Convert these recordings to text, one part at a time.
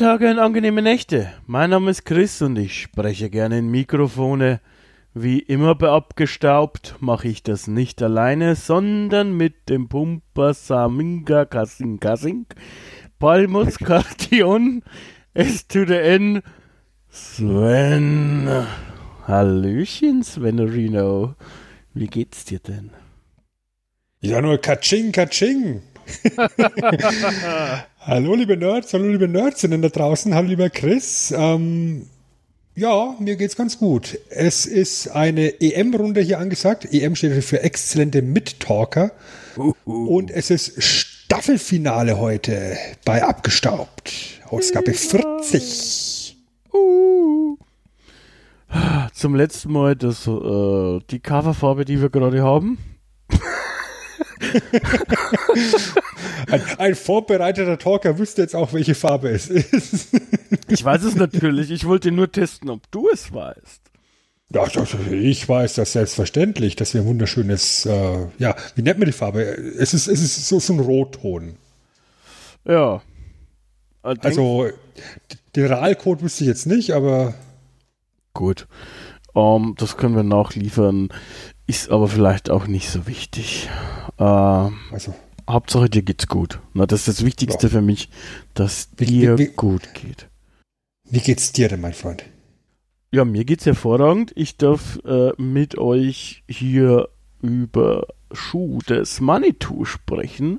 Tage und angenehme Nächte. Mein Name ist Chris und ich spreche gerne in Mikrofone. Wie immer bei Abgestaubt mache ich das nicht alleine, sondern mit dem Pumper Saminga Kassing Kassing, Palmus Kartion, S to the N, Sven. Hallöchen, Svenerino. Wie geht's dir denn? Ja, nur Katsching, Katsching. hallo, liebe Nerds, hallo, liebe Nerdsinnen da draußen, hallo, lieber Chris. Ähm, ja, mir geht's ganz gut. Es ist eine EM-Runde hier angesagt. EM steht für exzellente Mittalker. Und es ist Staffelfinale heute bei Abgestaubt. Ausgabe 40. Zum letzten Mal das, äh, die Coverfarbe, die wir gerade haben. Ein, ein, vorbereiteter Talker wüsste jetzt auch, welche Farbe es ist. ich weiß es natürlich. Ich wollte nur testen, ob du es weißt. Ja, ich weiß das selbstverständlich, dass wir ein wunderschönes, äh, ja, wie nennt man die Farbe? Es ist, es ist so, so ein Rotton. Ja. Also, den RAL-Code wüsste ich jetzt nicht, aber. Gut. Um, das können wir nachliefern. Ist aber vielleicht auch nicht so wichtig. Äh, also. Hauptsache dir geht's gut. Na, das ist das Wichtigste ja. für mich, dass wie, dir wie, wie, gut geht. Wie geht's dir denn, mein Freund? Ja, mir geht's hervorragend. Ich darf äh, mit euch hier über Schuh des Manitou sprechen.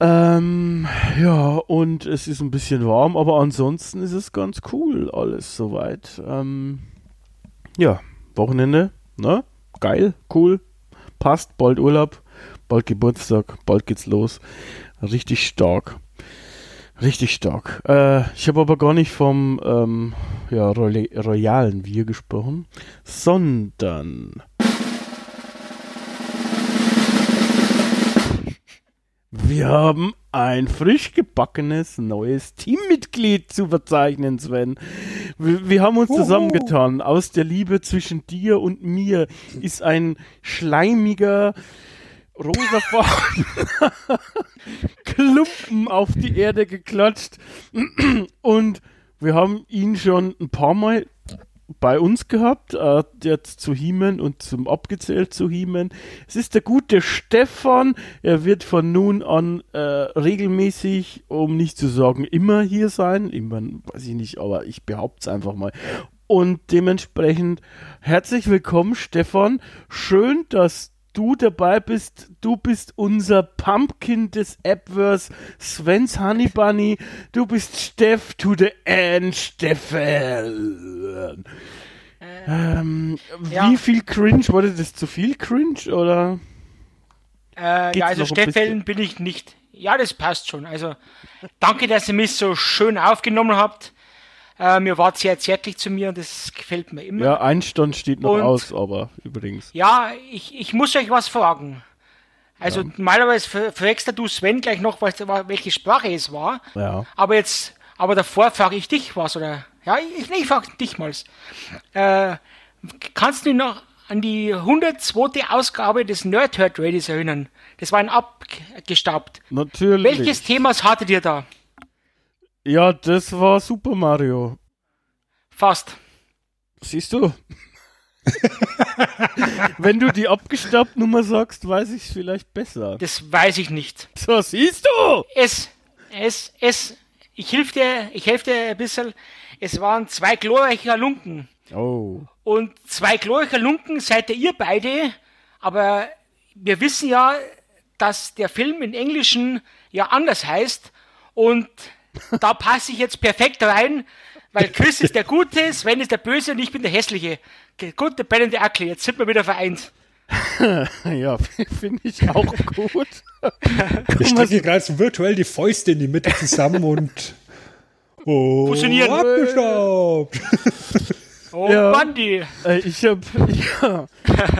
Ähm, ja, und es ist ein bisschen warm, aber ansonsten ist es ganz cool alles soweit. Ähm, ja, Wochenende Ne? Geil, cool, passt, bald Urlaub, bald Geburtstag, bald geht's los. Richtig stark. Richtig stark. Äh, ich habe aber gar nicht vom ähm, ja, royalen Wir gesprochen, sondern Wir haben ein frisch gebackenes neues Teammitglied zu verzeichnen, Sven. Wir, wir haben uns Uhu. zusammengetan. Aus der Liebe zwischen dir und mir ist ein schleimiger, rosafarben Klumpen auf die Erde geklatscht. Und wir haben ihn schon ein paar Mal bei uns gehabt, äh, jetzt zu Hiemen und zum abgezählt zu Hiemen. Es ist der gute Stefan. Er wird von nun an äh, regelmäßig, um nicht zu sagen immer hier sein. Immer, weiß ich nicht, aber ich behaupte es einfach mal. Und dementsprechend herzlich willkommen, Stefan. Schön, dass du dabei bist. Du bist unser Pumpkin des Appverse, Sven's Honey Bunny. Du bist Steff to the End, Steffen. Äh, ähm, ja. Wie viel Cringe? Wurde das zu viel Cringe oder? Äh, ja, also Steffeln bin ich nicht. Ja, das passt schon. Also danke, dass ihr mich so schön aufgenommen habt. Ähm, ihr wart sehr zärtlich zu mir und das gefällt mir immer. Ja, Einstand steht noch und, aus, aber übrigens. Ja, ich, ich muss euch was fragen. Also ja. normalerweise fragst du Sven gleich noch, welche Sprache es war. Ja. Aber jetzt, aber davor frage ich dich was, oder? Ja, ich, ich frage dich mal. Äh, kannst du noch an die 102. Ausgabe des Nerdhurt Radios erinnern? Das war ein abgestaubt. Natürlich. Welches Thema hattet ihr da? Ja, das war Super Mario. Fast. Siehst du? Wenn du die abgestaubt Nummer sagst, weiß ich es vielleicht besser. Das weiß ich nicht. So, siehst du? Es, es, es, ich helfe dir, ich helfe dir ein bisschen. Es waren zwei glorreiche Lunken. Oh. Und zwei glorreiche Lunken seid ihr beide, aber wir wissen ja, dass der Film in Englischen ja anders heißt und da passe ich jetzt perfekt rein, weil Chris ist der Gute, Sven ist der Böse und ich bin der Hässliche. Der gute brennende Ackel, jetzt sind wir wieder vereint. ja, finde ich auch gut. Wir stecken gerade so virtuell die Fäuste in die Mitte zusammen und Oh, Fusionieren. abgestaubt. Oh, Ja. Bandi. Äh, ich hab, ja,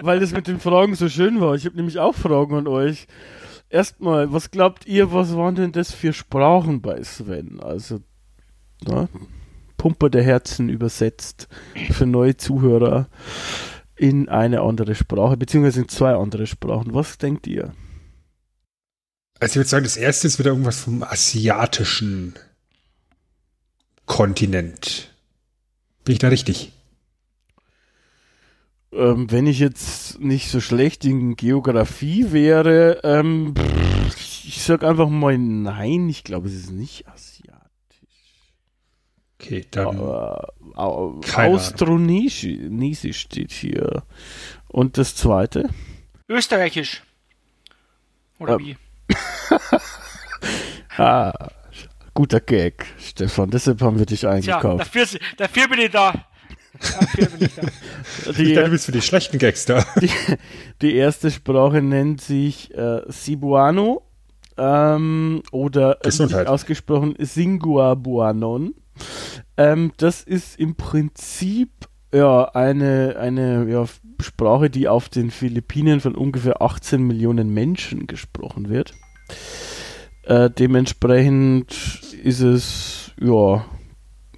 weil das mit den Fragen so schön war. Ich habe nämlich auch Fragen an euch. Erstmal, was glaubt ihr, was waren denn das für Sprachen bei Sven? Also, na, Pumper der Herzen übersetzt für neue Zuhörer in eine andere Sprache, beziehungsweise in zwei andere Sprachen. Was denkt ihr? Also ich würde sagen, das erste ist wieder irgendwas vom asiatischen Kontinent. Bin ich da richtig? Ähm, wenn ich jetzt nicht so schlecht in Geografie wäre, ähm, pff, ich sag einfach mal nein. Ich glaube, es ist nicht asiatisch. Okay, dann Aber Ahnung. Austronesisch steht hier. Und das zweite? Österreichisch. Oder Ja. wie? Ah, guter Gag, Stefan. Deshalb haben wir dich eingekauft. dafür, dafür bin ich da. Dafür bin ich da. ich Die, dachte, du bist für die schlechten Gags da. die, die erste Sprache nennt sich äh, Cebuano ähm, oder Gesundheit. richtig ausgesprochen Singuabuanon. Ähm, das ist im Prinzip ja eine, eine ja, Sprache, die auf den Philippinen von ungefähr 18 Millionen Menschen gesprochen wird. Äh, dementsprechend ist es ja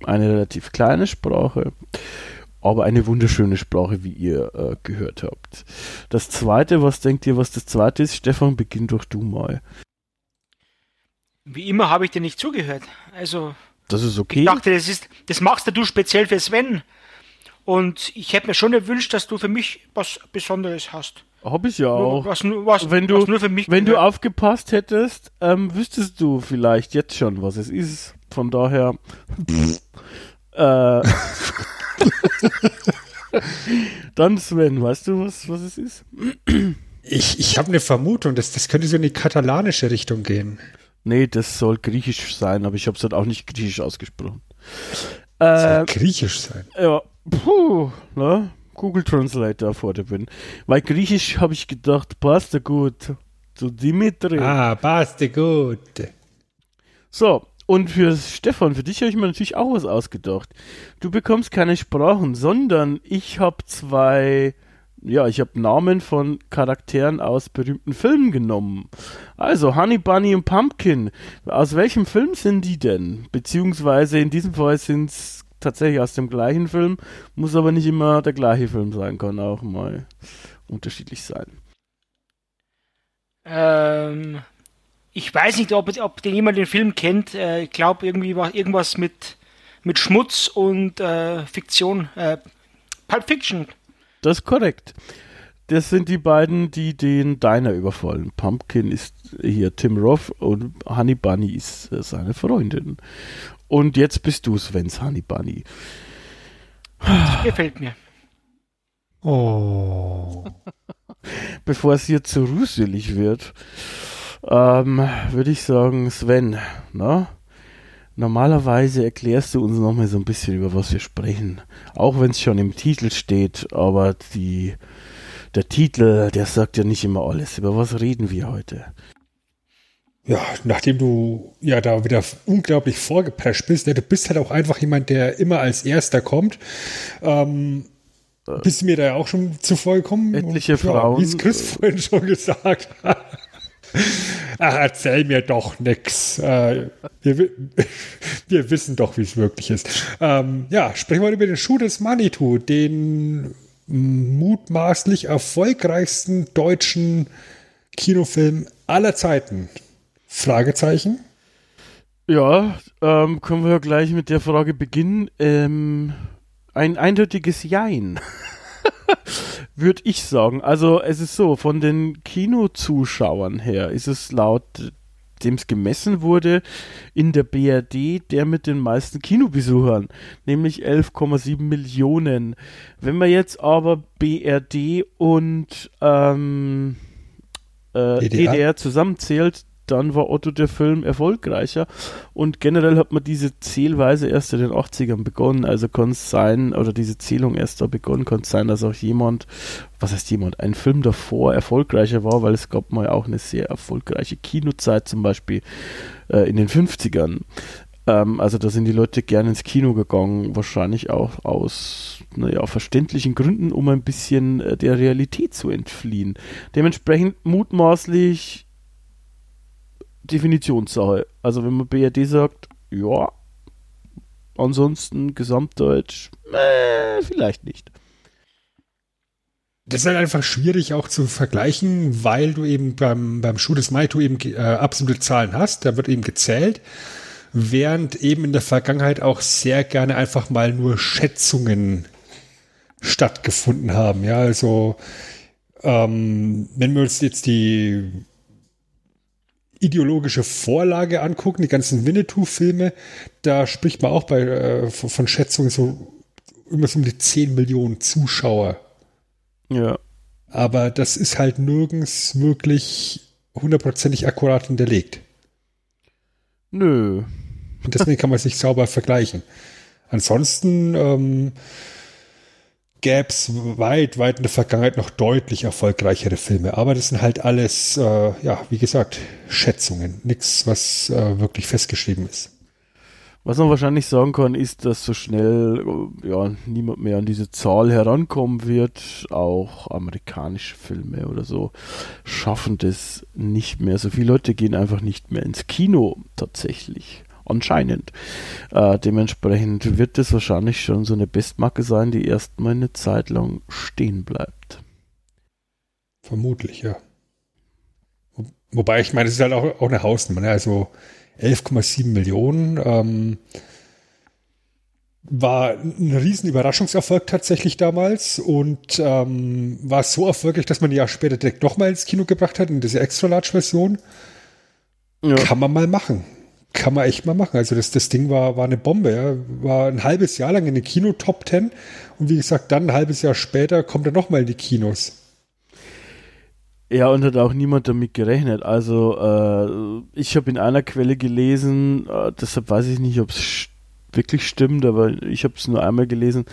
eine relativ kleine Sprache, aber eine wunderschöne Sprache, wie ihr äh, gehört habt. Das zweite, was denkt ihr, was das zweite ist? Stefan, beginn doch du mal. Wie immer habe ich dir nicht zugehört. Also, Das ist okay. ich dachte, das ist, das machst du speziell für Sven. Und ich hätte mir schon gewünscht, dass du für mich was Besonderes hast. Hab ich ja auch. was, nur- was, wenn du, was nur für mich wenn du aufgepasst hättest, ähm, wüsstest du vielleicht jetzt schon, was es ist. Von daher. äh, dann Sven, weißt du, was, was es ist? Ich, ich habe eine Vermutung, dass das könnte so in die katalanische Richtung gehen. Nee, das soll griechisch sein, aber ich habe es halt auch nicht griechisch ausgesprochen. Das Äh, soll griechisch sein. ja, puh, ne? Google Translator vor der Bühne. Weil griechisch habe ich gedacht, passt ja gut. Zu Dimitri. Ah, passt gut. So, und für Stefan, für dich habe ich mir natürlich auch was ausgedacht. Du bekommst keine Sprachen, sondern ich habe zwei, ja, ich habe Namen von Charakteren aus berühmten Filmen genommen. Also Honey Bunny und Pumpkin. Aus welchem Film sind die denn? Beziehungsweise in diesem Fall sind es tatsächlich aus dem gleichen Film, muss aber nicht immer der gleiche Film sein, kann auch mal unterschiedlich sein. Ähm, ich weiß nicht, ob, ob den jemand den Film kennt. Äh, ich glaube, irgendwie war irgendwas mit, mit Schmutz und äh, Fiktion. Äh, Pulp Fiction. Das ist korrekt. Das sind die beiden, die den Diner überfallen. Pumpkin ist hier Tim Roth und Honey Bunny ist äh, seine Freundin. Und jetzt bist du Svens Honey Bunny. Gefällt mir. Oh. Bevor es hier zu ruselig wird, ähm, würde ich sagen, Sven, na? Normalerweise erklärst du uns nochmal so ein bisschen, über was wir sprechen. Auch wenn es schon im Titel steht, aber die, der Titel, der sagt ja nicht immer alles. Über was reden wir heute? Ja, nachdem du ja da wieder unglaublich vorgeprescht bist, ne, du bist halt auch einfach jemand, der immer als Erster kommt. Ähm, bist du mir da ja auch schon zuvor gekommen? Etliche Und, Frauen, Ja, wie es Chris äh, vorhin schon gesagt hat. Ach, erzähl mir doch nix. Äh, wir, wi- wir wissen doch, wie es wirklich ist. Ähm, ja, sprechen wir über den Schuh des Manitou, den mutmaßlich erfolgreichsten deutschen Kinofilm aller Zeiten. Fragezeichen. Ja, ähm, können wir gleich mit der Frage beginnen. Ähm, ein eindeutiges Jein. Würde ich sagen. Also es ist so, von den Kinozuschauern her ist es laut dem es gemessen wurde, in der BRD der mit den meisten Kinobesuchern, nämlich 11,7 Millionen. Wenn man jetzt aber BRD und ähm, äh, DDR? DDR zusammenzählt, dann war Otto der Film erfolgreicher und generell hat man diese Zählweise erst in den 80ern begonnen, also kann es sein, oder diese Zählung erst da begonnen, kann es sein, dass auch jemand, was heißt jemand, ein Film davor erfolgreicher war, weil es gab mal auch eine sehr erfolgreiche Kinozeit, zum Beispiel äh, in den 50ern. Ähm, also da sind die Leute gerne ins Kino gegangen, wahrscheinlich auch aus, naja, verständlichen Gründen, um ein bisschen äh, der Realität zu entfliehen. Dementsprechend mutmaßlich Definitionssache. Also wenn man BRD sagt, ja, ansonsten Gesamtdeutsch, äh, vielleicht nicht. Das ist halt einfach schwierig auch zu vergleichen, weil du eben beim, beim Schuh des Maito eben äh, absolute Zahlen hast, da wird eben gezählt, während eben in der Vergangenheit auch sehr gerne einfach mal nur Schätzungen stattgefunden haben. Ja, also ähm, wenn wir uns jetzt die ideologische Vorlage angucken, die ganzen Winnetou-Filme, da spricht man auch bei, äh, von Schätzungen so immer so um die 10 Millionen Zuschauer. Ja. Aber das ist halt nirgends wirklich hundertprozentig akkurat hinterlegt. Nö. Und deswegen kann man es nicht sauber vergleichen. Ansonsten ähm, gäbe es weit, weit in der Vergangenheit noch deutlich erfolgreichere Filme. Aber das sind halt alles, äh, ja, wie gesagt, Schätzungen. Nichts, was äh, wirklich festgeschrieben ist. Was man wahrscheinlich sagen kann, ist, dass so schnell ja, niemand mehr an diese Zahl herankommen wird. Auch amerikanische Filme oder so schaffen das nicht mehr. So viele Leute gehen einfach nicht mehr ins Kino tatsächlich. Anscheinend. Äh, dementsprechend wird das wahrscheinlich schon so eine Bestmarke sein, die erstmal eine Zeit lang stehen bleibt. Vermutlich, ja. Wobei, ich meine, es ist halt auch, auch eine Hausnummer. Ne? Also 11,7 Millionen. Ähm, war ein riesen Überraschungserfolg tatsächlich damals und ähm, war so erfolgreich, dass man Jahr später direkt nochmal ins Kino gebracht hat, in diese Extra-Large-Version. Ja. Kann man mal machen. Kann man echt mal machen. Also das, das Ding war, war eine Bombe. Ja. War ein halbes Jahr lang in den Kino-Top 10 und wie gesagt, dann ein halbes Jahr später kommt er nochmal in die Kinos. Ja, und hat auch niemand damit gerechnet. Also äh, ich habe in einer Quelle gelesen, äh, deshalb weiß ich nicht, ob es wirklich stimmt, aber ich habe es nur einmal gelesen,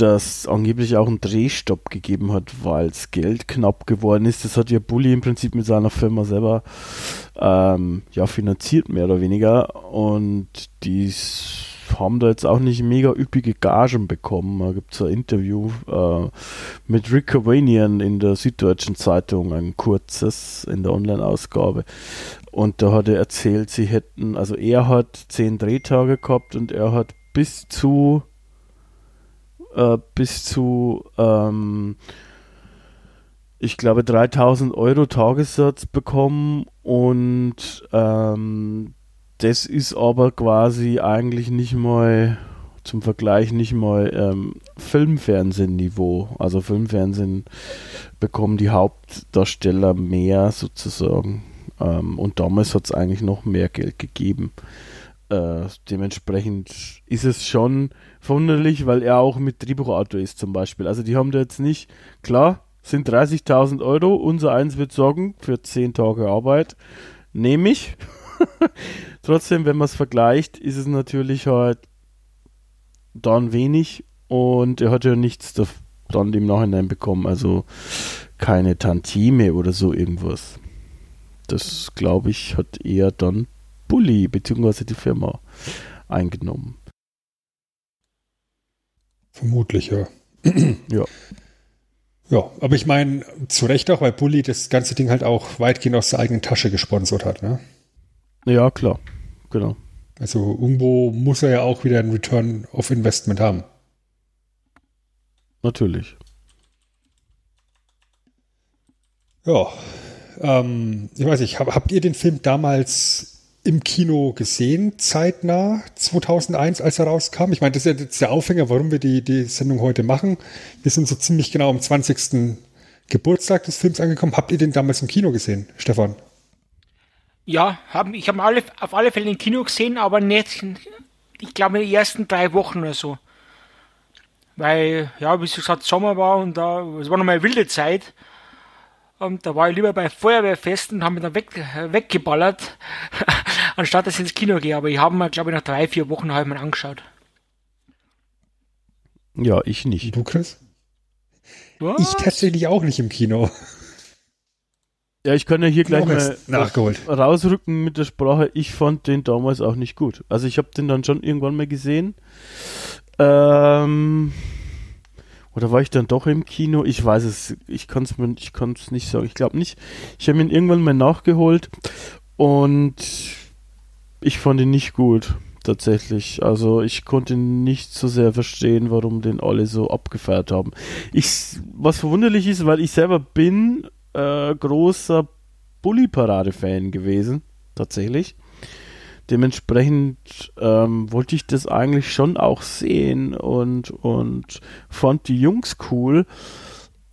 dass angeblich auch einen Drehstopp gegeben hat, weil es Geld knapp geworden ist. Das hat ja Bully im Prinzip mit seiner Firma selber ähm, ja, finanziert, mehr oder weniger. Und dies haben da jetzt auch nicht mega üppige Gagen bekommen. Da gibt es ein Interview äh, mit Rick Cavanian in der Süddeutschen Zeitung, ein kurzes in der Online-Ausgabe. Und da hat er erzählt, sie hätten, also er hat zehn Drehtage gehabt und er hat bis zu äh, bis zu ähm, ich glaube 3000 Euro Tagessatz bekommen und ähm, das ist aber quasi eigentlich nicht mal zum Vergleich nicht mal ähm, Filmfernsehen-Niveau. Also Filmfernsehen bekommen die Hauptdarsteller mehr sozusagen. Ähm, und damals hat es eigentlich noch mehr Geld gegeben. Äh, dementsprechend ist es schon verwunderlich, weil er auch mit Drehbuchautor ist zum Beispiel. Also die haben da jetzt nicht, klar, sind 30.000 Euro, unser eins wird sorgen für 10 Tage Arbeit. Nehme ich. Trotzdem, wenn man es vergleicht, ist es natürlich halt dann wenig und er hat ja nichts dann im Nachhinein bekommen, also keine Tantime oder so irgendwas. Das, glaube ich, hat eher dann Bully bzw. die Firma eingenommen. Vermutlich, ja. ja. Ja, aber ich meine, zu Recht auch, weil Bully das ganze Ding halt auch weitgehend aus der eigenen Tasche gesponsert hat, ne? Ja, klar. Genau. Also irgendwo muss er ja auch wieder ein Return of Investment haben. Natürlich. Ja. Ähm, ich weiß nicht, hab, habt ihr den Film damals im Kino gesehen, zeitnah 2001, als er rauskam? Ich meine, das ist jetzt der Aufhänger, warum wir die, die Sendung heute machen. Wir sind so ziemlich genau am 20. Geburtstag des Films angekommen. Habt ihr den damals im Kino gesehen, Stefan? Ja, hab, ich habe alle, auf alle Fälle im Kino gesehen, aber nicht, ich glaube, in den ersten drei Wochen oder so. Weil, ja, wie gesagt, Sommer war und da, es war nochmal eine wilde Zeit. Und da war ich lieber bei Feuerwehrfesten und habe mich dann weg, weggeballert, anstatt dass ich ins Kino gehe. Aber ich habe mir, glaube ich, nach drei, vier Wochen halt mal angeschaut. Ja, ich nicht. Du, Chris? Was? Ich tatsächlich auch nicht im Kino. Ja, ich kann ja hier gleich mal nachgeholt. rausrücken mit der Sprache. Ich fand den damals auch nicht gut. Also ich habe den dann schon irgendwann mal gesehen. Ähm, oder war ich dann doch im Kino? Ich weiß es, ich kann es ich kann's nicht sagen. Ich glaube nicht. Ich habe ihn irgendwann mal nachgeholt und ich fand ihn nicht gut, tatsächlich. Also ich konnte nicht so sehr verstehen, warum den alle so abgefeiert haben. Ich, was verwunderlich ist, weil ich selber bin äh, großer Bully-Parade-Fan gewesen, tatsächlich. Dementsprechend ähm, wollte ich das eigentlich schon auch sehen und, und fand die Jungs cool.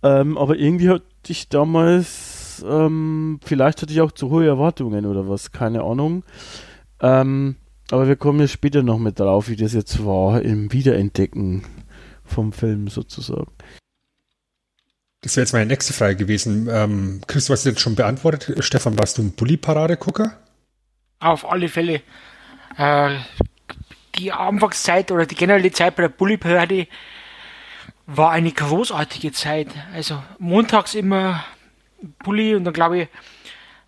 Ähm, aber irgendwie hatte ich damals, ähm, vielleicht hatte ich auch zu hohe Erwartungen oder was, keine Ahnung. Ähm, aber wir kommen ja später noch mit drauf, wie das jetzt war im Wiederentdecken vom Film sozusagen. Das wäre jetzt meine nächste Frage gewesen. Ähm, Chris, du hast jetzt schon beantwortet. Stefan, warst du ein Bulli-Parade-Gucker? Auf alle Fälle. Äh, die Anfangszeit oder die generelle Zeit bei der Bulli-Parade war eine großartige Zeit. Also montags immer Bulli und dann glaube ich,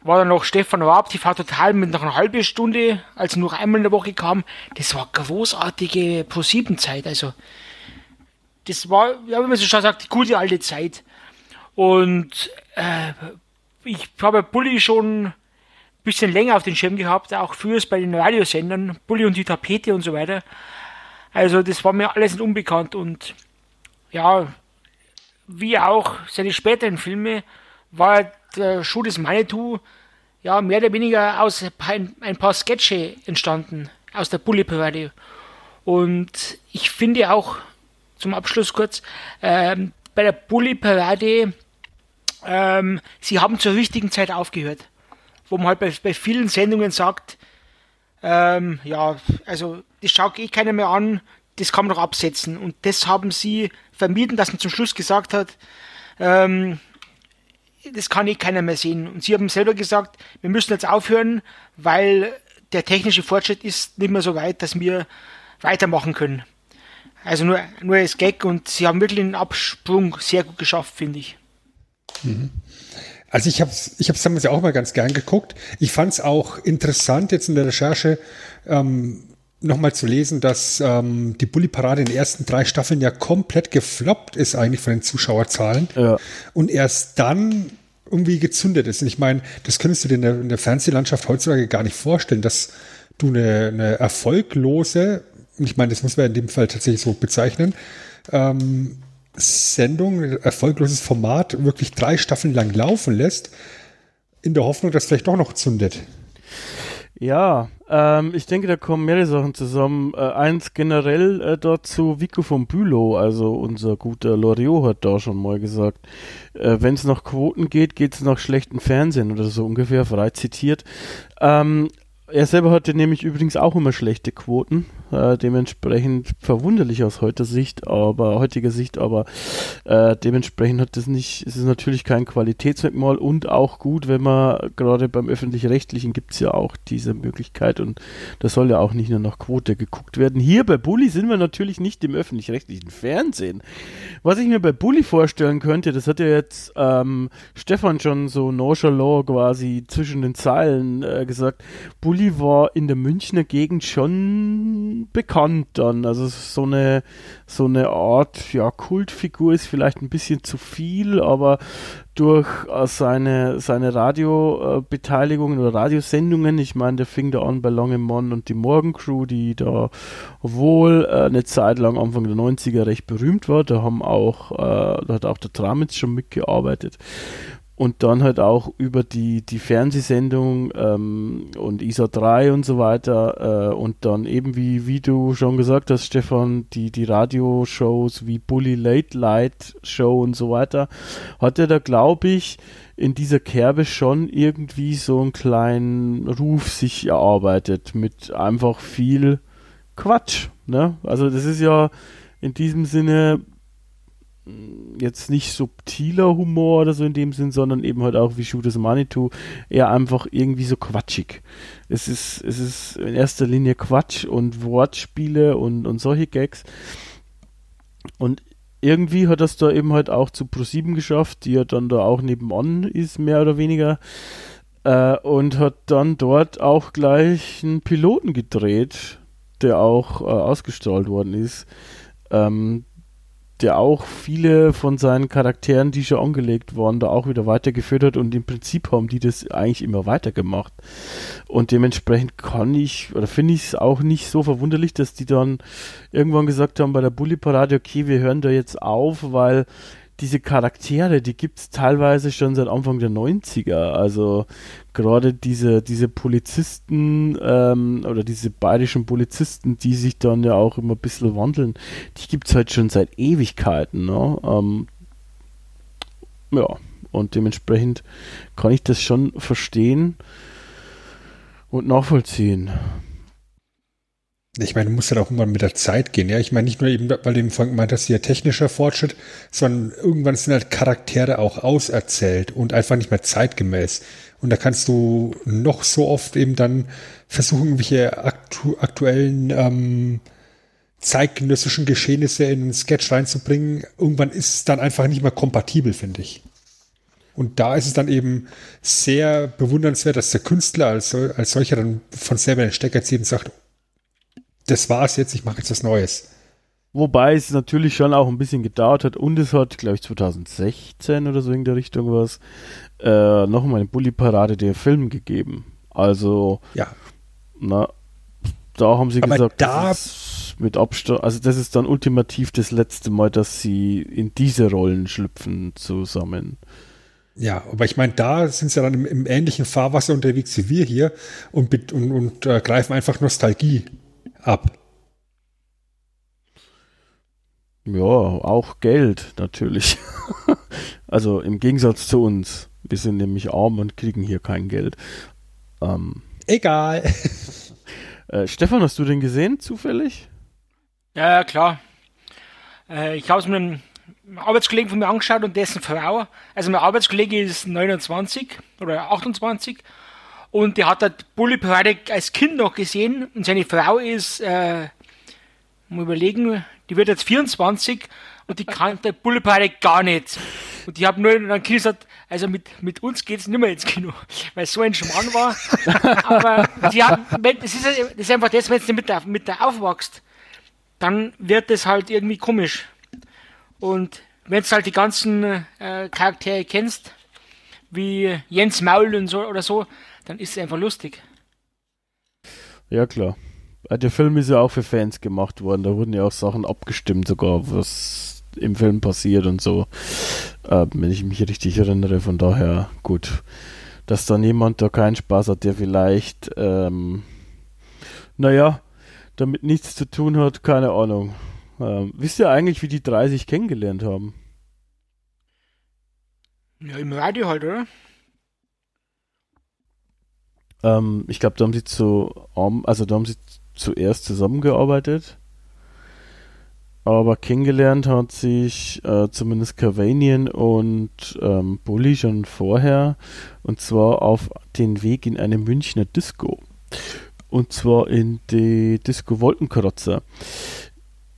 war dann noch Stefan Raab, die war total mit noch einer halben Stunde, als er noch einmal in der Woche kam. Das war großartige Pro-7-Zeit. Also, das war, ja, wie man so schon sagt, die gute alte Zeit. Und äh, ich habe Bulli schon ein bisschen länger auf den Schirm gehabt, auch früher bei den Radiosendern, Bulli und die Tapete und so weiter. Also, das war mir alles nicht unbekannt und ja, wie auch seine späteren Filme, war der Schuh des Manitou ja mehr oder weniger aus ein, ein paar Sketche entstanden aus der Bully Parade. Und ich finde auch, zum Abschluss kurz, ähm, bei der Bully Parade, ähm, sie haben zur richtigen Zeit aufgehört. Wo man halt bei, bei vielen Sendungen sagt, ähm, ja, also das schaut eh keiner mehr an, das kann man doch absetzen. Und das haben sie vermieden, dass man zum Schluss gesagt hat, ähm, das kann eh keiner mehr sehen. Und sie haben selber gesagt, wir müssen jetzt aufhören, weil der technische Fortschritt ist nicht mehr so weit, dass wir weitermachen können. Also nur, nur als Gag und sie haben wirklich einen Absprung sehr gut geschafft, finde ich. Also ich habe es ich hab's damals ja auch mal ganz gern geguckt. Ich fand es auch interessant jetzt in der Recherche ähm, nochmal zu lesen, dass ähm, die Bully-Parade in den ersten drei Staffeln ja komplett gefloppt ist eigentlich von den Zuschauerzahlen. Ja. Und erst dann irgendwie gezündet ist. Und ich meine, das könntest du dir in der, in der Fernsehlandschaft heutzutage gar nicht vorstellen, dass du eine, eine erfolglose, ich meine, das muss man in dem Fall tatsächlich so bezeichnen, ähm, Sendung, erfolgloses Format wirklich drei Staffeln lang laufen lässt, in der Hoffnung, dass vielleicht doch noch zündet. Ja, ähm, ich denke, da kommen mehrere Sachen zusammen. Äh, eins generell äh, dazu, Vico von Bülow, also unser guter Loriot hat da schon mal gesagt, äh, wenn es nach Quoten geht, geht es nach schlechten Fernsehen oder so ungefähr, frei zitiert. Ähm, er selber hatte nämlich übrigens auch immer schlechte Quoten, äh, dementsprechend verwunderlich aus heutiger Sicht, aber heutiger Sicht, aber äh, dementsprechend hat das nicht, es ist natürlich kein Qualitätsmerkmal und auch gut, wenn man gerade beim öffentlich-rechtlichen gibt es ja auch diese Möglichkeit und das soll ja auch nicht nur nach Quote geguckt werden. Hier bei Bully sind wir natürlich nicht im öffentlich-rechtlichen Fernsehen. Was ich mir bei Bully vorstellen könnte, das hat ja jetzt ähm, Stefan schon so nonchalant quasi zwischen den Zeilen äh, gesagt, Bully war in der Münchner Gegend schon bekannt dann. Also so eine, so eine Art, ja, Kultfigur ist vielleicht ein bisschen zu viel, aber durch äh, seine, seine Radiobeteiligungen oder Radiosendungen, ich meine, der fing da an bei Lange Mann und die Morgencrew, die da wohl äh, eine Zeit lang Anfang der 90er recht berühmt war. Da haben auch, äh, da hat auch der Tramitz schon mitgearbeitet und dann halt auch über die, die Fernsehsendung ähm, und ISA 3 und so weiter äh, und dann eben wie, wie du schon gesagt hast, Stefan, die, die Radioshows wie Bully Late Light Show und so weiter, hat er da, glaube ich, in dieser Kerbe schon irgendwie so einen kleinen Ruf sich erarbeitet mit einfach viel Quatsch. Ne? Also das ist ja in diesem Sinne jetzt nicht subtiler Humor oder so in dem Sinn, sondern eben halt auch wie Shooters Manitou eher einfach irgendwie so quatschig. Es ist, es ist in erster Linie Quatsch und Wortspiele und, und solche Gags. Und irgendwie hat das da eben halt auch zu Pro7 geschafft, die ja dann da auch nebenan ist, mehr oder weniger. Äh, und hat dann dort auch gleich einen Piloten gedreht, der auch äh, ausgestrahlt worden ist. Ähm, der auch viele von seinen Charakteren, die schon angelegt waren, da auch wieder weitergeführt hat und im Prinzip haben die das eigentlich immer weitergemacht. Und dementsprechend kann ich, oder finde ich es auch nicht so verwunderlich, dass die dann irgendwann gesagt haben bei der Bully Parade, okay, wir hören da jetzt auf, weil diese Charaktere, die gibt es teilweise schon seit Anfang der 90er. Also gerade diese, diese Polizisten ähm, oder diese bayerischen Polizisten, die sich dann ja auch immer ein bisschen wandeln, die gibt es halt schon seit Ewigkeiten. Ne? Ähm, ja, und dementsprechend kann ich das schon verstehen und nachvollziehen. Ich meine, du musst halt auch irgendwann mit der Zeit gehen. Ja, ich meine nicht nur eben, weil du eben vorhin gemeint hast, hier technischer Fortschritt, sondern irgendwann sind halt Charaktere auch auserzählt und einfach nicht mehr zeitgemäß. Und da kannst du noch so oft eben dann versuchen, irgendwelche aktu aktuellen ähm, zeitgenössischen Geschehnisse in einen Sketch reinzubringen. Irgendwann ist es dann einfach nicht mehr kompatibel, finde ich. Und da ist es dann eben sehr bewundernswert, dass der Künstler als, als solcher dann von selber den Stecker zieht und sagt, das war's jetzt, ich mache jetzt was Neues. Wobei es natürlich schon auch ein bisschen gedauert hat und es hat, glaube ich, 2016 oder so in der Richtung was, äh, nochmal eine Bully-Parade der Film gegeben. Also, ja. na, da haben sie Aber gesagt, da mit Abstand, also das ist dann ultimativ das letzte Mal, dass sie in diese Rollen schlüpfen zusammen. Ja, aber ich meine, da sind sie dann im, im, ähnlichen Fahrwasser unterwegs wie wir hier und, und, und äh, greifen einfach Nostalgie ab. Ja, auch Geld natürlich. also im Gegensatz zu uns. Wir sind nämlich arm und kriegen hier kein Geld. Ähm, Egal. äh, Stefan, hast du den gesehen zufällig? Ja, klar. Äh, ich habe es mit einem Arbeitskollegen von mir angeschaut und dessen Frau. Also mein Arbeitskollege ist 29 oder 28 und der hat halt Bully Parade als Kind noch gesehen und seine Frau ist, äh, mal überlegen, die wird jetzt 24 und die kann der Bully Parade gar nicht. Und die haben nur dann gesagt, also mit, mit uns geht's nicht mehr ins Kino, weil es so ein Schmarrn war. Aber die haben, das ist, das ist einfach das, wenn du mit der, mit der aufwachst, dann wird das halt irgendwie komisch. Und wenn du halt die ganzen äh, Charaktere kennst, wie Jens Maul und so oder so, dann ist es einfach lustig. Ja, klar. Der Film ist ja auch für Fans gemacht worden. Da wurden ja auch Sachen abgestimmt, sogar was im Film passiert und so. Äh, wenn ich mich richtig erinnere, von daher gut. Dass dann jemand da keinen Spaß hat, der vielleicht, ähm, naja, damit nichts zu tun hat, keine Ahnung. Ähm, wisst ihr eigentlich, wie die drei sich kennengelernt haben? Ja, im Radio halt, oder? Ähm, ich glaube, da haben sie zu, also da haben sie zuerst zusammengearbeitet. Aber kennengelernt hat sich äh, zumindest Cavanian und ähm, Bully schon vorher. Und zwar auf den Weg in eine Münchner Disco. Und zwar in die Disco Wolkenkratzer.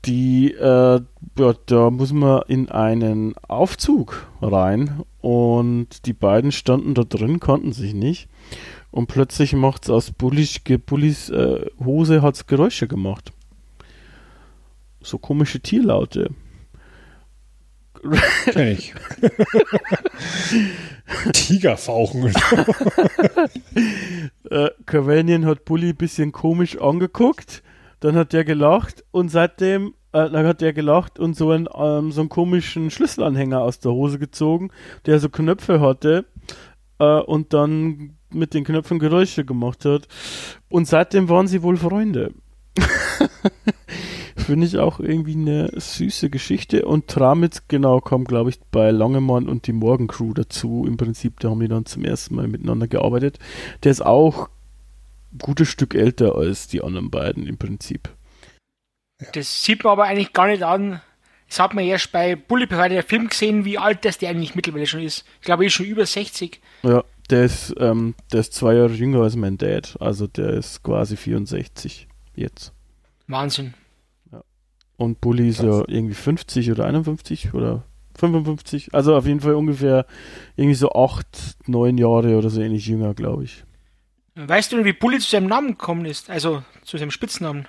Die, äh, ja, da muss man in einen Aufzug rein. Und die beiden standen da drin, konnten sich nicht. Und plötzlich macht es aus Bullis, Bullis äh, Hose hat's Geräusche gemacht. So komische Tierlaute. Kenn ich. Tigerfauchen äh, Cavanian hat Bully ein bisschen komisch angeguckt, dann hat der gelacht und seitdem äh, dann hat der gelacht und so einen, ähm, so einen komischen Schlüsselanhänger aus der Hose gezogen, der so Knöpfe hatte äh, und dann mit den Knöpfen Geräusche gemacht hat. Und seitdem waren sie wohl Freunde. Finde ich auch irgendwie eine süße Geschichte. Und Tramitz, genau, kam, glaube ich, bei Langemann und die Morgencrew dazu. Im Prinzip, da haben die dann zum ersten Mal miteinander gearbeitet. Der ist auch ein gutes Stück älter als die anderen beiden im Prinzip. Das sieht man aber eigentlich gar nicht an. Das hat man erst bei Bully Parade der Film gesehen, wie alt das der eigentlich mittlerweile schon ist. Ich glaube, er ist schon über 60. Ja, der ist, ähm, der ist zwei Jahre jünger als mein Dad. Also der ist quasi 64 jetzt. Wahnsinn. Ja. Und Bully ist ja irgendwie 50 oder 51 oder 55. Also auf jeden Fall ungefähr irgendwie so acht, neun Jahre oder so ähnlich jünger, glaube ich. Weißt du denn, wie Bulli zu seinem Namen gekommen ist? Also zu seinem Spitznamen?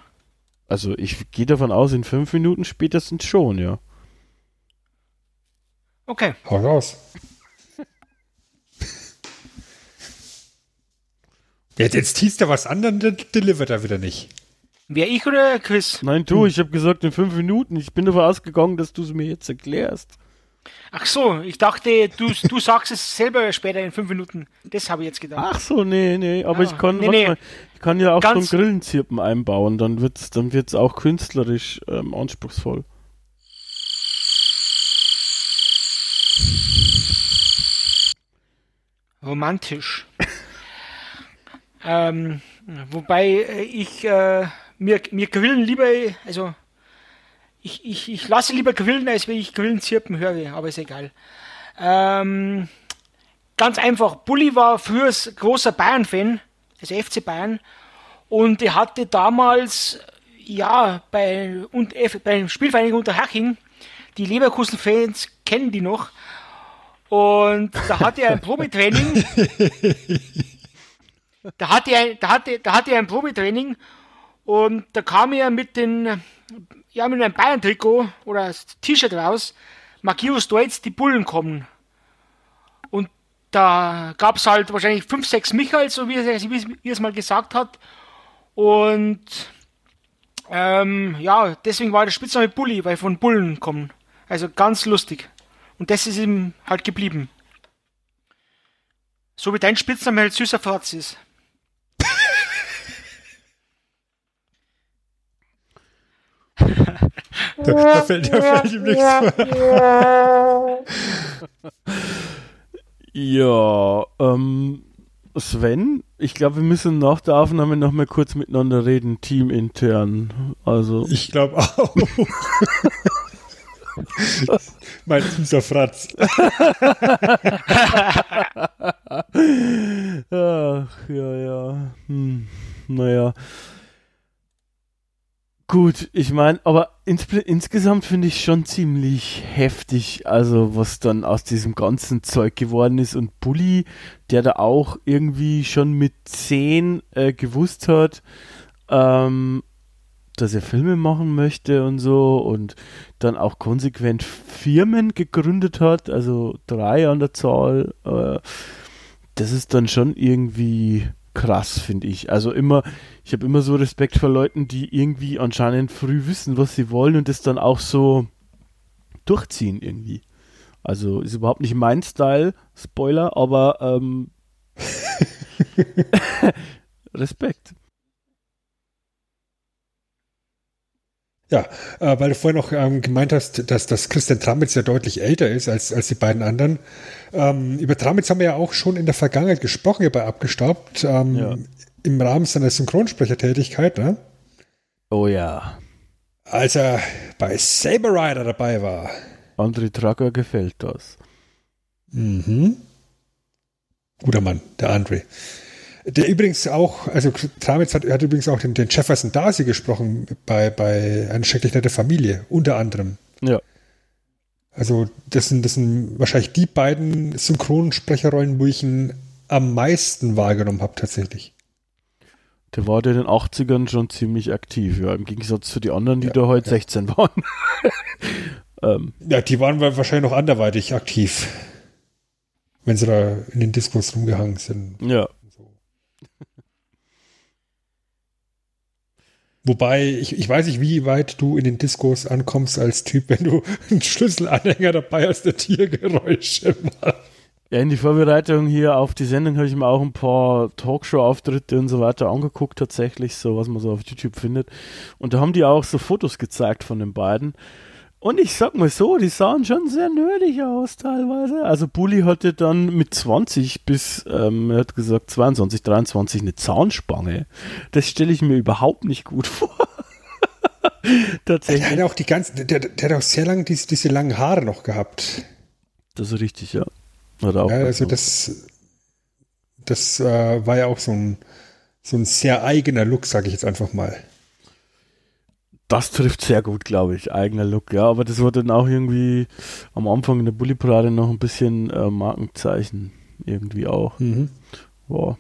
Also ich gehe davon aus, in fünf Minuten spätestens schon, ja. Okay. Hau raus. Jetzt, jetzt teast er was an, dann de- delivert er wieder nicht. Wer ich oder Chris? Nein, du, ich habe gesagt in fünf Minuten. Ich bin davon ausgegangen, dass du es mir jetzt erklärst. Ach so, ich dachte, du, du sagst es selber später in fünf Minuten. Das habe ich jetzt gedacht. Ach so, nee, nee, aber Ah, ich kann, nee, nee. Mal, ich kann ja auch Ganz- so ein Grillenzirpen einbauen, dann wird's, dann wird's auch künstlerisch ähm, anspruchsvoll. Romantisch. Ähm, wobei äh, ich äh, mir, mir Grillen lieber, also ich, ich, ich lasse lieber grillen, als wenn ich Grillen zirpen höre, aber ist egal. Ähm, ganz einfach, Bulli war früher großer Bayern-Fan, also FC Bayern, und er hatte damals, ja, bei, und, F- bei Spielvereinigung Unterhaching, die Leverkusen-Fans kennen die noch, und da hatte er ein Probetraining. da hatte er, da hatte, da hatte er ein Probetraining und da kam er mit den, ja, mit einem Bayern-Trikot oder T-Shirt raus. Markius Deutz, die Bullen kommen. Und da gab es halt wahrscheinlich fünf, sechs Michaels, so wie wie, er- wie er es mal gesagt hat. Und ähm, ja, deswegen war der Spitzname Bulli, weil von Bullen kommen. Also ganz lustig. Und das ist ihm halt geblieben. So wie dein Spitzname halt süßer Fratz ist. Da, da, fällt, da fällt ihm nichts mehr. Ja, ähm, Sven, ich glaube, wir müssen nach der Aufnahme noch mal kurz miteinander reden, teamintern. Also, Ich glaube auch. mein süßer Fratz. Ach, ja, ja. Hm, naja. Gut, ich meine, aber ins, insgesamt finde ich schon ziemlich heftig, also was dann aus diesem ganzen Zeug geworden ist. Und Bully, der da auch irgendwie schon mit 10 äh, gewusst hat, ähm, dass er Filme machen möchte und so und dann auch konsequent Firmen gegründet hat, also drei an der Zahl. Äh, das ist dann schon irgendwie krass, finde ich. Also immer, ich habe immer so Respekt vor Leuten, die irgendwie anscheinend früh wissen, was sie wollen und das dann auch so durchziehen irgendwie. Also ist überhaupt nicht mein Style, Spoiler, aber ähm, Respekt. Ja, äh, weil du vorher noch ähm, gemeint hast, dass, dass Christian Tramitz ja deutlich älter ist als, als die beiden anderen. Ähm, über Tramitz haben wir ja auch schon in der Vergangenheit gesprochen, hier bei Abgestaubt, ähm, Ja. im Rahmen seiner Synchronsprechertätigkeit, ne? Oh ja. als er bei Saber Rider dabei war. André Tracker gefällt das. Mhm. Guter Mann, der Andre. Der übrigens auch, also Tramitz hat, hat übrigens auch den, den Jefferson Darcy gesprochen bei, bei Eine schrecklich nette Familie, unter anderem. Ja. Also das sind, das sind wahrscheinlich die beiden Synchronsprecherrollen, wo ich ihn am meisten wahrgenommen habe tatsächlich. Der war in den 80ern schon ziemlich aktiv, ja, im Gegensatz zu den anderen, die Ja, da heute ja. 16 waren. ähm, Ja, die waren wahrscheinlich noch anderweitig aktiv, wenn sie da in den Diskos rumgehangen sind. ja. Wobei, ich, ich weiß nicht, wie weit du in den Diskos ankommst als Typ, wenn du einen Schlüsselanhänger dabei hast, der Tiergeräusche macht. Ja, in die Vorbereitung hier auf die Sendung habe ich mir auch ein paar Talkshow-Auftritte und so weiter angeguckt, tatsächlich, so was man so auf YouTube findet. Und da haben die auch so Fotos gezeigt von den beiden. Und ich sag mal so, die sahen schon sehr nerdig aus teilweise. Also Bully hatte dann mit 20 bis, ähm, er hat gesagt 22, 23 eine Zahnspange. Das stelle ich mir überhaupt nicht gut vor. Der Tatsächlich. hat auch die ganzen, der, der hat auch sehr lange diese, diese langen Haare noch gehabt. Das ist richtig, ja. Hat auch Ja, also das, das äh, war ja auch so ein, so ein sehr eigener Look, sage ich jetzt einfach mal. Das trifft sehr gut, glaube ich, eigener Look, ja. Aber das war dann auch irgendwie am Anfang in der Bully-Parade noch ein bisschen äh, Markenzeichen. Irgendwie auch. Mhm. Boah.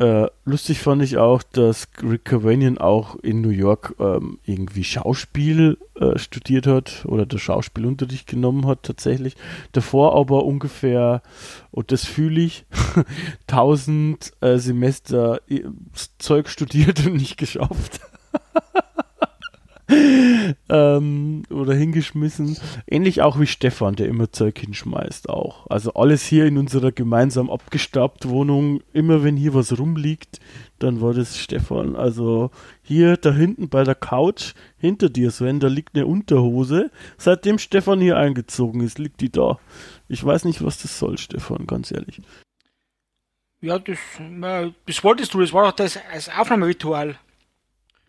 Äh, lustig fand ich auch, dass Rick Cavanian auch in New York ähm, irgendwie Schauspiel äh, studiert hat oder der Schauspielunterricht genommen hat tatsächlich. Davor aber ungefähr, und das fühle ich, 1000 äh, Semester äh, Zeug studiert und nicht geschafft. ähm, oder hingeschmissen. Ähnlich auch wie Stefan, der immer Zeug hinschmeißt auch. Also alles hier in unserer gemeinsam abgestaubten Wohnung, immer wenn hier was rumliegt, dann war das Stefan. Also hier da hinten bei der Couch, hinter dir Sven, da liegt eine Unterhose. Seitdem Stefan hier eingezogen ist, liegt die da. Ich weiß nicht, was das soll, Stefan, ganz ehrlich. Ja, das, das wolltest du, das war doch das, das Aufnahmeritual.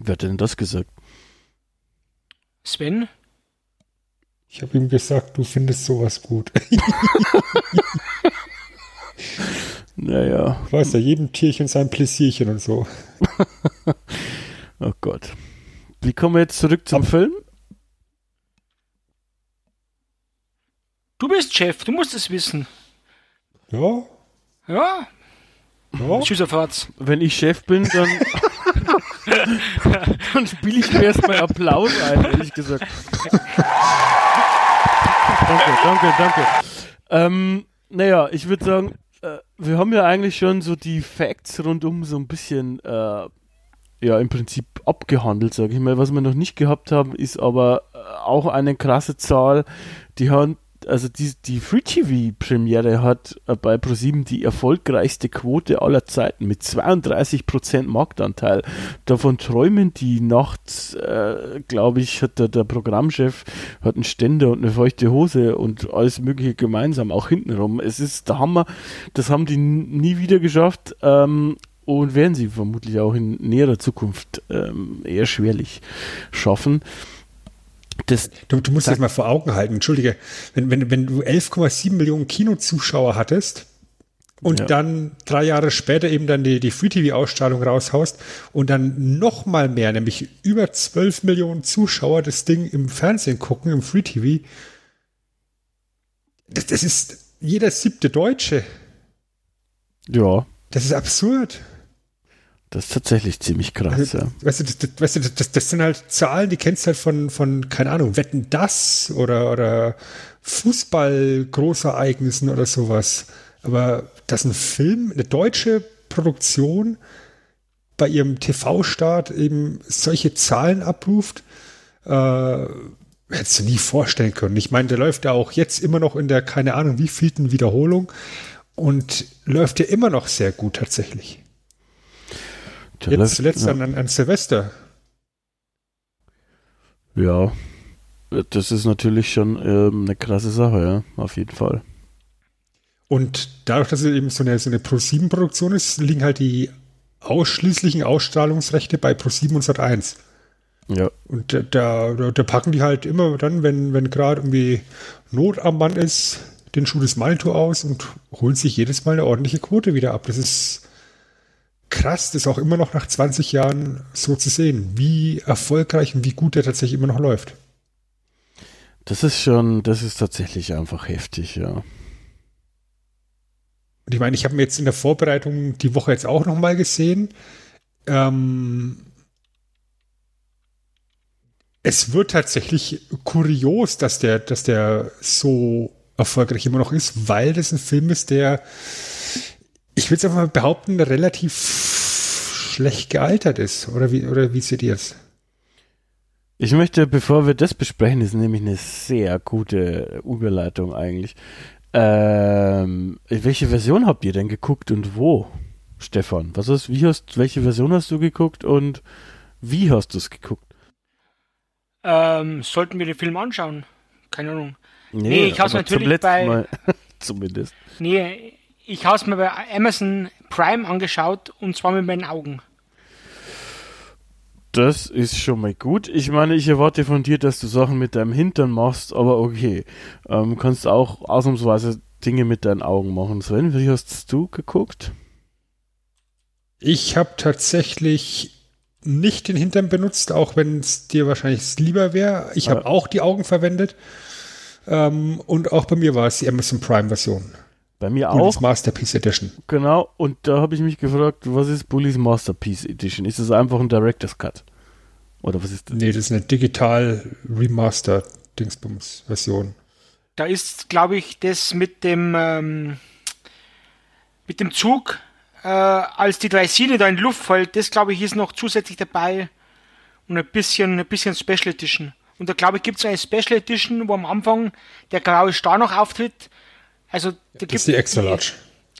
Wer hat denn das gesagt? Sven? Ich habe ihm gesagt, du findest sowas gut. naja. Du weißt ja, jedem Tierchen sein Pläsierchen und so. oh Gott. Wie kommen wir jetzt zurück zum Ab Film? Du bist Chef, du musst es wissen. Ja. Ja. ja. Tschüss, Fatz. Wenn ich Chef bin, dann. Dann spiele ich mir erstmal Applaus ein, ehrlich gesagt. danke, danke, danke. Ähm, naja, ich würde sagen, äh, wir haben ja eigentlich schon so die Facts rundum so ein bisschen, äh, ja, im Prinzip abgehandelt, sage ich mal. Was wir noch nicht gehabt haben, ist aber äh, auch eine krasse Zahl. Die haben also die, die Free TV Premiere hat äh, bei ProSieben die erfolgreichste Quote aller Zeiten mit 32% Marktanteil. Davon träumen die nachts, äh, glaube ich, hat der, der Programmchef hat einen Ständer und eine feuchte Hose und alles mögliche gemeinsam, auch hintenrum. Es ist der Hammer. Das haben die nie wieder geschafft. Ähm, und werden sie vermutlich auch in näherer Zukunft ähm, eher schwerlich schaffen. Das, du, du musst das mal vor Augen halten, entschuldige, wenn, wenn, wenn du 11,7 Millionen Kinozuschauer hattest und ja. dann drei Jahre später eben dann die, die Free-TV-Ausstrahlung raushaust und dann noch mal mehr, nämlich über 12 Millionen Zuschauer das Ding im Fernsehen gucken, im Free-TV, das, das ist jeder siebte Deutsche. Ja. Das ist absurd. Das ist tatsächlich ziemlich krass, also, ja. Weißt du, das, weißt du das, das, sind halt Zahlen, die kennst du halt von, von, keine Ahnung, Wetten das oder, oder Fußball-Großereignissen oder sowas. Aber dass ein Film, eine deutsche Produktion bei ihrem TV-Start eben solche Zahlen abruft, äh, hättest du nie vorstellen können. Ich meine, der läuft ja auch jetzt immer noch in der, keine Ahnung, wie vielten Wiederholung und läuft ja immer noch sehr gut tatsächlich. Jetzt zuletzt ja. an, an Silvester. Ja, das ist natürlich schon ähm, eine krasse Sache, ja, auf jeden Fall. Und dadurch, dass es eben so eine, so eine Pro7-Produktion ist, liegen halt die ausschließlichen Ausstrahlungsrechte bei Pro7 und Sat1. Ja. Und da, da, da, packen die halt immer dann, wenn, wenn gerade irgendwie Not am Mann ist, den Schuh des Manitou aus und holen sich jedes Mal eine ordentliche Quote wieder ab. Das ist krass, das auch immer noch nach 20 Jahren so zu sehen, wie erfolgreich und wie gut der tatsächlich immer noch läuft. Das ist schon, das ist tatsächlich einfach heftig, ja. Und ich meine, ich habe mir jetzt in der Vorbereitung die Woche jetzt auch noch mal gesehen. Ähm, es wird tatsächlich kurios, dass der, dass der so erfolgreich immer noch ist, weil das ein Film ist, der ich würde es einfach mal behaupten, relativ schlecht gealtert ist. Oder wie, oder wie seht ihr es? Ich möchte, bevor wir das besprechen, ist nämlich eine sehr gute Überleitung eigentlich. Ähm, welche Version habt ihr denn geguckt und wo, Stefan? Was ist, wie hast, welche Version hast du geguckt und wie hast du es geguckt? Ähm, sollten wir den Film anschauen? Keine Ahnung. Nee, nee ich habe es natürlich bei. Mal, zumindest. Nee, ich habe es mir bei Amazon Prime angeschaut und zwar mit meinen Augen. Das ist schon mal gut. Ich meine, ich erwarte von dir, dass du Sachen mit deinem Hintern machst, aber okay. Ähm, kannst auch ausnahmsweise Dinge mit deinen Augen machen. Sven, wie hast du geguckt? Ich habe tatsächlich nicht den Hintern benutzt, auch wenn es dir wahrscheinlich lieber wäre. Ich habe auch die Augen verwendet. Ähm, und auch bei mir war es die Amazon Prime Version. Bei mir Bullies auch. Masterpiece Edition. Genau, und da habe ich mich gefragt, was ist Bullies Masterpiece Edition? Ist es einfach ein Director's Cut? Oder was ist das? Nee, das ist eine digital Remaster Dingsbums Version. Da ist, glaube ich, das mit dem ähm, mit dem Zug, äh, als die drei Siele da in die Luft fällt, das glaube ich ist noch zusätzlich dabei und ein bisschen, ein bisschen Special Edition. Und da glaube ich gibt es eine Special Edition, wo am Anfang der graue Star noch auftritt. Also da Das gibt ist die Extra Large.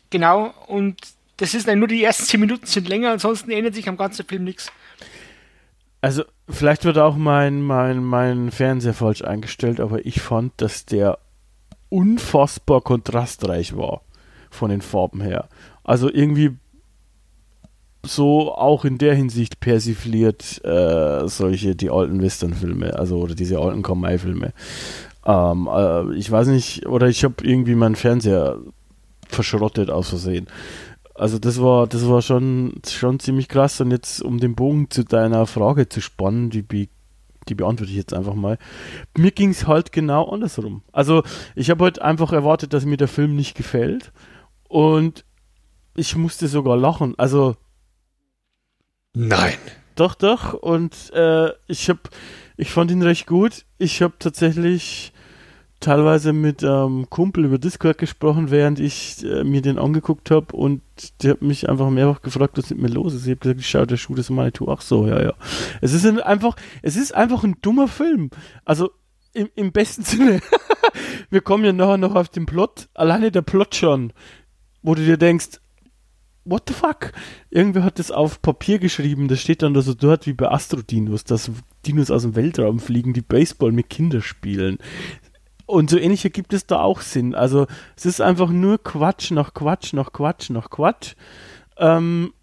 Genau, und das ist dann nur die ersten 10 Minuten sind länger, ansonsten ändert sich am ganzen Film nichts. Also, vielleicht wird auch mein, mein, mein Fernseher falsch eingestellt, aber ich fand, dass der unfassbar kontrastreich war von den Farben her. Also irgendwie so auch in der Hinsicht persifliert äh, solche die alten Western-Filme, also oder diese alten Kamai-Filme. Ähm, äh, ich weiß nicht, oder ich habe irgendwie meinen Fernseher verschrottet aus Versehen. Also das war, das war schon, schon ziemlich krass. Und jetzt, um den Bogen zu deiner Frage zu spannen, die, be die beantworte ich jetzt einfach mal. Mir ging es halt genau andersrum. Also ich habe halt einfach erwartet, dass mir der Film nicht gefällt. Und ich musste sogar lachen. Also Nein. doch, doch. Und äh, ich habe, ich fand ihn recht gut. Ich habe tatsächlich teilweise mit ähm, Kumpel über Discord gesprochen, während ich äh, mir den angeguckt habe und der hat mich einfach mehrfach gefragt, was mit mir los ist. Ich habe gesagt, ich schaue der Schuh des Manitou. Ach so, ja, ja. Es ist ein, einfach, es ist einfach ein dummer Film. Also im, im besten Sinne. Wir kommen ja nachher noch auf den Plot. Alleine der Plot schon, wo du dir denkst, what the fuck? Irgendwer hat das auf Papier geschrieben, das steht dann da so dort wie bei Astrodinos, dass Dinos aus dem Weltraum fliegen, die Baseball mit Kindern spielen. Und so ähnlich ergibt es da auch Sinn. Also es ist einfach nur Quatsch nach Quatsch nach Quatsch nach Quatsch. Ähm,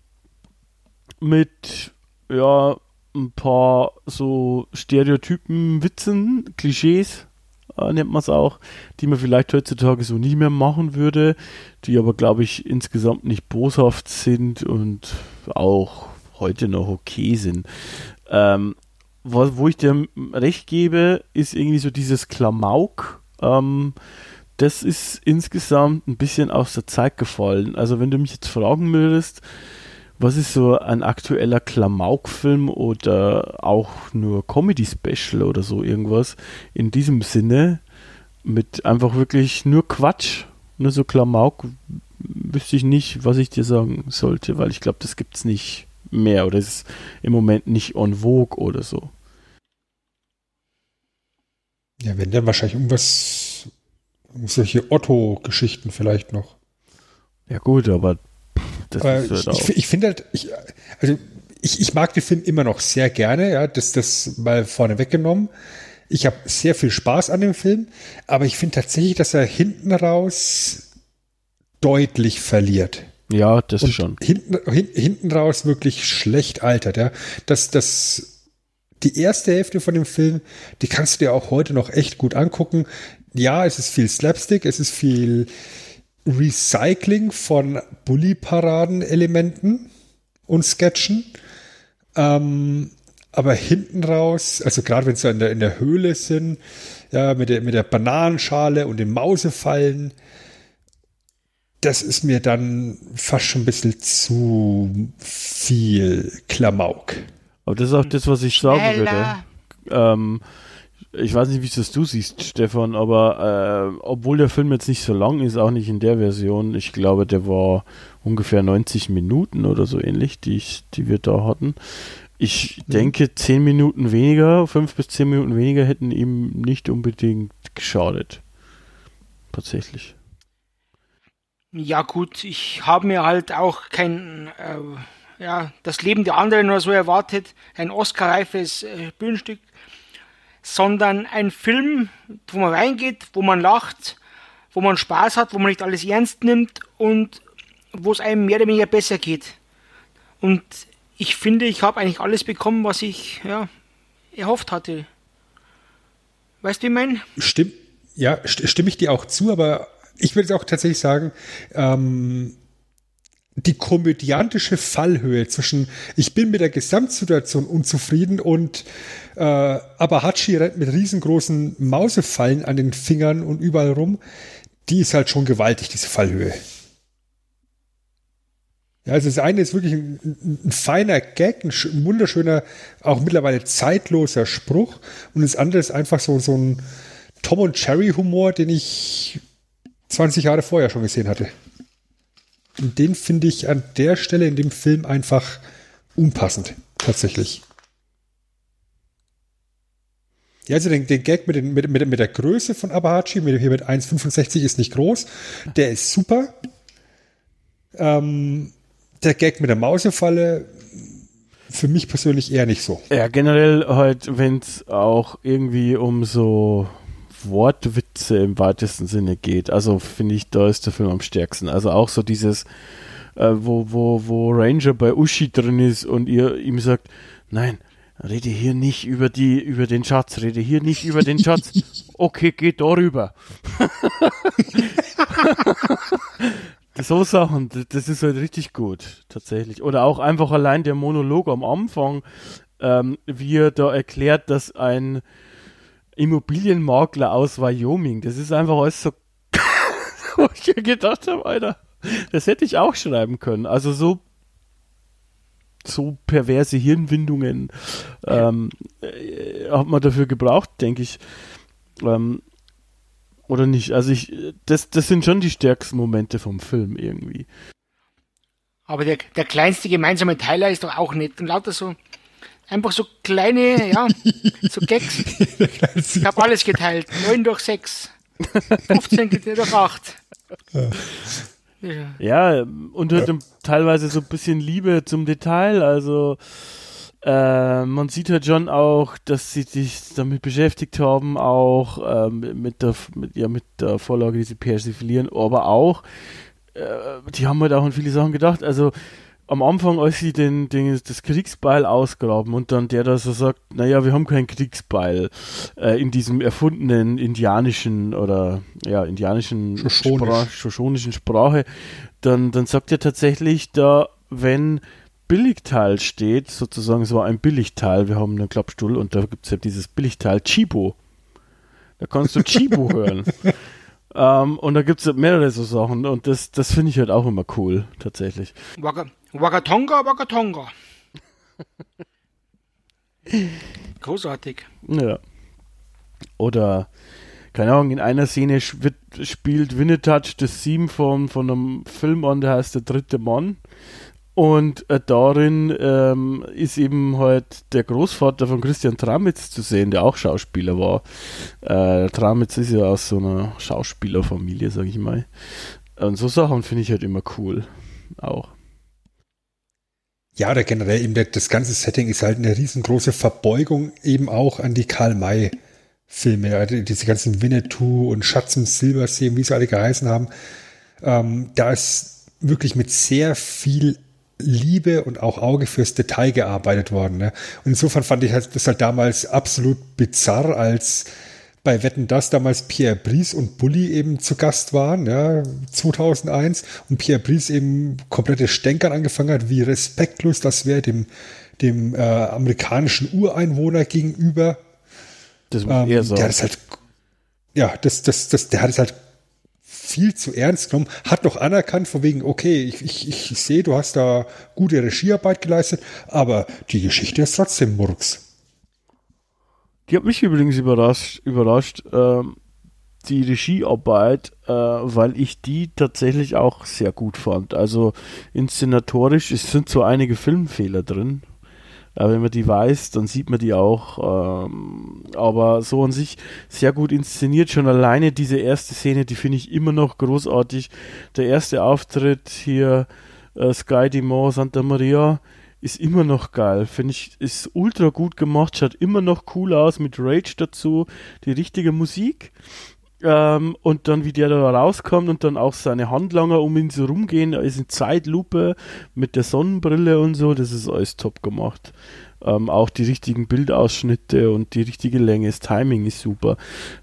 mit, ja, ein paar so Stereotypen, Witzen, Klischees, äh, nennt man es auch, die man vielleicht heutzutage so nie mehr machen würde, die aber, glaube ich, insgesamt nicht boshaft sind und auch heute noch okay sind. Ähm, wo, wo ich dir recht gebe, ist irgendwie so dieses Klamauk. Ähm, das ist insgesamt ein bisschen aus der Zeit gefallen. Also wenn du mich jetzt fragen würdest, was ist so ein aktueller Klamauk-Film oder auch nur Comedy-Special oder so irgendwas in diesem Sinne mit einfach wirklich nur Quatsch, nur so Klamauk, wüsste ich nicht, was ich dir sagen sollte, weil ich glaube, das gibt es nicht mehr oder ist im Moment nicht en vogue oder so. Ja, wenn dann wahrscheinlich irgendwas, solche Otto-Geschichten vielleicht noch. Ja gut, aber halt ich, ich, ich finde halt, ich, also ich, ich mag den Film immer noch sehr gerne, ja, das, das mal vorne weggenommen. Ich habe sehr viel Spaß an dem Film, aber ich finde tatsächlich, dass er hinten raus deutlich verliert. Ja, das Und schon. Hinten, hin, hinten raus wirklich schlecht altert, ja. Das, das, die erste Hälfte von dem Film, die kannst du dir auch heute noch echt gut angucken. Ja, es ist viel Slapstick, es ist viel Recycling von Bully-Paraden-Elementen und Sketchen. Ähm, aber hinten raus, also gerade wenn sie in der, in der Höhle sind, ja, mit der, mit der Bananenschale und den Mausefallen, das ist mir dann fast schon ein bisschen zu viel Klamauk. Aber das ist auch das, was ich sagen würde. Schneller. Ähm, ich weiß nicht, wie es du siehst, Stefan, aber äh, obwohl der Film jetzt nicht so lang ist, auch nicht in der Version, ich glaube, der war ungefähr 90 Minuten oder so ähnlich, die, ich, die wir da hatten. Ich denke, 10 Minuten weniger, 5 bis 10 Minuten weniger hätten ihm nicht unbedingt geschadet. Tatsächlich. Ja gut, ich habe mir halt auch kein, äh, ja, das Leben der anderen oder so erwartet, ein Oscar-reifes äh, Bühnenstück, sondern ein Film, wo man reingeht, wo man lacht, wo man Spaß hat, wo man nicht alles ernst nimmt und wo es einem mehr oder weniger besser geht. Und ich finde, ich habe eigentlich alles bekommen, was ich ja, erhofft hatte. Weißt du, wie ich meine? Stimmt, ja, st stimme ich dir auch zu, aber ich würde auch tatsächlich sagen, ähm, die komödiantische Fallhöhe zwischen ich bin mit der Gesamtsituation unzufrieden und äh, aber Hachi rennt mit riesengroßen Mausefallen an den Fingern und überall rum, die ist halt schon gewaltig, diese Fallhöhe. Ja, also das eine ist wirklich ein, ein feiner Gag, ein, ein, wunderschöner, auch mittlerweile zeitloser Spruch und das andere ist einfach so, so ein Tom und Cherry Humor, den ich 20 Jahre vorher schon gesehen hatte. Und den finde ich an der Stelle in dem Film einfach unpassend, tatsächlich. Ja, also den, den Gag mit, den, mit, mit, mit der Größe von Abahachi, mit, hier mit 1,65 ist nicht groß. Der ist super. Ähm, der Gag mit der Mausefalle, für mich persönlich eher nicht so. Ja, generell halt, wenn es auch irgendwie um so Wortwitze im weitesten Sinne geht. Also finde ich, da ist der Film am stärksten. Also auch so dieses, äh, wo, wo, wo Ranger bei Uschi drin ist und ihr ihm sagt, nein, rede hier nicht über die, über den Schatz, rede hier nicht über den Schatz. Okay, geh darüber. so Sachen, das ist halt richtig gut, tatsächlich. Oder auch einfach allein der Monolog am Anfang, ähm, wie er da erklärt, dass ein Immobilienmakler aus Wyoming. Das ist einfach alles so, wo ich mir gedacht habe, Alter, das hätte ich auch schreiben können. Also so so perverse Hirnwindungen ähm, äh, hat man dafür gebraucht, denke ich. Ähm, oder nicht? Also ich, das, das sind schon die stärksten Momente vom Film irgendwie. Aber der, der kleinste gemeinsame Teiler ist doch auch nett und lauter so Einfach so kleine, ja, so Gags. Ich habe alles geteilt. 9 durch 6. 15 durch 8. Ja, und halt teilweise so ein bisschen Liebe zum Detail. Also äh, man sieht halt schon auch, dass sie sich damit beschäftigt haben, auch ähm, mit, der, mit, ja, mit der Vorlage, die sie persiflieren, aber auch, äh, die haben halt auch an viele Sachen gedacht. Also am Anfang, als sie den, den, das Kriegsbeil ausgraben und dann der da so sagt, naja, wir haben kein Kriegsbeil äh, in diesem erfundenen indianischen oder ja, indianischen Sprach, schoschonischen Sprache, dann, dann sagt er tatsächlich da, wenn Billigteil steht, sozusagen so ein Billigteil, wir haben einen Klappstuhl und da gibt es ja dieses Billigteil Chibo. Da kannst du Chibo hören. Ähm, und da gibt es mehrere so Sachen und das, das finde ich halt auch immer cool, tatsächlich. Waka, Wakatonga, Wakatonga. Großartig. Ja. Oder, keine Ahnung, in einer Szene wird, spielt Winnetouch das Theme von, von einem Film an, der heißt Der dritte Mann. Und äh, darin ähm, ist eben halt der Großvater von Christian Tramitz zu sehen, der auch Schauspieler war. Äh, Tramitz ist ja aus so einer Schauspielerfamilie, sag ich mal. Und so Sachen finde ich halt immer cool. Auch. Ja, oder generell eben das ganze Setting ist halt eine riesengroße Verbeugung eben auch an die Karl May Filme, also diese ganzen Winnetou und Schatz im Silbersee, wie sie alle geheißen haben. Ähm, da ist wirklich mit sehr viel Liebe und auch Auge fürs Detail gearbeitet worden. Ne? Und insofern fand ich halt, das halt damals absolut bizarr, als bei Wetten das damals Pierre Brice und Bully eben zu Gast waren, ja, 2001 und Pierre Brice eben komplette Stänkern angefangen hat, wie respektlos das wäre dem, dem äh, amerikanischen Ureinwohner gegenüber. Das muss ähm, eher so. Der hat es halt, ja, das, das, das, der hat es halt viel zu ernst genommen, hat doch anerkannt, von wegen, okay, ich, ich, ich sehe, du hast da gute Regiearbeit geleistet, aber die Geschichte ist trotzdem Murks. Die hat mich übrigens überrascht, überrascht ähm, die Regiearbeit, äh, weil ich die tatsächlich auch sehr gut fand. Also inszenatorisch, es sind so einige Filmfehler drin, aber wenn man die weiß, dann sieht man die auch. Ähm, aber so an sich sehr gut inszeniert. Schon alleine diese erste Szene, die finde ich immer noch großartig. Der erste Auftritt hier, äh, Sky Dimont Santa Maria, ist immer noch geil. Finde ich, ist ultra gut gemacht, schaut immer noch cool aus mit Rage dazu, die richtige Musik. Ähm, und dann, wie der da rauskommt und dann auch seine Handlanger um ihn so rumgehen, da ist eine Zeitlupe mit der Sonnenbrille und so, das ist alles top gemacht. Ähm, auch die richtigen Bildausschnitte und die richtige Länge, das Timing ist super.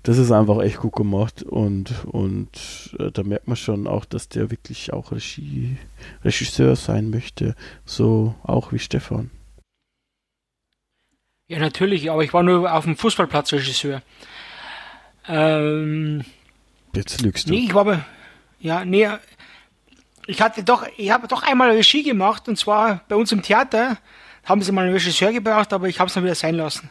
Das ist einfach echt gut gemacht und, und äh, da merkt man schon auch, dass der wirklich auch Regie, Regisseur sein möchte, so auch wie Stefan. Ja, natürlich, aber ich war nur auf dem Fußballplatz Regisseur. Ähm, Jetzt lügst du. Nee, ich war aber, ja, nee, ich hatte doch, ich habe doch einmal Regie gemacht und zwar bei uns im Theater haben sie mal einen Regisseur gebraucht, aber ich habe es dann wieder sein lassen.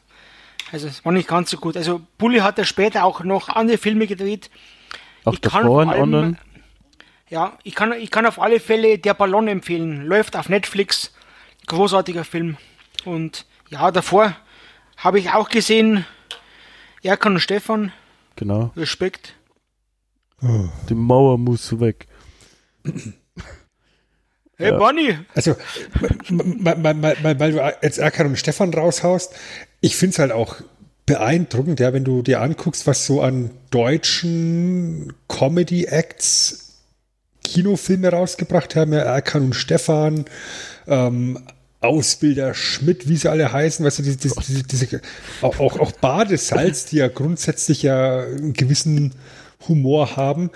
Also es war nicht ganz so gut. Also Bully hat ja später auch noch andere Filme gedreht. Auch ich davor allem- anderen. Ja, ich kann, ich kann auf alle Fälle Der Ballon empfehlen. Läuft auf Netflix. Großartiger Film. Und ja, davor habe ich auch gesehen, Erkan und Stefan. Genau. Respekt. Die Mauer muss weg. Hey Ja. Bonnie, Also, weil du jetzt Erkan und Stefan raushaust, ich finde es halt auch beeindruckend, ja, wenn du dir anguckst, was so an deutschen Comedy-Acts Kinofilme rausgebracht haben, ja, Erkan und Stefan, ähm, Ausbilder Schmidt, wie sie alle heißen, weißt du, diese, diese, diese, auch, auch, auch Badesalz, die ja grundsätzlich ja einen gewissen Humor haben.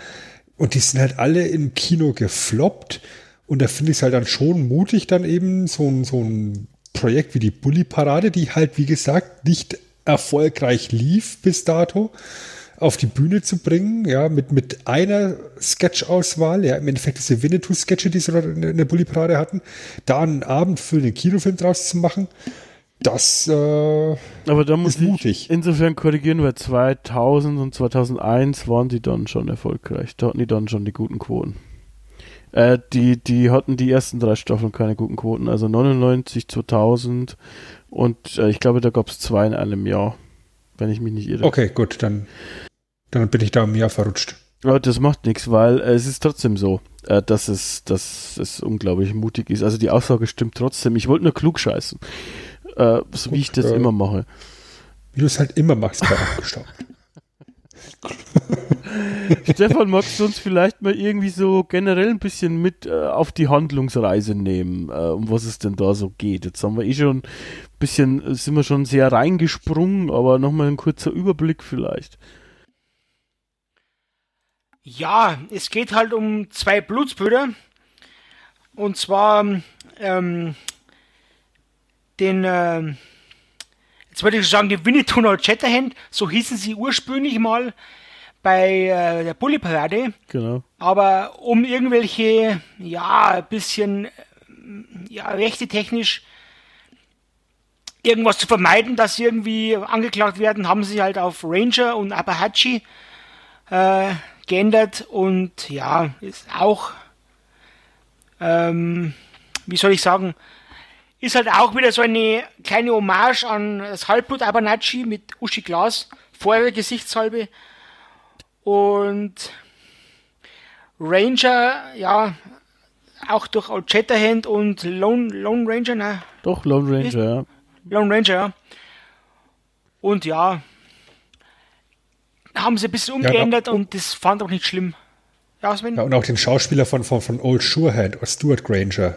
Und die sind halt alle im Kino gefloppt. Und da finde ich es halt dann schon mutig, dann eben so ein, so ein Projekt wie die Bully-Parade, die halt, wie gesagt, nicht erfolgreich lief bis dato, auf die Bühne zu bringen, ja, mit, mit einer Sketch-Auswahl, ja, im Endeffekt diese Winnetou-Sketche, die sie dort in der Bully-Parade hatten, da einen Abend für den Kinofilm draus zu machen, das, äh, Aber da muss Ist mutig. insofern korrigieren, weil 2000 und 2001 waren die dann schon erfolgreich. Da hatten die dann schon die guten Quoten. Äh, die, die hatten die ersten drei Staffeln keine guten Quoten. Also 99, 2000 und äh, ich glaube, da gab es zwei in einem Jahr, wenn ich mich nicht irre. okay, gut, dann, dann bin ich da im Jahr verrutscht. Aber das macht nichts, weil äh, es ist trotzdem so, äh, dass, es, dass es unglaublich mutig ist. Also die Aussage stimmt trotzdem. Ich wollte nur klug scheißen. Äh, so wie ich das äh, immer mache. Wie du es halt immer machst bei Abgestaubt. Stefan, magst du uns vielleicht mal irgendwie so generell ein bisschen mit äh, auf die Handlungsreise nehmen, äh, um was es denn da so geht? Jetzt haben wir eh schon ein bisschen, sind wir schon sehr reingesprungen, aber nochmal ein kurzer Überblick vielleicht. Ja, es geht halt um zwei Blutsbrüder. Und zwar ähm, den, ähm, jetzt würde ich sagen, die Winnetou und Old Shatterhand, so hießen sie ursprünglich mal bei äh, der Bully-Parade. Genau. Aber um irgendwelche, ja, ein bisschen, ja, rechte-technisch irgendwas zu vermeiden, dass sie irgendwie angeklagt werden, haben sie halt auf Ranger und Apache äh, geändert und ja, ist auch, ähm, wie soll ich sagen, ist halt auch wieder so eine kleine Hommage an das Halbblut Abanachi mit Uschi Glas, vorher Gesichtshalbe und Ranger, ja, auch durch Old Shatterhand und Lone, Lone Ranger, ne? Doch, Lone Ranger, ja. Lone Ranger, ja. Und ja, haben sie ein bisschen Ja, umgeändert und das fand auch nicht schlimm. Ja? Ja, und auch den Schauspieler von, von, von Old Surehand, Stuart Granger.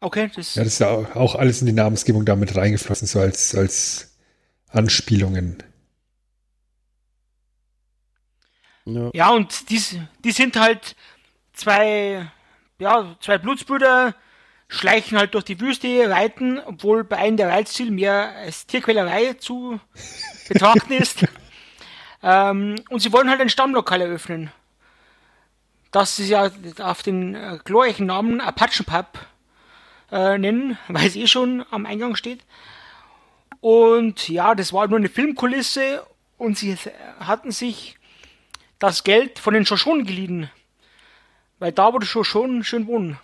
Okay, das, Ja, das ist ja auch- auch alles in die Namensgebung damit reingeflossen, so als, als Anspielungen. ja. ja, und die, die sind halt zwei, ja, zwei Blutsbrüder, schleichen halt durch die Wüste, reiten, obwohl bei einem der Reitziel mehr als Tierquälerei zu betrachten ist. ähm, und sie wollen halt ein Stammlokal eröffnen. Das ist ja auf den äh, glorreichen Namen Apachenpub äh, nennen, weil es eh schon am Eingang steht. Und ja, das war nur eine Filmkulisse und sie hatten sich das Geld von den Shoshonen geliehen. Weil da, die Shoshonen schön wohnen.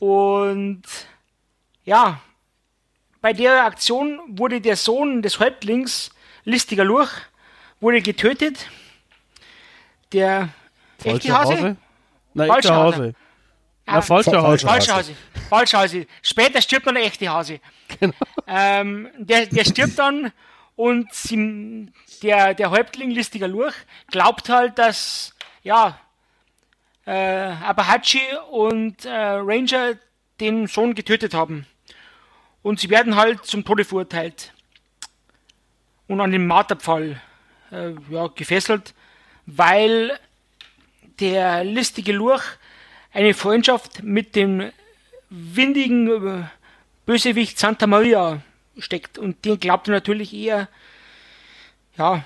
Und ja, bei der Aktion wurde der Sohn des Häuptlings, Listiger Lurch, wurde getötet. Der echte Falscher Hase? Nein, Falscher echter Hase. Hase. Ah, Na, falscher Fa- Hase. falscher Hase. Falscher Hase. Später stirbt dann der echte Hase. Ähm, der, der stirbt dann und sie, der, der Häuptling, listiger Lurch, glaubt halt, dass, ja, äh, Apache und äh, Ranger den Sohn getötet haben. und sie werden halt zum Tode verurteilt und an den Marterpfahl äh, ja, gefesselt, weil der listige Lurch eine Freundschaft mit dem windigen äh, Bösewicht Santa Maria steckt. Und den glaubt er natürlich eher, ja,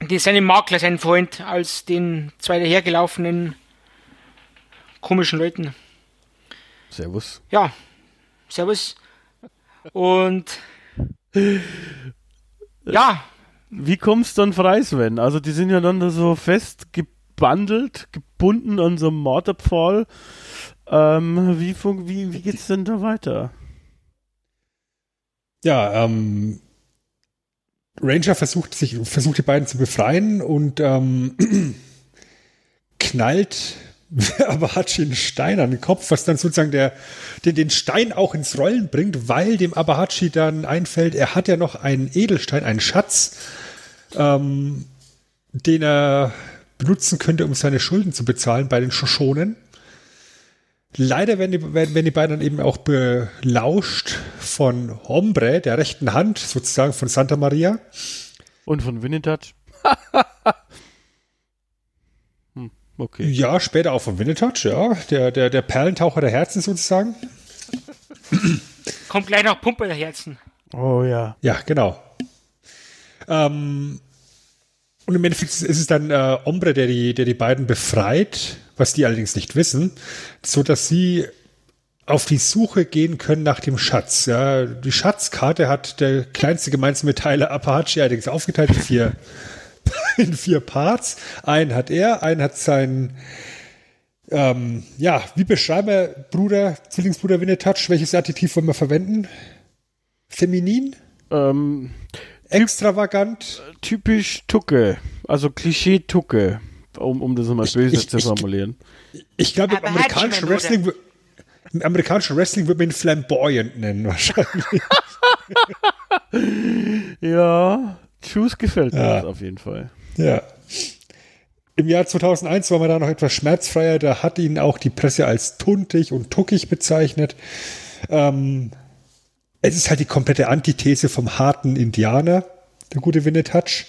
die seine Makler, sein Freund, als den zwei dahergelaufenen komischen Leuten. Servus. Ja, servus. Und ja. Wie kommst du dann frei, Sven? Also die sind ja dann da so fest gebandelt, gebunden an so einem Marterpfahl. Ähm, wie, wie, wie geht's denn da weiter? Ja, ähm, Ranger versucht sich, versucht die beiden zu befreien und ähm, knallt Abahachi einen Stein an den Kopf, was dann sozusagen der, den, den Stein auch ins Rollen bringt, weil dem Abahachi dann einfällt, er hat ja noch einen Edelstein, einen Schatz, ähm, den er benutzen könnte, um seine Schulden zu bezahlen bei den Shoshonen. Leider werden die, werden, werden die beiden dann eben auch belauscht von Hombre, der rechten Hand, sozusagen von Santa Maria. Und von Winnetouch. okay. Ja, später auch von Winnetouch, ja. Der, der, der Perlentaucher der Herzen sozusagen. Kommt gleich noch Pumpe der Herzen. Oh ja. Ja, genau. Ähm, und im Endeffekt ist es dann äh, Ombre, der die, der die beiden befreit, was die allerdings nicht wissen, so dass sie auf die Suche gehen können nach dem Schatz. Ja, die Schatzkarte hat der kleinste gemeinsame Teiler Apache allerdings aufgeteilt in vier, in vier Parts. Einen hat er, einen hat sein, ähm, ja, wie beschreiben wir Bruder, Zwillingsbruder Winnetouch? Welches Adjektiv wollen wir verwenden? Feminin? Ähm, Extravagant? Typisch Tucke, also Klischee-Tucke, um, um das mal böse ich, zu ich, formulieren. Ich glaube, im amerikanischen Wrestling, im amerikanischen Wrestling würde man ihn flamboyant nennen, wahrscheinlich. ja, Juice gefällt mir Ja. das auf jeden Fall. ja. Im Jahr 2001 war man da noch etwas schmerzfreier. Da hat ihn auch die Presse als tuntig und tuckig bezeichnet. Ähm, es ist halt die komplette Antithese vom harten Indianer, der gute Winnetouch.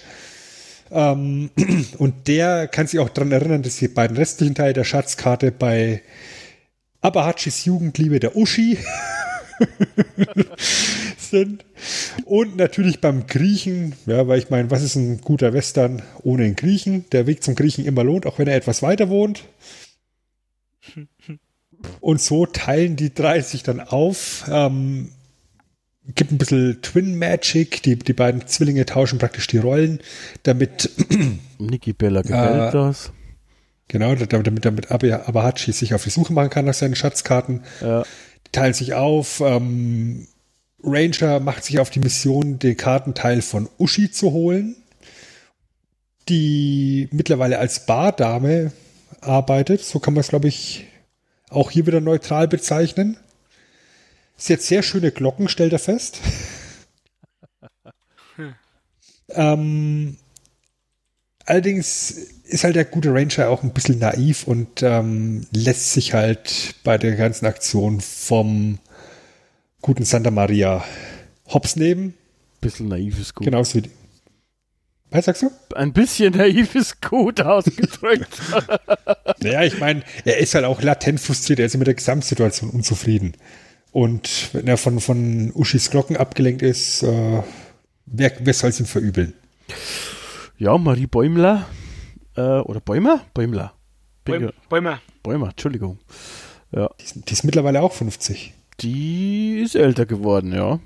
Ähm, und der kann sich auch daran erinnern, dass die beiden restlichen Teile der Schatzkarte bei Abahachis Jugendliebe der Uschi sind. Und natürlich beim Griechen, ja, weil ich meine, was ist ein guter Western ohne einen Griechen? Der Weg zum Griechen immer lohnt, auch wenn er etwas weiter wohnt. Und so teilen die drei sich dann auf. Ähm, gibt ein bisschen Twin Magic. Die, die beiden Zwillinge tauschen praktisch die Rollen, damit, Niki Bella gefällt Äh, das. genau, damit, damit Abahachi sich auf die Suche machen kann nach seinen Schatzkarten. Ja. Teilen sich auf. Ähm, Ranger macht sich auf die Mission, den Kartenteil von Uschi zu holen, die mittlerweile als Bardame arbeitet. So kann man es, glaube ich, auch hier wieder neutral bezeichnen. Sie hat sehr schöne Glocken, stellt er fest. ähm, allerdings ist halt der gute Ranger auch ein bisschen naiv und ähm, lässt sich halt bei der ganzen Aktion vom guten Santa Maria hops nehmen. Bisschen naiv ist gut. Genauso wie. Was sagst du? Ein bisschen naiv ist gut ausgedrückt. Naja, ich meine, er ist halt auch latent frustriert, er ist mit der Gesamtsituation unzufrieden. Und wenn er von, von Uschis Glocken abgelenkt ist, äh, wer, wer soll es ihm verübeln? ja, Marie Bäumler. Äh, oder Bäumer? Bäumler. Bäum- Bäumer. Bäumer, Entschuldigung. Ja. Die ist, die ist mittlerweile auch 50. Die ist älter geworden, ja.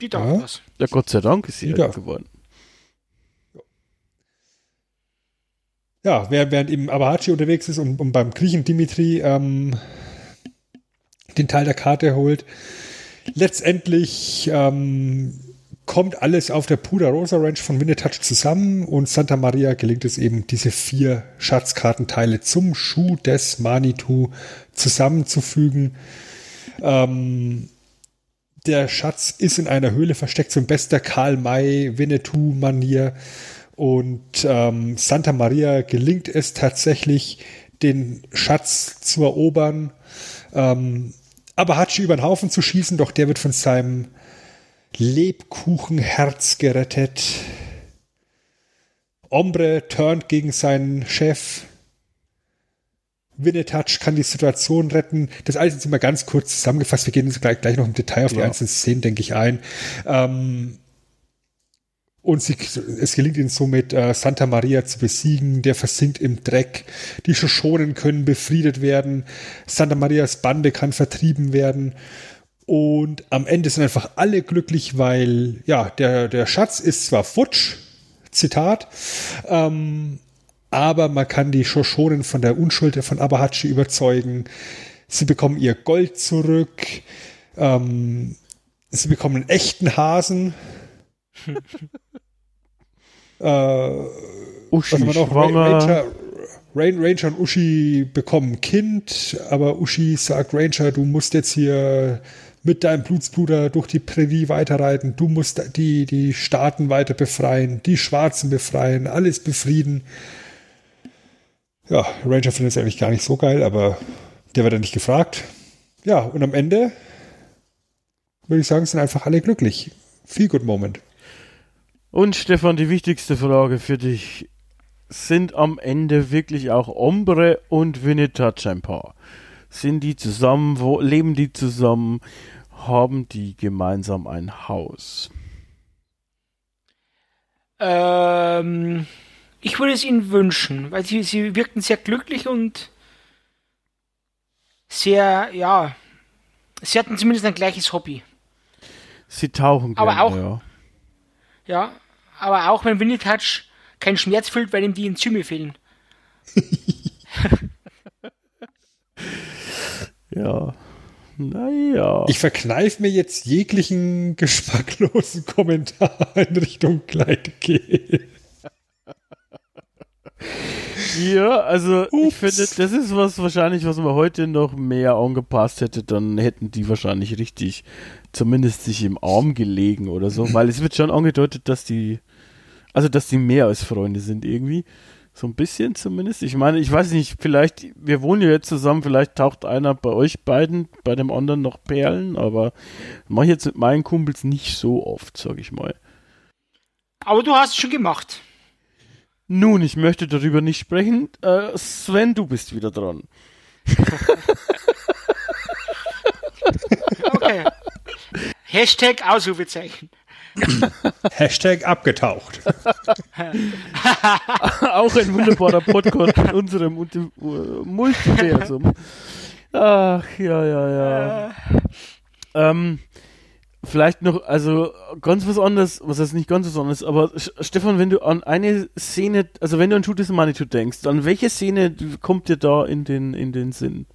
Die darf Ja. was. Ja, Gott sei Dank ist sie Die älter darf. geworden. Ja, während, während eben Abahachi unterwegs ist und, und beim Griechen Dimitri ähm, den Teil der Karte holt. Letztendlich ähm, kommt alles auf der Puda Rosa Ranch von Winnetouch zusammen und Santa Maria gelingt es eben, diese vier Schatzkartenteile zum Schuh des Manitou zusammenzufügen. Ähm, der Schatz ist in einer Höhle versteckt, so in bester Karl-May-Winnetou-Manier. Und ähm, Santa Maria gelingt es tatsächlich, den Schatz zu erobern. Ähm, Abahachi über den Haufen zu schießen, doch der wird von seinem Lebkuchenherz gerettet. Ombre turnt gegen seinen Chef. Winnetouch kann die Situation retten. Das alles ist immer ganz kurz zusammengefasst. Wir gehen gleich, gleich noch im Detail auf die einzelnen Szenen, denke ich, ein. Ähm, und sie, es gelingt ihnen somit, äh, Santa Maria zu besiegen. Der versinkt im Dreck. Die Shoshonen können befriedet werden. Santa Marias Bande kann vertrieben werden. Und am Ende sind einfach alle glücklich, weil, ja, der, der Schatz ist zwar futsch, Zitat, ähm, aber man kann die Shoshonen von der Unschuld von Abahachi überzeugen. Sie bekommen ihr Gold zurück. Ähm, sie bekommen einen echten Hasen. äh, Uschi was noch? schwanger. Ranger, Rain, Ranger und Uschi bekommen ein Kind, aber Uschi sagt Ranger, du musst jetzt hier mit deinem Blutsbruder durch die Prärie weiterreiten, du musst die, die Staaten weiter befreien, die Schwarzen befreien, alles befrieden. Ja, Ranger findet es eigentlich gar nicht so geil, aber der wird dann nicht gefragt. Ja, und am Ende würde ich sagen, sind einfach alle glücklich. Feel good Moment. Und Stefan, die wichtigste Frage für dich. Sind am Ende wirklich auch Ombre und Winnetouch ein Paar? Sind die zusammen? Wo leben die zusammen? Haben die gemeinsam ein Haus? Ähm, ich würde es ihnen wünschen, weil sie, sie wirkten sehr glücklich und sehr, ja, sie hatten zumindest ein gleiches Hobby. Sie tauchen Aber gerne, auch- ja. Ja, aber auch wenn Winnetouch keinen Schmerz fühlt, weil ihm die Enzyme fehlen. Ja. Naja. Ich verkneife mir jetzt jeglichen geschmacklosen Kommentar in Richtung Gleitgel. Ja, also ich Ups. finde, das ist was wahrscheinlich, was man heute noch mehr angepasst hätte, dann hätten die wahrscheinlich richtig zumindest sich im Arm gelegen oder so, weil es wird schon angedeutet, dass die, also dass die mehr als Freunde sind irgendwie. So ein bisschen zumindest. Ich meine, ich weiß nicht, vielleicht, wir wohnen ja jetzt zusammen, vielleicht taucht einer bei euch beiden, bei dem anderen noch Perlen, aber mache ich jetzt mit meinen Kumpels nicht so oft, sag ich mal. Aber du hast es schon gemacht. Nun, ich möchte darüber nicht sprechen. Äh, Sven, du bist wieder dran. Okay. Hashtag Ausrufezeichen. Hashtag abgetaucht. Auch ein wunderbarer Podcast in unserem Multi- äh, Multiversum. Ach, ja, ja, ja. Ähm, vielleicht noch, also ganz was anderes, was heißt nicht ganz was anderes, aber Stefan, wenn du an eine Szene, also wenn du an Shoot is Manitou denkst, an welche Szene kommt dir da in den, in den Sinn?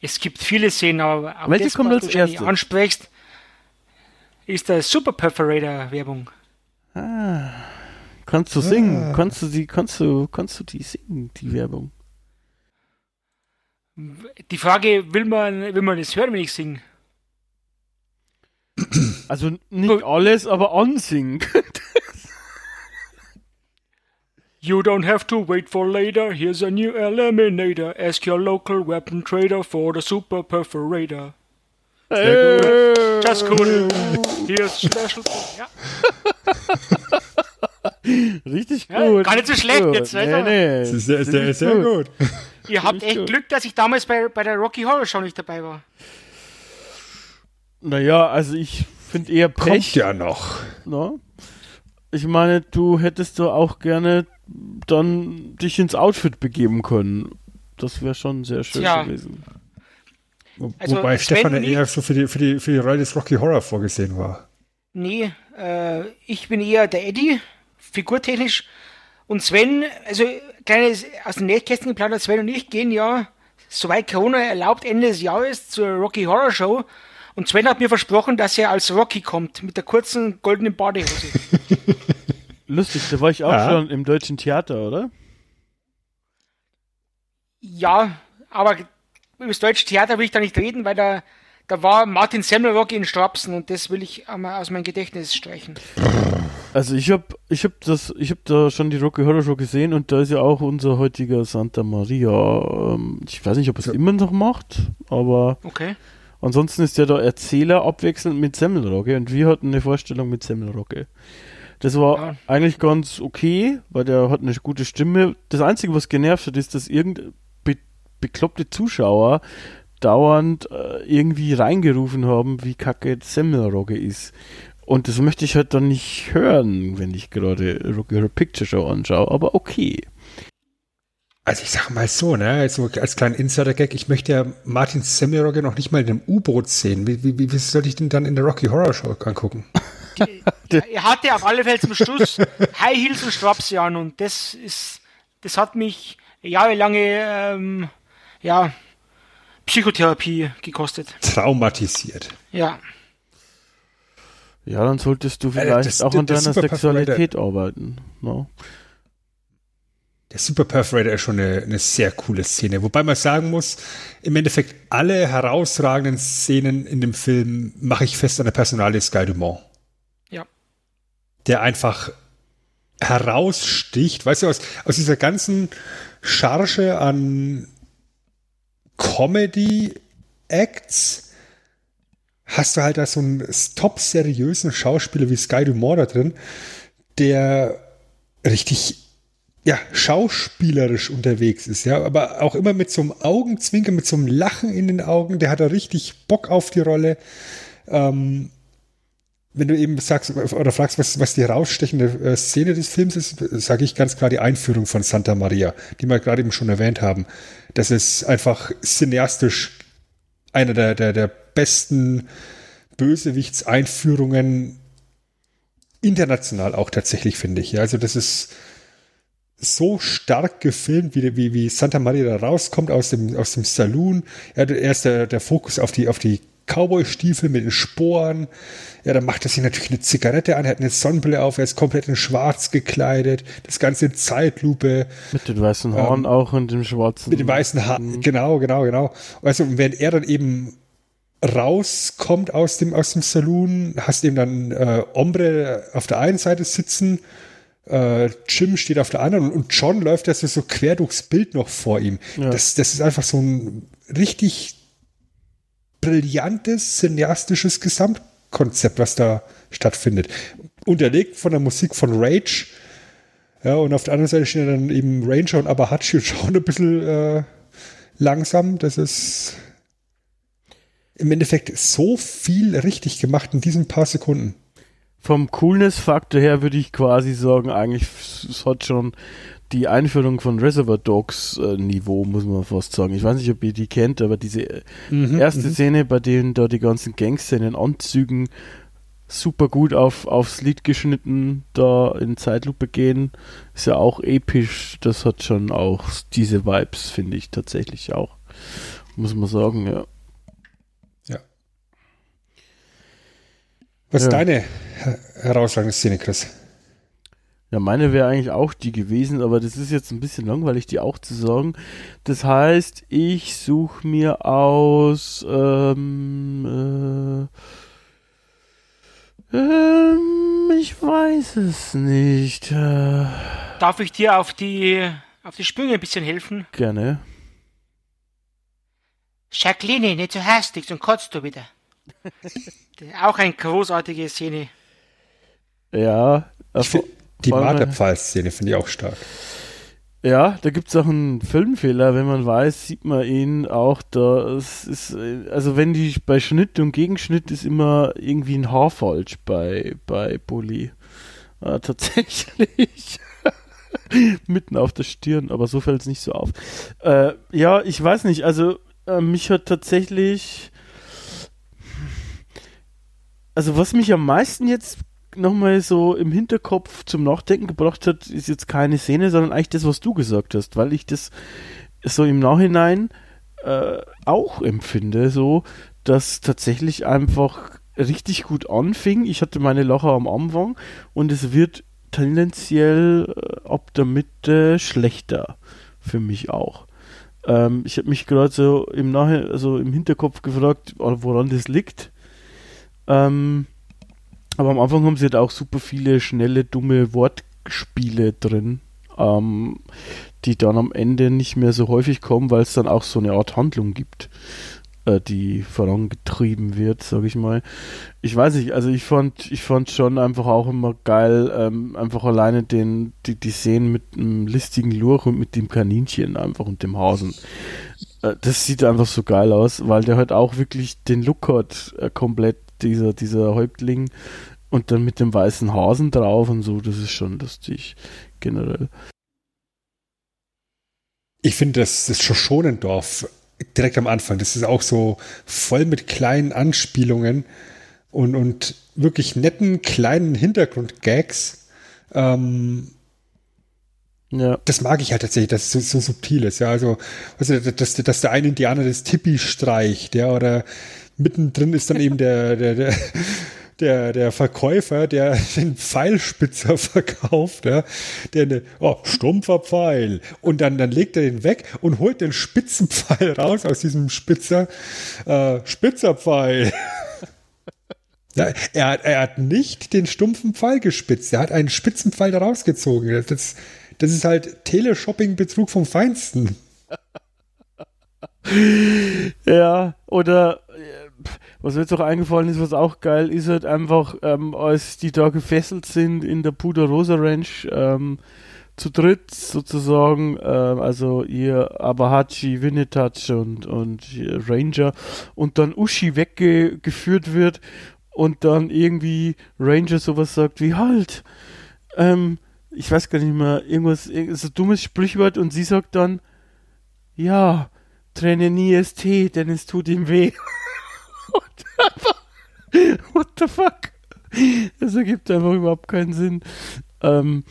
Es gibt viele Szenen, aber Welche das, kommt was als erste? ansprichst, ist der Super Perforator Werbung. Kannst du singen? Kannst du die, kannst du, kannst du die singen, die Werbung? Die Frage, will man, will man das hören, wenn ich singe? Also nicht alles, aber ansingen. You don't have to wait for later. Here's a new eliminator. Ask your local weapon trader for the super perforator. Just cool. Here's special. Ja, Richtig Ja, gut. gar nicht so schlecht gut. jetzt, Nee, Alter. nee. Das ist sehr, sehr, sehr gut. ihr habt echt gut. Glück, dass ich damals bei, bei der Rocky Horror Show nicht dabei war. Naja, also ich finde eher Kommt Pech. ja noch. Ne? Ich meine, du hättest doch auch gerne dann dich ins Outfit begeben können. Das wäre schon sehr schön Tja. gewesen. Wo- Also, Wobei Stefan ja eher so für die, für, die, für die Rolle des Rocky Horror vorgesehen war. Nee, äh, ich bin eher der Eddie, figurtechnisch. Und Sven, also kleines aus dem Nähkästchen geplaudert, Sven und ich gehen ja, soweit Corona erlaubt, Ende des Jahres zur Rocky Horror Show. Und Sven hat mir versprochen, dass er als Rocky kommt, mit der kurzen goldenen Badehose. Lustig, da war ich auch Ja. schon im deutschen Theater, oder? ja, aber über das deutsche Theater will ich da nicht reden, weil da da war Martin Semmelrogge in Strapsen und das will ich einmal aus meinem Gedächtnis streichen. Also ich habe ich hab das, ich habe da schon die Rocky Horror Show gesehen und da ist ja auch unser heutiger Santa Maria. Ähm, ich weiß nicht, ob er es immer noch macht, aber Okay. ansonsten ist ja der Erzähler abwechselnd mit Semmelrogge und wir hatten eine Vorstellung mit Semmelrogge. Das war Ja. eigentlich ganz okay, weil der hat eine gute Stimme. Das Einzige, was genervt hat, ist, dass irgend bekloppte Zuschauer dauernd äh, irgendwie reingerufen haben, wie kacke Semmelrogge ist. Und das möchte ich halt dann nicht hören, wenn ich gerade Rocky Horror Picture Show anschaue, aber okay. Also ich sag mal so, ne, also als kleinen Insider-Gag, ich möchte ja Martin Semmelrogge noch nicht mal in einem U-Boot sehen. Wie, wie, wie soll ich den dann in der Rocky Horror Show angucken? Er hatte auf alle Fälle zum Schluss High Heels und Strapse an und das ist, das hat mich jahrelange, ähm, ja, Psychotherapie gekostet. Traumatisiert. Ja. Ja, dann solltest du Äh, vielleicht das- auch an der deiner Sexualität arbeiten. ne? Der Super Perforator ist schon eine, eine sehr coole Szene. Wobei man sagen muss, im Endeffekt alle herausragenden Szenen in dem Film mache ich fest an der Personalie Sky Dumont. Ja. Der einfach heraussticht, weißt du, aus, aus dieser ganzen Charge an Comedy-Acts hast du halt da so einen top seriösen Schauspieler wie Sky Dumont da drin, der richtig ja, schauspielerisch unterwegs ist, ja, aber auch immer mit so einem Augenzwinkern, mit so einem Lachen in den Augen, der hat da richtig Bock auf die Rolle. Ähm, wenn du eben sagst oder fragst, was, was die herausstechende äh, Szene des Films ist, sage ich ganz klar die Einführung von Santa Maria, die wir gerade eben schon erwähnt haben. Das ist einfach cineastisch einer der, der, der besten Bösewichtseinführungen international auch tatsächlich, finde ich. Also das ist so stark gefilmt, wie, wie, wie Santa Maria da rauskommt aus dem, aus dem Saloon. Ja, erst der, der Fokus auf die, auf die Cowboy-Stiefel mit den Sporen. Ja, dann macht er sich natürlich eine Zigarette an, er hat eine Sonnenbrille auf, er ist komplett in schwarz gekleidet. Das Ganze in Zeitlupe. Mit den weißen Haaren auch und dem schwarzen. Ähm, Mit den weißen Haaren. Genau, genau, genau. Also, und während er dann eben rauskommt aus dem, aus dem Saloon, hast eben dann äh, Ombre auf der einen Seite sitzen, äh, Jim steht auf der anderen und John läuft also so quer durchs Bild noch vor ihm. Ja. Das, das ist einfach so ein richtig brillantes, cineastisches Gesamtkonzept, was da stattfindet. Unterlegt von der Musik von Rage. Ja, und auf der anderen Seite stehen dann eben Ranger und Abahachi und schauen ein bisschen äh, langsam. Das ist im Endeffekt so viel richtig gemacht in diesen paar Sekunden. Vom Coolness-Faktor her würde ich quasi sagen, eigentlich es hat schon die Einführung von Reservoir Dogs äh, Niveau, muss man fast sagen. Ich weiß nicht, ob ihr die kennt, aber diese äh, erste Szene, bei denen da die ganzen Gangster in den Anzügen super gut auf, aufs Lied geschnitten da in Zeitlupe gehen, ist ja auch episch. Das hat schon auch diese Vibes, finde ich tatsächlich auch. Muss man sagen, ja. Was ist Ja. deine her- herausragende Szene, Chris? Ja, meine wäre eigentlich auch die gewesen, aber das ist jetzt ein bisschen langweilig, die auch zu sagen. Das heißt, ich suche mir aus ähm, äh, ähm, ich weiß es nicht. Äh, Darf ich dir auf die, auf die Sprünge ein bisschen helfen? gerne. Jacqueline, nicht so hastig, sonst kotzt du wieder. Auch eine großartige Szene. Ja. find, die Marterpfahl-Szene finde ich auch stark. Ja, da gibt es auch einen Filmfehler. Wenn man weiß, sieht man ihn auch da. Es ist, also wenn die bei Schnitt und Gegenschnitt ist immer irgendwie ein Haar falsch bei, bei Bully. Äh, tatsächlich. Mitten auf der Stirn, aber so fällt es nicht so auf. Äh, ja, ich weiß nicht, also äh, mich hat tatsächlich. Also was mich am meisten jetzt nochmal so im Hinterkopf zum Nachdenken gebracht hat, ist jetzt keine Szene, sondern eigentlich das, was du gesagt hast, weil ich das so im Nachhinein äh, auch empfinde, so, dass tatsächlich einfach richtig gut anfing. Ich hatte meine Lacher am Anfang und es wird tendenziell äh, ab der Mitte schlechter für mich auch. Ähm, ich habe mich gerade so im Nachhinein, also im Hinterkopf gefragt, woran das liegt. Ähm, aber am Anfang haben sie halt auch super viele schnelle, dumme Wortspiele drin, ähm, die dann am Ende nicht mehr so häufig kommen, weil es dann auch so eine Art Handlung gibt, äh, die vorangetrieben wird, sage ich mal. Ich weiß nicht, also ich fand, ich fand schon einfach auch immer geil, ähm, einfach alleine den, die, die Szenen mit einem listigen Lurch und mit dem Kaninchen einfach und dem Hasen. Äh, das sieht einfach so geil aus, weil der halt auch wirklich den Look hat, äh, komplett dieser, dieser Häuptling und dann mit dem weißen Hasen drauf und so, das ist schon lustig, generell. Ich finde, das, das Schoschonendorf direkt am Anfang, das ist auch so voll mit kleinen Anspielungen und, und wirklich netten kleinen Hintergrundgags. Ähm, ja. Das mag ich halt tatsächlich, dass es so, so subtil ist. Ja, also, also dass, dass der eine Indianer das Tippi streicht, ja, oder mittendrin ist dann eben der, der, der, der, der Verkäufer, der den Pfeilspitzer verkauft, ja, der eine, oh, stumpfer Pfeil. Und dann, dann legt er den weg und holt den spitzen Pfeil raus aus diesem Spitzer, äh, spitzer Pfeil. Ja, er, hat, er hat nicht den stumpfen Pfeil gespitzt, er hat einen spitzen Pfeil da rausgezogen. Das, das ist halt Teleshopping-Betrug vom Feinsten. ja, oder was mir jetzt auch eingefallen ist, was auch geil ist, halt einfach, ähm, als die da gefesselt sind in der Puder Rosa Ranch, ähm, zu dritt sozusagen, äh, also ihr Abahachi, Winnetouch und, und Ranger und dann Ushi weggeführt wird und dann irgendwie Ranger sowas sagt wie halt, ähm, ich weiß gar nicht mehr, irgendwas, irgendwas so dummes Sprichwort und sie sagt dann, ja, trenne nie ST, denn es tut ihm weh. What the fuck? Das ergibt einfach überhaupt keinen Sinn. Ähm,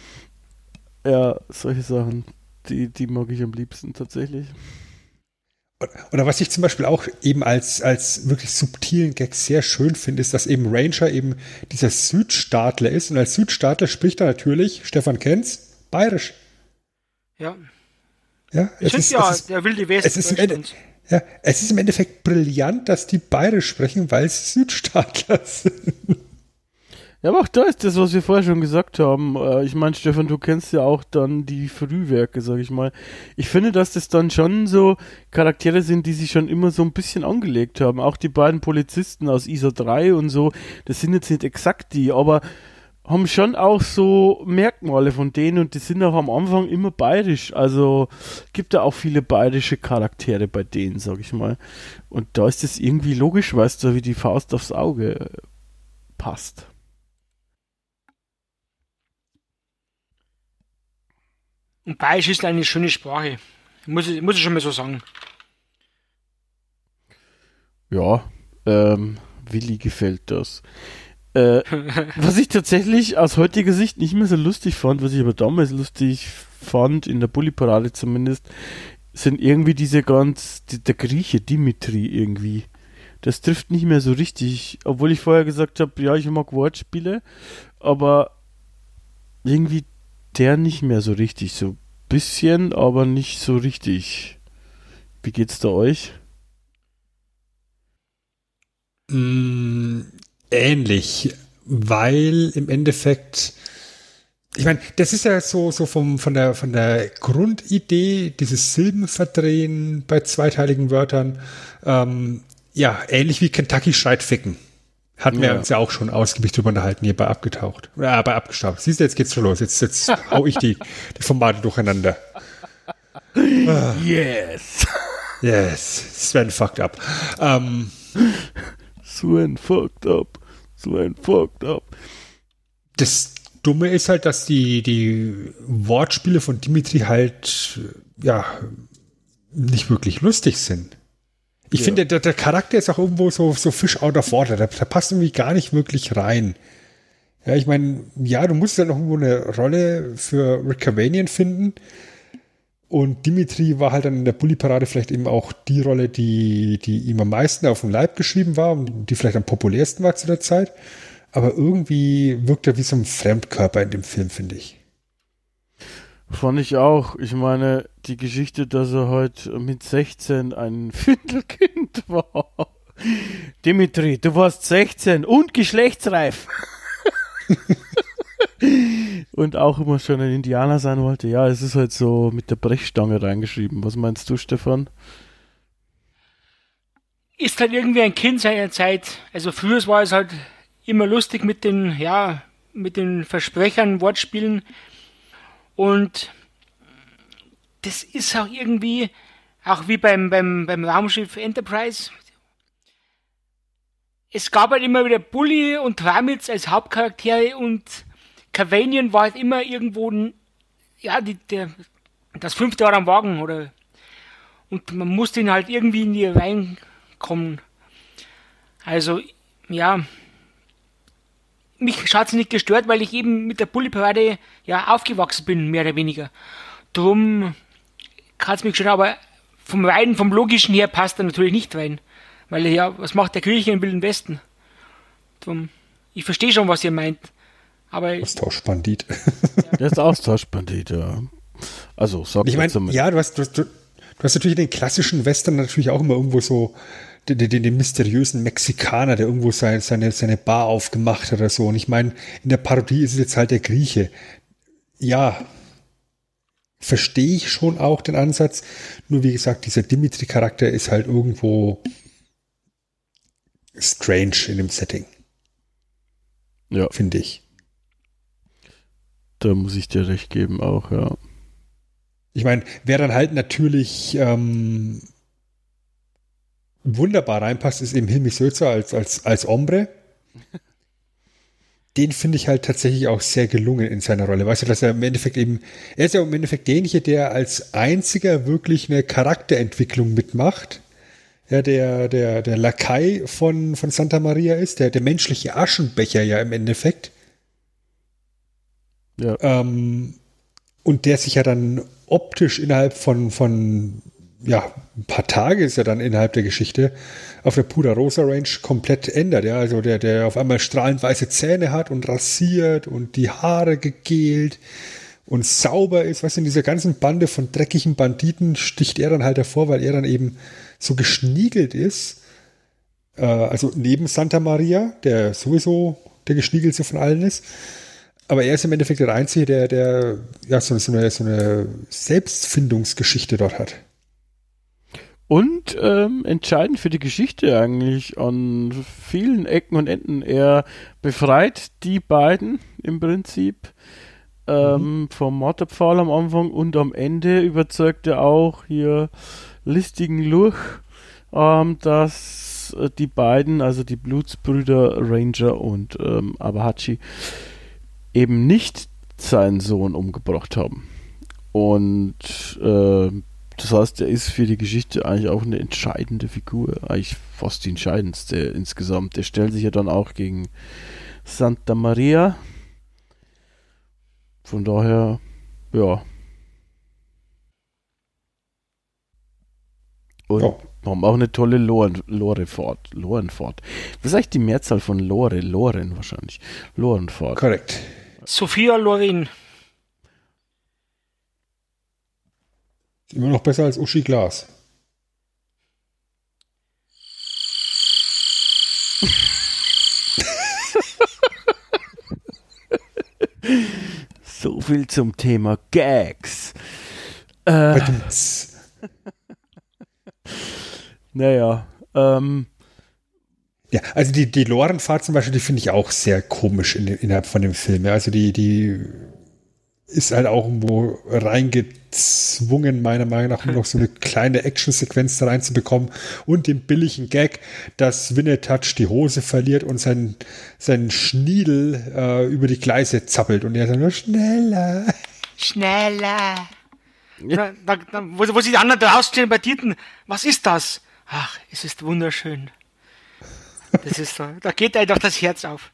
ja, solche Sachen, die, die mag ich am liebsten tatsächlich. Oder was ich zum Beispiel auch eben als, als wirklich subtilen Gag sehr schön finde, ist, dass eben Ranger eben dieser Südstaatler ist. Und als Südstaatler spricht er natürlich, Stefan kennt's, bayerisch. Ja. Ja, es ist, ja, ist, der wilde Westen. Es ist, ja, es ist im Endeffekt brillant, dass die beide sprechen, weil es Südstaatler sind. Ja, aber auch da ist das, was wir vorher schon gesagt haben. Äh, ich meine, Stefan, du kennst ja auch dann die Frühwerke, sag ich mal. Ich finde, dass das dann schon so Charaktere sind, die sich schon immer so ein bisschen angelegt haben. Auch die beiden Polizisten aus ISO 3 und so, das sind jetzt nicht exakt die, aber haben schon auch so Merkmale von denen und die sind auch am Anfang immer bayerisch. Also gibt da auch viele bayerische Charaktere bei denen, sag ich mal. Und da ist es irgendwie logisch, weil es da wie die Faust aufs Auge passt. Und Bayerisch ist eine schöne Sprache. Muss ich, muss ich schon mal so sagen. Ja, ähm, Willi gefällt das. Äh, was ich tatsächlich aus heutiger Sicht nicht mehr so lustig fand, was ich aber damals lustig fand, in der Bulli-Parade zumindest, sind irgendwie diese ganz, die, der Grieche Dimitri irgendwie. Das trifft nicht mehr so richtig, obwohl ich vorher gesagt habe, ja, ich mag Wortspiele, aber irgendwie der nicht mehr so richtig. So bisschen, aber nicht so richtig. Wie geht's da euch? Ähnlich, weil im Endeffekt, ich meine, das ist ja so, so vom, von, der, von der Grundidee, dieses Silbenverdrehen bei zweiteiligen Wörtern, ähm, ja, ähnlich wie Kentucky schreit ficken. Hatten ja. wir uns ja auch schon ausgiebig drüber unterhalten, hier bei abgetaucht. Ja, bei abgestaucht. Siehst du, jetzt geht's schon los. Jetzt, jetzt hau ich die, die Formate durcheinander. Yes. Yes. Sven fucked up. Ähm, Sven fucked up. Sven fucked up. Das Dumme ist halt, dass die, die Wortspiele von Dimitri halt, ja, nicht wirklich lustig sind. Ich ja. finde, der, der, Charakter ist auch irgendwo so, so Fish out of water. Der, der passt irgendwie gar nicht wirklich rein. Ja, ich meine, ja, du musst ja noch irgendwo eine Rolle für Rick Cavanian finden. Und Dimitri war halt dann in der Bully-Parade vielleicht eben auch die Rolle, die, die ihm am meisten auf den Leib geschrieben war und die vielleicht am populärsten war zu der Zeit. Aber irgendwie wirkt er wie so ein Fremdkörper in dem Film, finde ich. Fand ich auch. Ich meine, die Geschichte, dass er heute mit 16 ein Findelkind war. Dimitri, du warst 16 und geschlechtsreif. und auch immer schon ein Indianer sein wollte. Ja, es ist halt so mit der Brechstange reingeschrieben. Was meinst du, Stefan? Ist halt irgendwie ein Kind seiner Zeit. Also früher war es halt immer lustig mit den, ja, mit den Versprechern, Wortspielen. Und das ist auch irgendwie, auch wie beim, beim, beim Raumschiff Enterprise. Es gab halt immer wieder Bully und Tramitz als Hauptcharaktere und Cavanian war halt immer irgendwo, ja, die, der, das fünfte Jahr am Wagen oder und man musste ihn halt irgendwie in die reinkommen. Also, ja, mich hat es nicht gestört, weil ich eben mit der Bulli-Parade ja aufgewachsen bin, mehr oder weniger. Drum hat es mich gestört, aber vom rein, vom logischen her passt er natürlich nicht rein. Weil ja, was macht der Kirche im Wilden Westen? Drum, ich verstehe schon, was ihr meint. Aber Austauschbandit. Der ist Austauschbandit, ja. Also, sag ich meine, ja, du hast, du, du, du hast natürlich den klassischen Western natürlich auch immer irgendwo so den, den, den mysteriösen Mexikaner, der irgendwo sein, seine, seine Bar aufgemacht hat oder so. Und ich meine, in der Parodie ist es jetzt halt der Grieche. Ja, verstehe ich schon auch den Ansatz. Nur wie gesagt, dieser Dimitri-Charakter ist halt irgendwo strange in dem Setting. Ja. Finde ich. Da muss ich dir recht geben, auch, ja. Ich meine, wer dann halt natürlich ähm, wunderbar reinpasst, ist eben Hilmi Sölzer als, als, als Ombre. Den finde ich halt tatsächlich auch sehr gelungen in seiner Rolle. Weißt du, dass er im Endeffekt eben, er ist ja im Endeffekt derjenige, der als einziger wirklich eine Charakterentwicklung mitmacht. Ja, der, der, der Lakai von, von Santa Maria ist, der, der menschliche Aschenbecher ja im Endeffekt. Ja. Ähm, und der sich ja dann optisch innerhalb von, von ja, ein paar Tage ist ja dann innerhalb der Geschichte auf der Puder Rosa Range komplett ändert. Ja, also der, der auf einmal strahlend weiße Zähne hat und rasiert und die Haare gegelt und sauber ist. Was in dieser ganzen Bande von dreckigen Banditen sticht er dann halt hervor, weil er dann eben so geschniegelt ist. Äh, also neben Santa Maria, der sowieso der geschniegelste von allen ist. Aber er ist im Endeffekt der Einzige, der, der ja, so, eine, so eine Selbstfindungsgeschichte dort hat. Und ähm, entscheidend für die Geschichte eigentlich an vielen Ecken und Enden. Er befreit die beiden im Prinzip ähm, mhm. vom Mordpfahl am Anfang und am Ende überzeugt er auch hier listigen Luch, ähm, dass äh, die beiden, also die Blutsbrüder Ranger und ähm, Abahachi, eben nicht seinen Sohn umgebracht haben. Und äh, das heißt, er ist für die Geschichte eigentlich auch eine entscheidende Figur. Eigentlich fast die entscheidendste insgesamt. Der stellt sich ja dann auch gegen Santa Maria. Von daher, ja. Und ja. haben auch eine tolle Loren, Lorefahrt. Lorenfahrt. Was ist eigentlich die Mehrzahl von Lore? Loren wahrscheinlich. Lorenfahrt. Korrekt. Sophia Lorin. Immer noch besser als Uschi Glas. so viel zum Thema Gags. Äh, naja, ähm, ja, also die, die Lorenfahrt zum Beispiel, die finde ich auch sehr komisch in, innerhalb von dem Film. Ja. Also die, die ist halt auch irgendwo reingezwungen, meiner Meinung nach, um noch so eine kleine Actionsequenz da reinzubekommen und den billigen Gag, dass Winnetouch die Hose verliert und sein, sein Schniedel äh, über die Gleise zappelt und er sagt nur schneller. Schneller. Ja. Da, da, wo, wo sie die anderen draußen stehen bei Titen, was ist das? Ach, es ist wunderschön. Das ist so, da geht einfach das Herz auf.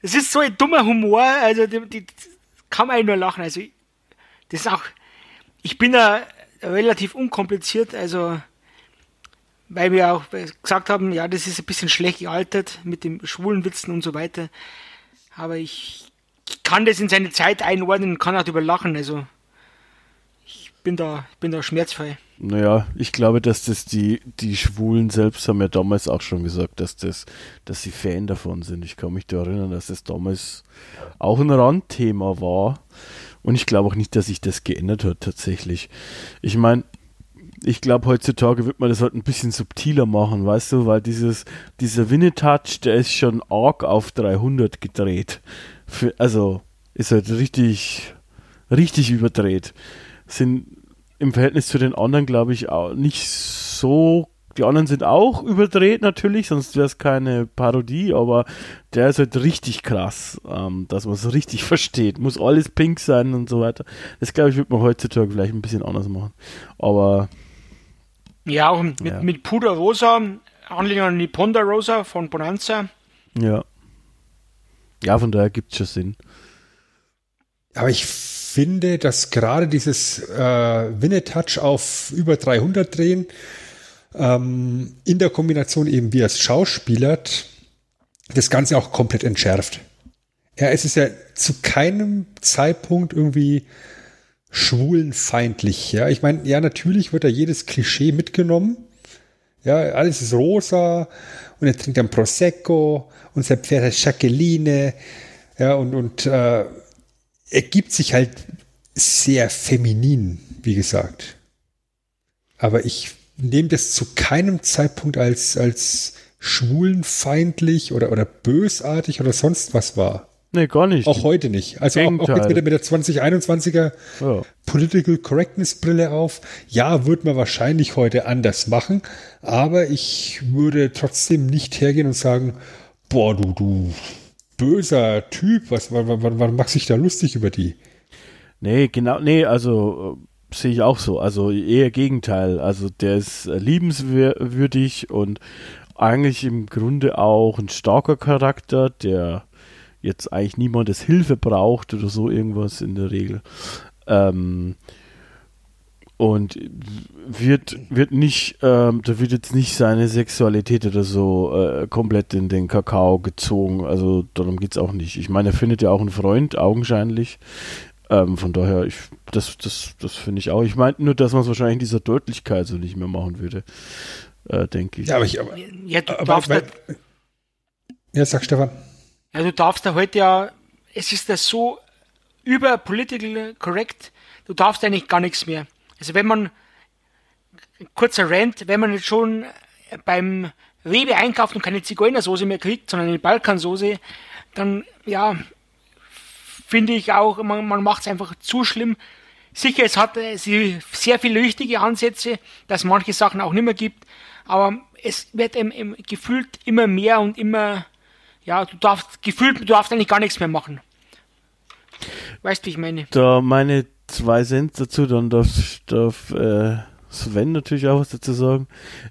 Es ist so ein dummer Humor, also die, die, kann man nur lachen. Also, das ist auch, ich bin da relativ unkompliziert, also, weil wir auch gesagt haben, ja, das ist ein bisschen schlecht gealtert mit dem schwulen Witzen und so weiter. Aber ich kann das in seine Zeit einordnen und kann auch drüber lachen, also, bin da, bin da schmerzfrei. Naja, ich glaube, dass das die, die Schwulen selbst haben ja damals auch schon gesagt, dass das, dass sie Fan davon sind. Ich kann mich da erinnern, dass das damals auch ein Randthema war. Und ich glaube auch nicht, dass sich das geändert hat tatsächlich. Ich meine, ich glaube, heutzutage wird man das halt ein bisschen subtiler machen, weißt du, weil dieses, dieser Winnetouch, der ist schon arg auf 300 gedreht. Für, also, ist halt richtig, richtig überdreht. Sind im Verhältnis zu den anderen, glaube ich, auch nicht so. Die anderen sind auch überdreht natürlich, sonst wäre es keine Parodie, aber der ist halt richtig krass, ähm, dass man es richtig versteht. Muss alles pink sein und so weiter. Das glaube ich, wird man heutzutage vielleicht ein bisschen anders machen. Aber. Ja, auch mit, Ja. mit Puder Rosa, Anlehnung an die Ponderosa von Bonanza. Ja. Ja, von daher gibt es schon Sinn. Aber ich finde, dass gerade dieses äh, Winnetouch auf über 300 drehen, ähm, in der Kombination eben wie er es schauspielert, das Ganze auch komplett entschärft. Ja, es ist ja zu keinem Zeitpunkt irgendwie schwulenfeindlich. Ja, ich meine, ja, natürlich wird da jedes Klischee mitgenommen. Ja, alles ist rosa und er trinkt dann Prosecco und sein Pferd heißt Jacqueline. Ja, und, und äh, er gibt sich halt sehr feminin, wie gesagt. Aber ich nehme das zu keinem Zeitpunkt als, als schwulenfeindlich oder, oder bösartig oder sonst was wahr. Nee, gar nicht. Auch heute nicht. Also auch, auch jetzt mit der, mit der 2021er Ja. Political Correctness Brille auf. Ja, würde man wahrscheinlich heute anders machen, aber ich würde trotzdem nicht hergehen und sagen, boah, du, du böser Typ, was, was, was machst dich da lustig über die? Nee, genau, nee, also äh, sehe ich auch so. Also eher Gegenteil. Also der ist äh, liebenswürdig und eigentlich im Grunde auch ein starker Charakter, der jetzt eigentlich niemandes Hilfe braucht oder so irgendwas in der Regel. Ähm, und wird, wird nicht, ähm, da wird jetzt nicht seine Sexualität oder so äh, komplett in den Kakao gezogen. Also darum geht es auch nicht. Ich meine, er findet ja auch einen Freund, augenscheinlich. Ähm, von daher, ich, das, das, das finde ich auch. Ich meine nur, dass man es wahrscheinlich in dieser Deutlichkeit so nicht mehr machen würde. Äh, denke ich. Ja, aber ich, aber, Ja, du aber darfst weil, da, ja, sag Stefan. ja, du darfst da heute ja, es ist das so über political correct, du darfst eigentlich gar nichts mehr. Also wenn man, kurzer Rant, wenn man jetzt schon beim Rewe einkauft und keine Zigeunersoße mehr kriegt, sondern eine Balkansoße, dann, ja, finde ich auch, man, man macht es einfach zu schlimm. Sicher, es hat äh, sehr viele richtige Ansätze, dass manche Sachen auch nicht mehr gibt, aber es wird im, im, gefühlt immer mehr und immer, ja, du darfst, gefühlt, du darfst eigentlich gar nichts mehr machen. Weißt du, wie ich meine? da meine zwei Cent dazu, dann darf, darf äh, Sven natürlich auch was dazu sagen.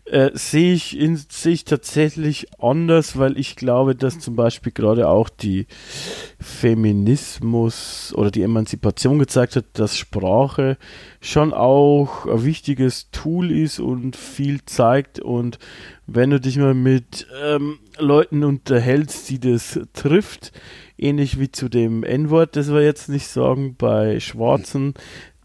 Äh, sehe ich, in- ich tatsächlich anders, weil ich glaube, dass zum Beispiel gerade auch die Feminismus oder die Emanzipation gezeigt hat, dass Sprache schon auch ein wichtiges Tool ist und viel zeigt und wenn du dich mal mit ähm, Leuten unterhältst, die das trifft, ähnlich wie zu dem N-Wort, das wir jetzt nicht sagen, bei Schwarzen,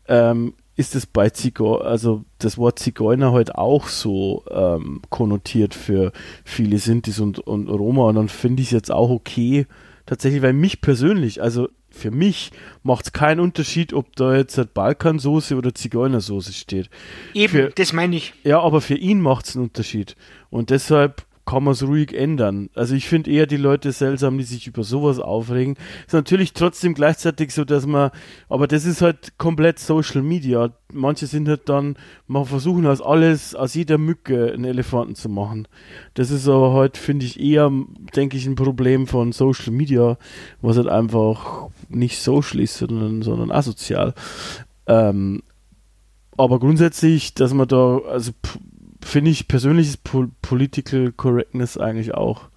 ähm, ist es bei Zigeuner, also das Wort Zigeuner halt auch so ähm, konnotiert für viele Sintis und, und Roma und dann finde ich es jetzt auch okay, tatsächlich, weil mich persönlich, also für mich macht es keinen Unterschied, ob da jetzt Balkansoße oder Zigeunersoße steht. Eben, Für- das meine ich. Ja, aber für ihn macht es einen Unterschied. Und deshalb kann man es ruhig ändern. Also ich finde eher die Leute seltsam, die sich über sowas aufregen. Ist natürlich trotzdem gleichzeitig so, dass man, aber das ist halt komplett Social Media. Manche sind halt dann, man versuchen aus alles, aus jeder Mücke einen Elefanten zu machen. Das ist aber halt, finde ich, eher, denke ich, ein Problem von Social Media, was halt einfach nicht social ist, sondern, sondern asozial. Ähm, aber grundsätzlich, dass man da, also p- finde ich persönlich ist Pol Political Correctness eigentlich auch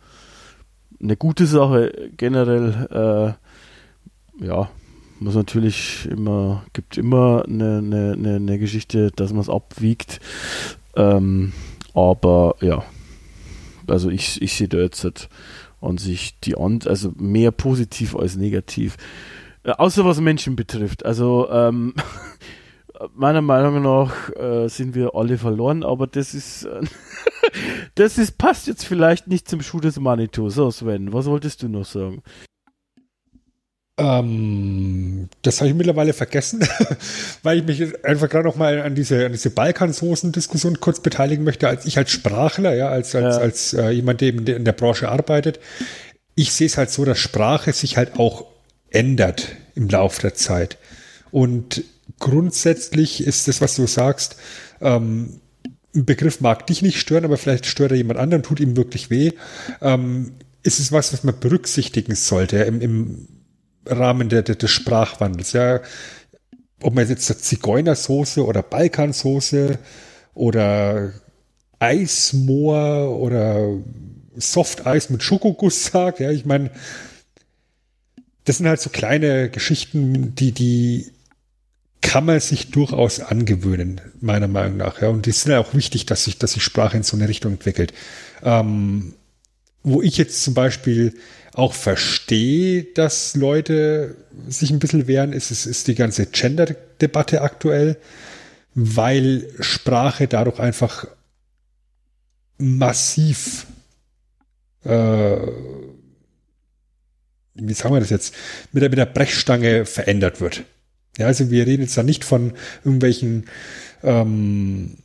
eine gute Sache. Generell, äh, ja, muss natürlich immer, gibt immer eine, eine, eine, Geschichte, dass man es abwiegt. Ähm, aber ja, also ich, ich sehe da jetzt halt an sich die an, also mehr positiv als negativ. Äh, außer was Menschen betrifft. Also ähm, meiner Meinung nach äh, sind wir alle verloren, aber das ist, äh, das ist, passt jetzt vielleicht nicht zum Schuh des Manitou. So, Sven, was wolltest du noch sagen? Ähm, das habe ich mittlerweile vergessen, weil ich mich einfach gerade noch mal an diese, an diese Balkansoßen-Diskussion kurz beteiligen möchte, als ich als Sprachler, ja, als, als, ja. als äh, jemand, der in der Branche arbeitet. Ich sehe es halt so, dass Sprache sich halt auch ändert im Laufe der Zeit. Und grundsätzlich ist das, was du sagst, ähm, ein Begriff mag dich nicht stören, aber vielleicht stört er jemand anderen, tut ihm wirklich weh. Ähm, ist es was, was man berücksichtigen sollte im, im Rahmen der, der, des Sprachwandels. Ja, ob man jetzt Zigeunersoße oder Balkansoße oder Eismoor oder Softeis mit Schokoguss sagt. Ja, ich meine, das sind halt so kleine Geschichten, die, die kann man sich durchaus angewöhnen, meiner Meinung nach. Ja, und die sind ja auch wichtig, dass sich, dass sich Sprache in so eine Richtung entwickelt. Ähm, wo ich jetzt zum Beispiel auch verstehe, dass Leute sich ein bisschen wehren, ist, ist, ist die ganze Gender-Debatte aktuell, weil Sprache dadurch einfach massiv, äh, wie sagen wir das jetzt, mit der, mit der Brechstange verändert wird. Ja, also wir reden jetzt da nicht von irgendwelchen ähm,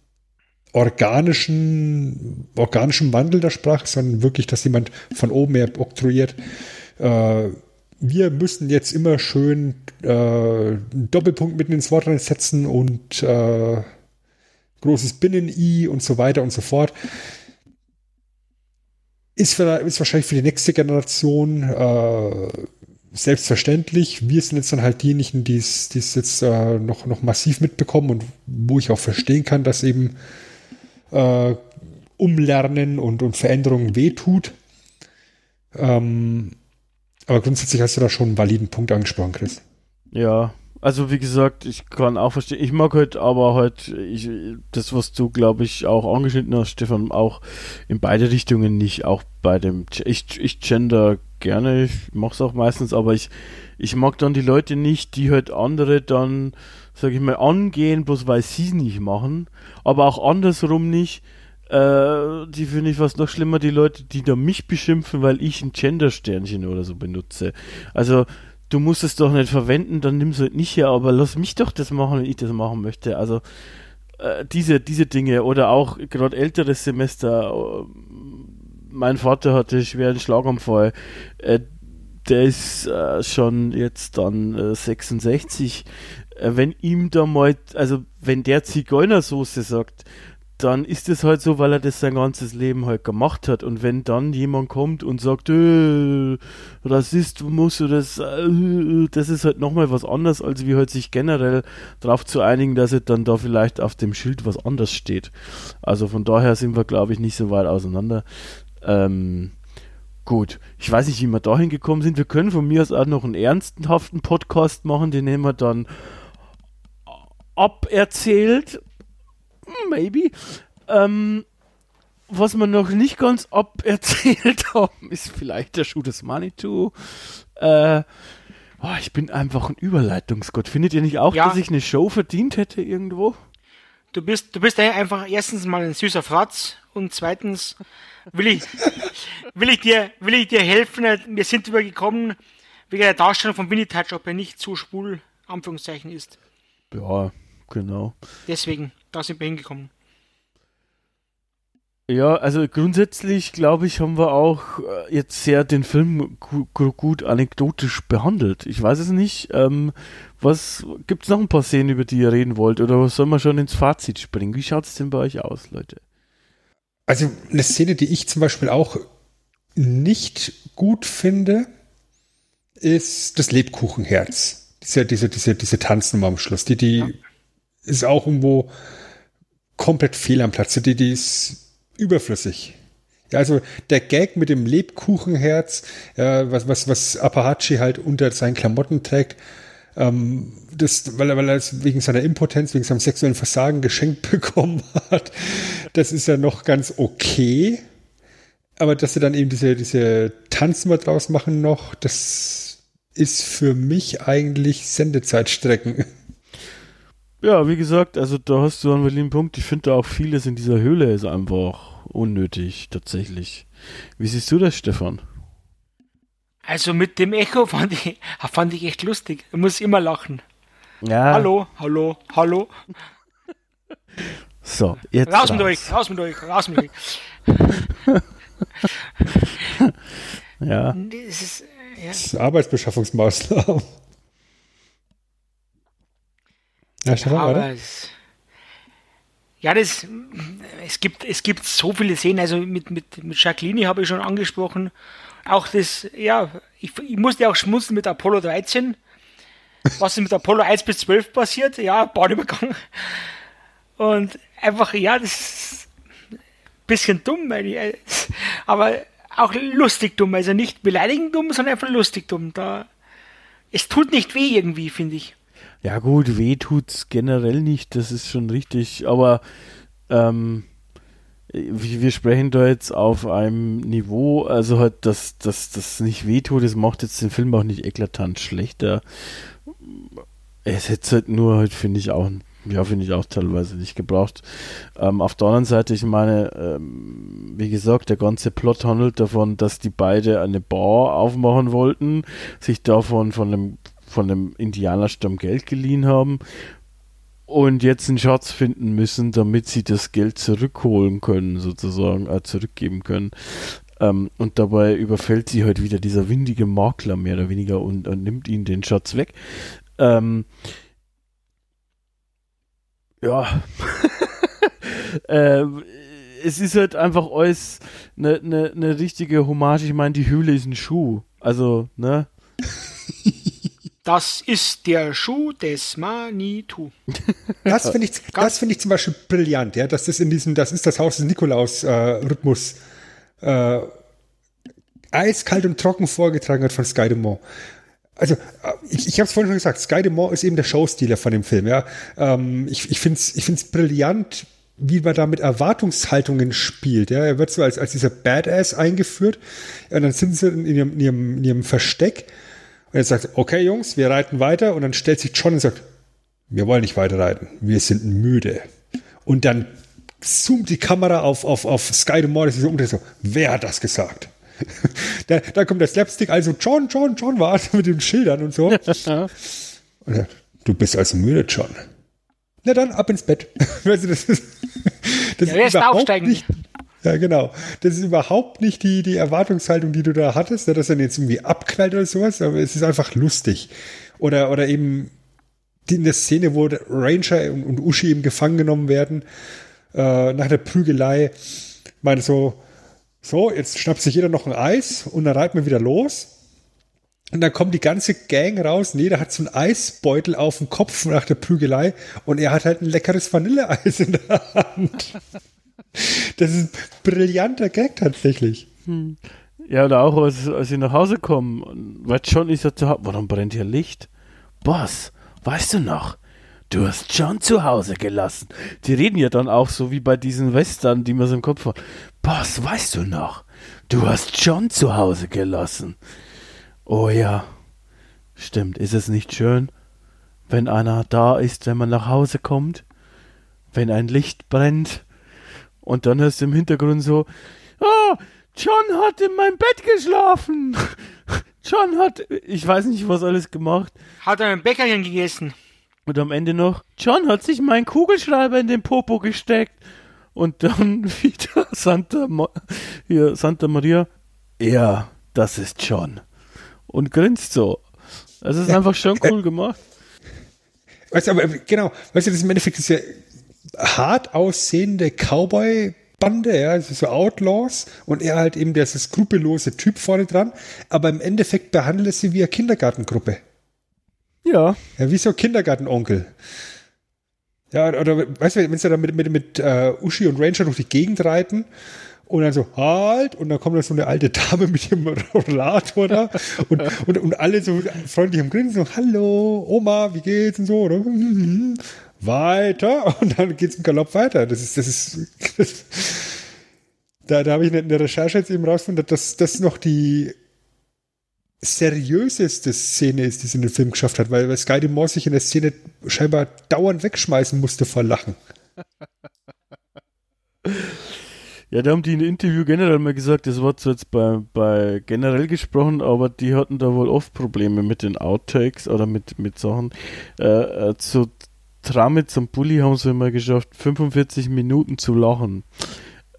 organischen, organischen Wandel der Sprache, sondern wirklich, dass jemand von oben her oktroyiert. Äh, wir müssen jetzt immer schön äh, einen Doppelpunkt mitten ins Wort reinsetzen und äh, großes Binnen-I und so weiter und so fort. Ist, für, ist wahrscheinlich für die nächste Generation äh, selbstverständlich. Wir sind jetzt dann halt diejenigen, die es jetzt äh, noch, noch massiv mitbekommen und wo ich auch verstehen kann, dass eben äh, Umlernen und, und Veränderungen wehtut. Ähm, aber grundsätzlich hast du da schon einen validen Punkt angesprochen, Chris. Ja, also wie gesagt, ich kann auch verstehen, ich mag halt aber halt, ich, das, was du, glaube ich, auch angeschnitten hast, Stefan, auch in beide Richtungen nicht, auch bei dem, ich, ich gender gerne, ich mache es auch meistens, aber ich, ich mag dann die Leute nicht, die halt andere dann sag ich mal, angehen, bloß weil sie es nicht machen, aber auch andersrum nicht. Äh, die finde ich fast noch schlimmer, die Leute, die da mich beschimpfen, weil ich ein Gender-Sternchen oder so benutze. Also, du musst es doch nicht verwenden, dann nimm es halt nicht her, aber lass mich doch das machen, wenn ich das machen möchte. Also, äh, diese, diese Dinge oder auch gerade älteres Semester, äh, mein Vater hatte schweren Schlaganfall, äh, der ist äh, schon jetzt dann 66 äh, wenn ihm da mal, also wenn der Zigeunersoße sagt, dann ist es halt so, weil er das sein ganzes Leben halt gemacht hat. Und wenn dann jemand kommt und sagt, Rassist musst du das, äh, das ist halt nochmal was anderes, als wie halt sich generell darauf zu einigen, dass es dann da vielleicht auf dem Schild was anderes steht. Also von daher sind wir, glaube ich, nicht so weit auseinander. Ähm, gut, ich weiß nicht, wie wir dahin gekommen sind. Wir können von mir aus auch noch einen ernsthaften Podcast machen, den nehmen wir dann aberzählt. Maybe. Ähm, was wir noch nicht ganz aberzählt haben, ist vielleicht der Schuh des Manitou. Äh, oh, ich bin einfach ein Überleitungsgott. Findet ihr nicht auch, ja. dass ich eine Show verdient hätte irgendwo? Du bist, du bist einfach erstens mal ein süßer Fratz und zweitens will ich, will ich dir, will ich dir helfen. Wir sind übergekommen wegen der Darstellung von Winnie Touch, ob er nicht zu schwul, Anführungszeichen ist. Ja, Genau. Deswegen, da sind wir hingekommen. Ja, also grundsätzlich glaube ich, haben wir auch äh, jetzt sehr den Film gu gut anekdotisch behandelt. Ich weiß es nicht. Ähm, was gibt es noch ein paar Szenen, über die ihr reden wollt? Oder sollen wir schon ins Fazit springen? Wie schaut es denn bei euch aus, Leute? Also eine Szene, die ich zum Beispiel auch nicht gut finde, ist das Lebkuchenherz. Diese, diese, diese, diese Tanznummer am Schluss, die, die ja ist auch irgendwo komplett fehl am Platz. Die, die ist überflüssig. Ja, also der Gag mit dem Lebkuchenherz, ja, was, was, was Apahachi halt unter seinen Klamotten trägt, ähm, das, weil er, weil er es wegen seiner Impotenz, wegen seinem sexuellen Versagen geschenkt bekommen hat, das ist ja noch ganz okay. Aber dass sie dann eben diese, diese Tanzen mal draus machen noch, das ist für mich eigentlich Sendezeitstrecken. Ja, wie gesagt, also da hast du einen lieben Punkt. Ich finde auch vieles in dieser Höhle ist einfach unnötig, tatsächlich. Wie siehst du das, Stefan? Also mit dem Echo fand ich, fand ich echt lustig. Ich muss immer lachen. Ja. Hallo, hallo, hallo. So, jetzt. Raus mit euch, raus mit euch, raus mit euch. Ja. Das ist, ja. Das ist Arbeitsbeschaffungsmaßnahmen. Ja, Stefan, Aber oder? es, ja, das, es gibt, es gibt so viele Szenen, also mit, mit, mit Jacqueline habe ich schon angesprochen. Auch das, ja, ich, ich musste auch schmunzeln mit Apollo 13. Was ist mit Apollo 1 bis 12 passiert? Ja, Bahnübergang. Und einfach, ja, das ist ein bisschen dumm, ich, aber auch lustig dumm. Also nicht beleidigend dumm, sondern einfach lustig dumm. Da, es tut nicht weh irgendwie, finde ich. Ja gut, weh tut's generell nicht, das ist schon richtig, aber ähm, wir sprechen da jetzt auf einem Niveau, also halt, dass dass das nicht weh tut, das macht jetzt den Film auch nicht eklatant schlechter. Es hätte halt nur halt, finde ich auch, ja, finde ich auch teilweise nicht gebraucht. Ähm, auf der anderen Seite, ich meine, ähm, wie gesagt, der ganze Plot handelt davon, dass die beide eine Bar aufmachen wollten, sich davon von einem von einem Indianerstamm Geld geliehen haben und jetzt einen Schatz finden müssen, damit sie das Geld zurückholen können, sozusagen, äh, zurückgeben können. Ähm, und dabei überfällt sie halt wieder dieser windige Makler mehr oder weniger und, und nimmt ihnen den Schatz weg. Ähm, ja. ähm, es ist halt einfach alles eine ne, ne richtige Hommage. Ich meine, die Höhle ist ein Schuh. Also, ne? Das ist der Schuh des Manitou. Das finde ich, das finde ich zum Beispiel brillant, ja, dass das in diesem, das ist das Haus des Nikolaus-Rhythmus äh, eiskalt und trocken vorgetragen wird von Sky Dumont. Also, äh, ich, ich habe es vorhin schon gesagt, Sky Dumont ist eben der Showstealer von dem Film, ja. Ähm, ich ich finde es ich find's brillant, wie man da mit Erwartungshaltungen spielt. Ja, er wird so als, als dieser Badass eingeführt. Und dann sind sie in ihrem, in ihrem, in ihrem Versteck. Und er sagt, okay, Jungs, wir reiten weiter. Und dann stellt sich John und sagt, wir wollen nicht weiter reiten. Wir sind müde. Und dann zoomt die Kamera auf, auf, auf Sky das ist so umdreht, so, wer hat das gesagt? da, da kommt der Slapstick, also John, John, John war mit den Schildern und so. Und er, du bist also müde, John. Na dann, ab ins Bett. weißt du, das ist, das Ja, wer ist überhaupt aufsteigen? nicht, ja, genau. Das ist überhaupt nicht die, die Erwartungshaltung, die du da hattest, ne, dass er jetzt irgendwie abknallt oder sowas, aber es ist einfach lustig. Oder, oder eben in der Szene, wo Ranger und, und Uschi eben gefangen genommen werden, äh, nach der Prügelei, meine so, so, jetzt schnappt sich jeder noch ein Eis und dann reiten wir wieder los. Und dann kommt die ganze Gang raus und jeder hat so einen Eisbeutel auf dem Kopf nach der Prügelei und er hat halt ein leckeres Vanilleeis in der Hand. Das ist ein brillanter Gag tatsächlich. Ja, oder auch, als, als sie nach Hause kommen, weil John ist ja zu Hause. Warum brennt hier Licht? Boss, weißt du noch? Du hast John zu Hause gelassen. Die reden ja dann auch so wie bei diesen Western, die man so im Kopf hat. Boss, weißt du noch? Du hast John zu Hause gelassen. Oh ja. Stimmt, ist es nicht schön, wenn einer da ist, wenn man nach Hause kommt? Wenn ein Licht brennt? Und dann hörst du im Hintergrund so, ah, John hat in meinem Bett geschlafen. John hat, ich weiß nicht, was alles gemacht. Hat er ein Bäckerchen gegessen? Und am Ende noch, John hat sich meinen Kugelschreiber in den Popo gesteckt. Und dann wieder Santa, Ma hier, Santa Maria. Ja, das ist John. Und grinst so. Das ist einfach schon cool gemacht. Weißt du, aber genau, weißt du, das ist im Endeffekt diese hart aussehende Cowboy-Bande, ja, also so Outlaws und er halt eben der skrupellose Typ vorne dran, aber im Endeffekt behandelt er sie wie eine Kindergartengruppe. Ja. Ja, wie so ein Kindergartenonkel. Ja, oder weißt du, wenn sie dann mit, mit, mit uh, Uschi und Ranger durch die Gegend reiten und dann so, halt, und dann kommt da so eine alte Dame mit ihrem Rollator da und, und, und alle so freundlich am Grinsen, so, hallo, Oma, wie geht's und so, oder? Weiter, und dann geht's im Galopp weiter. Das ist, das ist, das, da, da habe ich in der Recherche jetzt eben rausgefunden, dass das noch die seriöseste Szene ist, die sie in den Film geschafft hat, weil, weil Sky Dumont sich in der Szene scheinbar dauernd wegschmeißen musste vor Lachen. Ja, da haben die in Interview generell mal gesagt, das war zwar jetzt bei, bei generell gesprochen, aber die hatten da wohl oft Probleme mit den Outtakes oder mit, mit Sachen. Äh, äh, zu Tramit zum Bulli haben sie mal geschafft, 45 Minuten zu lachen.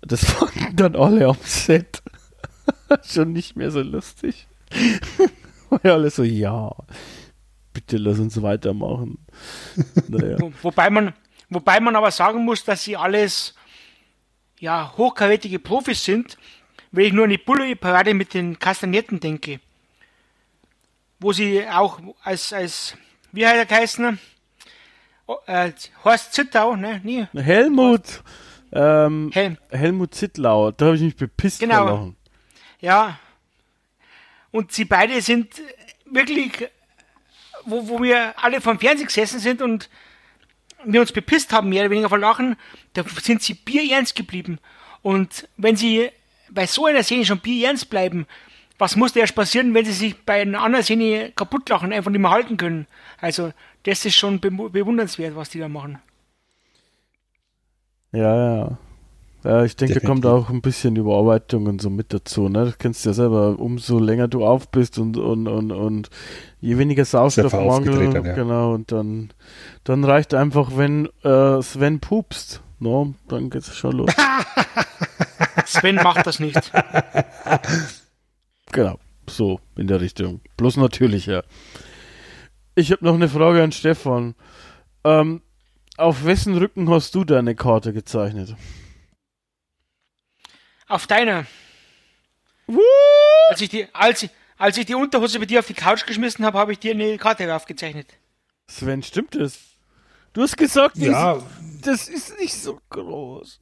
Das fanden dann alle am Set schon nicht mehr so lustig. Weil alle so, ja, bitte lass uns weitermachen. Naja. Wo, wobei, man, wobei man aber sagen muss, dass sie alles ja, hochkarätige Profis sind, wenn ich nur an die Bulli-Parade mit den Kastagnetten denke. Wo sie auch als, als wie hat er geheißen? Äh, Horst Zittau, ne? Nie. Helmut. Ähm, Hel Helmut Zittlau, da habe ich mich bepisst genau. Verloren. Ja. Und sie beide sind wirklich, wo, wo wir alle vom Fernsehen gesessen sind und wir uns bepisst haben, mehr oder weniger vor Lachen, da sind sie bierernst geblieben. Und wenn sie bei so einer Szene schon bierernst bleiben, was muss da erst passieren, wenn sie sich bei einer anderen Szene kaputt lachen, einfach nicht mehr halten können? Also, das ist schon bewundernswert, was die da machen. Ja, ja. Ja, ich denke, da kommt auch ein bisschen Überarbeitung und so mit dazu. Ne? Das kennst du ja selber. Umso länger du auf bist und, und, und, und je weniger Sauerstoffmangel, ja. genau, und dann, dann reicht einfach, wenn äh, Sven pupst. No, dann geht's schon los. Sven macht das nicht. Genau, so in der Richtung. Bloß natürlich, ja. Ich habe noch eine Frage an Stefan. Ähm, auf wessen Rücken hast du deine Karte gezeichnet? Auf deiner. Als ich, die, als, als ich die Unterhose bei dir auf die Couch geschmissen habe, habe ich dir eine Karte aufgezeichnet. Sven, stimmt das? Du hast gesagt, ja. das ist nicht so groß.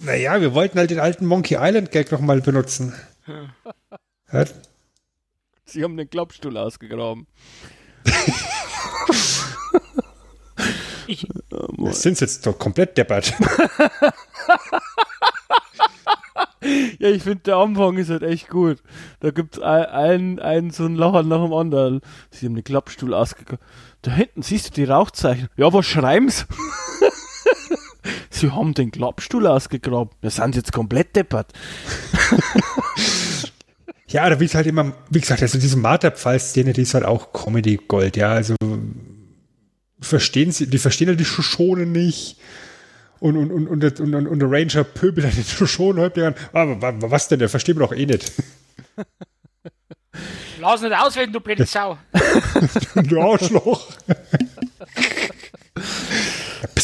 Naja, wir wollten halt den alten Monkey Island Gag nochmal benutzen. Ja. Sie haben den Klappstuhl ausgegraben. Ich, das sind jetzt doch komplett deppert. ja, ich finde, der Anfang ist halt echt gut. Da gibt es einen, einen so einen Lacher nach dem anderen. Sie haben den Klappstuhl ausgegangen. Da hinten siehst du die Rauchzeichen. Ja, was schreiben's? Sie haben den Klappstuhl ausgegraben. Wir sind jetzt komplett deppert. ja, da wie es halt immer, wie gesagt, also diese Marterpfahl-Szene, die ist halt auch Comedy-Gold, ja. Also verstehen sie, die verstehen halt die Schoschone nicht und, und, und, und, und, und der Ranger pöbelt dann den Schonhäuptling an. Aber was denn, der versteht man doch eh nicht. Lass nicht ausreden, du blöde Sau. du Arschloch.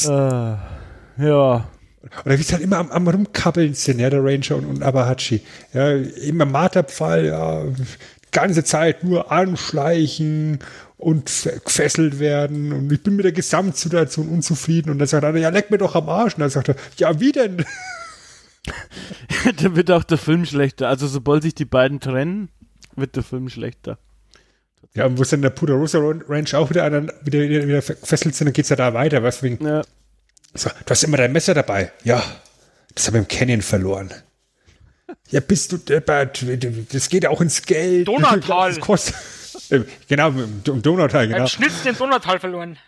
uh, ja. Oder wie es halt immer am, am Rumkabbeln sind, ja, der Ranger und, und Abahachi. Ja, immer Marterpfahl, ja, ganze Zeit nur anschleichen und gefesselt werden und ich bin mit der Gesamtsituation unzufrieden und dann sagt er, ja, leck mir doch am Arsch. Und dann sagt er, ja, wie denn? dann wird auch der Film schlechter. Also sobald sich die beiden trennen, wird der Film schlechter. Ja, und wo ist denn der Puderosa Ranch auch wieder, an, wieder, wieder, wieder gefesselt sind, dann geht es ja da weiter, was wegen. Ja. So, du hast immer dein Messer dabei. Ja, das habe ich im Canyon verloren. Ja, bist du deppert. Das geht auch ins Geld. Donautal. Das kostet. Genau, im Donautal, genau. Er hat Schnitz den Donautal verloren.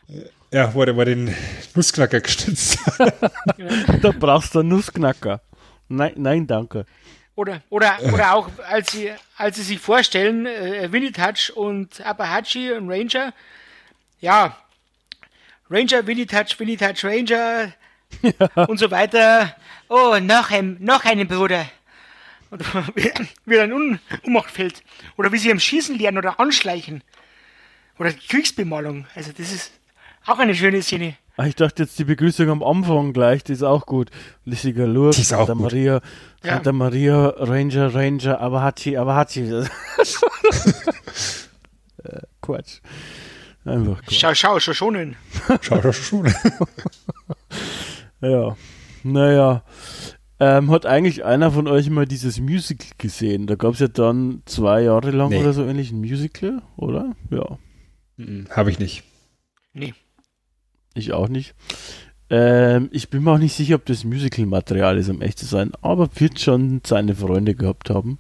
Ja, wo er, wo er den Nussknacker gestützt hat. da brauchst du einen Nussknacker. Nein, nein, danke. Oder, oder, oder auch, als sie, als sie sich vorstellen, äh, Winnie Touch und Apache und Ranger, ja, Ranger, Winnie Touch, Winnie Touch, Ranger ja. und so weiter. Oh, noch ein, noch einen Bruder. Oder wie er in Un Unmacht fällt. Oder wie sie am Schießen lernen oder anschleichen. Oder Kriegsbemalung. Also das ist auch eine schöne Szene. Ah, ich dachte jetzt die Begrüßung am Anfang gleich, die ist auch gut. Lissiger Lurk, Santa Maria, Santa ja. Maria, Ranger, Ranger, Abahachi, Abahachi. äh, Quatsch. Einfach Quatsch. Schau, schau, schau schon. schau, schau schon. ja, naja. Ähm, hat eigentlich einer von euch mal dieses Musical gesehen? Da gab es ja dann zwei Jahre lang nee. oder so ähnlich ein Musical, oder? Ja. Mhm, Habe ich nicht. Nee. Ich auch nicht. Ähm, ich bin mir auch nicht sicher, ob das Musical-Material ist, um echt zu sein, aber wird schon seine Freunde gehabt haben,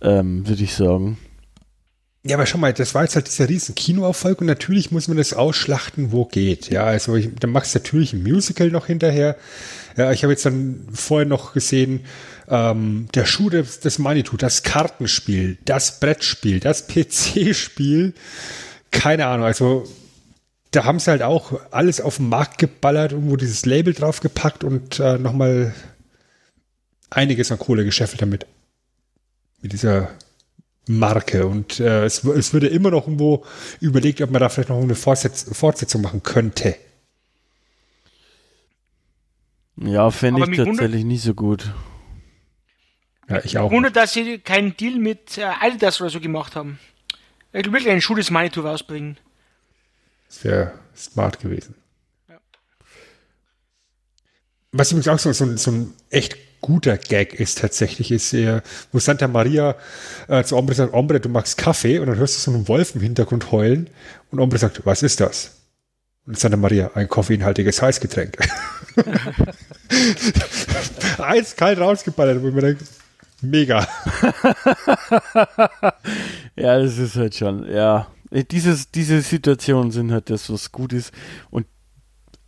ähm, würde ich sagen. Ja, aber schau mal, das war jetzt halt dieser riesen Kinoerfolg und natürlich muss man das ausschlachten, wo geht. Ja, also ich, dann machst du natürlich ein Musical noch hinterher. Ja, ich habe jetzt dann vorher noch gesehen, ähm, der Schuh des, des Manitou, das Kartenspiel, das Brettspiel, das PC-Spiel, keine Ahnung, also da haben sie halt auch alles auf den Markt geballert und wo dieses Label draufgepackt und äh, nochmal einiges an Kohle geschäffelt damit. Mit dieser Marke. Und äh, es, es würde immer noch irgendwo überlegt, ob man da vielleicht noch eine Fortsetz Fortsetzung machen könnte. Ja, fände ich tatsächlich nicht so gut. Ja, ich auch. Wundert, dass sie keinen Deal mit äh, Adidas oder so gemacht haben. Ich will wirklich einen Schuh des Manitou rausbringen. Das wäre smart gewesen. Ja. Was übrigens auch so, so, so ein echt guter Gag ist tatsächlich, ist, äh, wo Santa Maria äh, zu Ombre sagt, Ombre, du magst Kaffee und dann hörst du so einen Wolf im Hintergrund heulen und Ombre sagt, was ist das? Und Santa Maria, ein koffeinhaltiges Heißgetränk. Eiskalt rausgeballert, wo ich mir denke, mega. ja, das ist halt schon, ja. Dieses, diese Situationen sind halt das, was gut ist. Und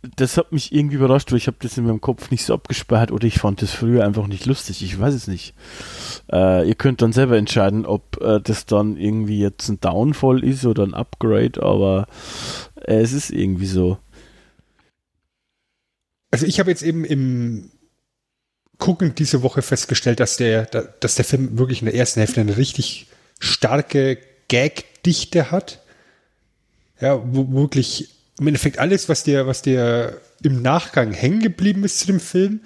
das hat mich irgendwie überrascht, weil ich habe das in meinem Kopf nicht so abgespeichert oder ich fand das früher einfach nicht lustig. Ich weiß es nicht. Äh, ihr könnt dann selber entscheiden, ob äh, das dann irgendwie jetzt ein Downfall ist oder ein Upgrade, aber äh, es ist irgendwie so. Also ich habe jetzt eben im Gucken diese Woche festgestellt, dass der, dass der Film wirklich in der ersten Hälfte eine richtig starke Gag-Dichte hat. Ja, wo wirklich im Endeffekt alles, was dir, was dir im Nachgang hängen geblieben ist zu dem Film,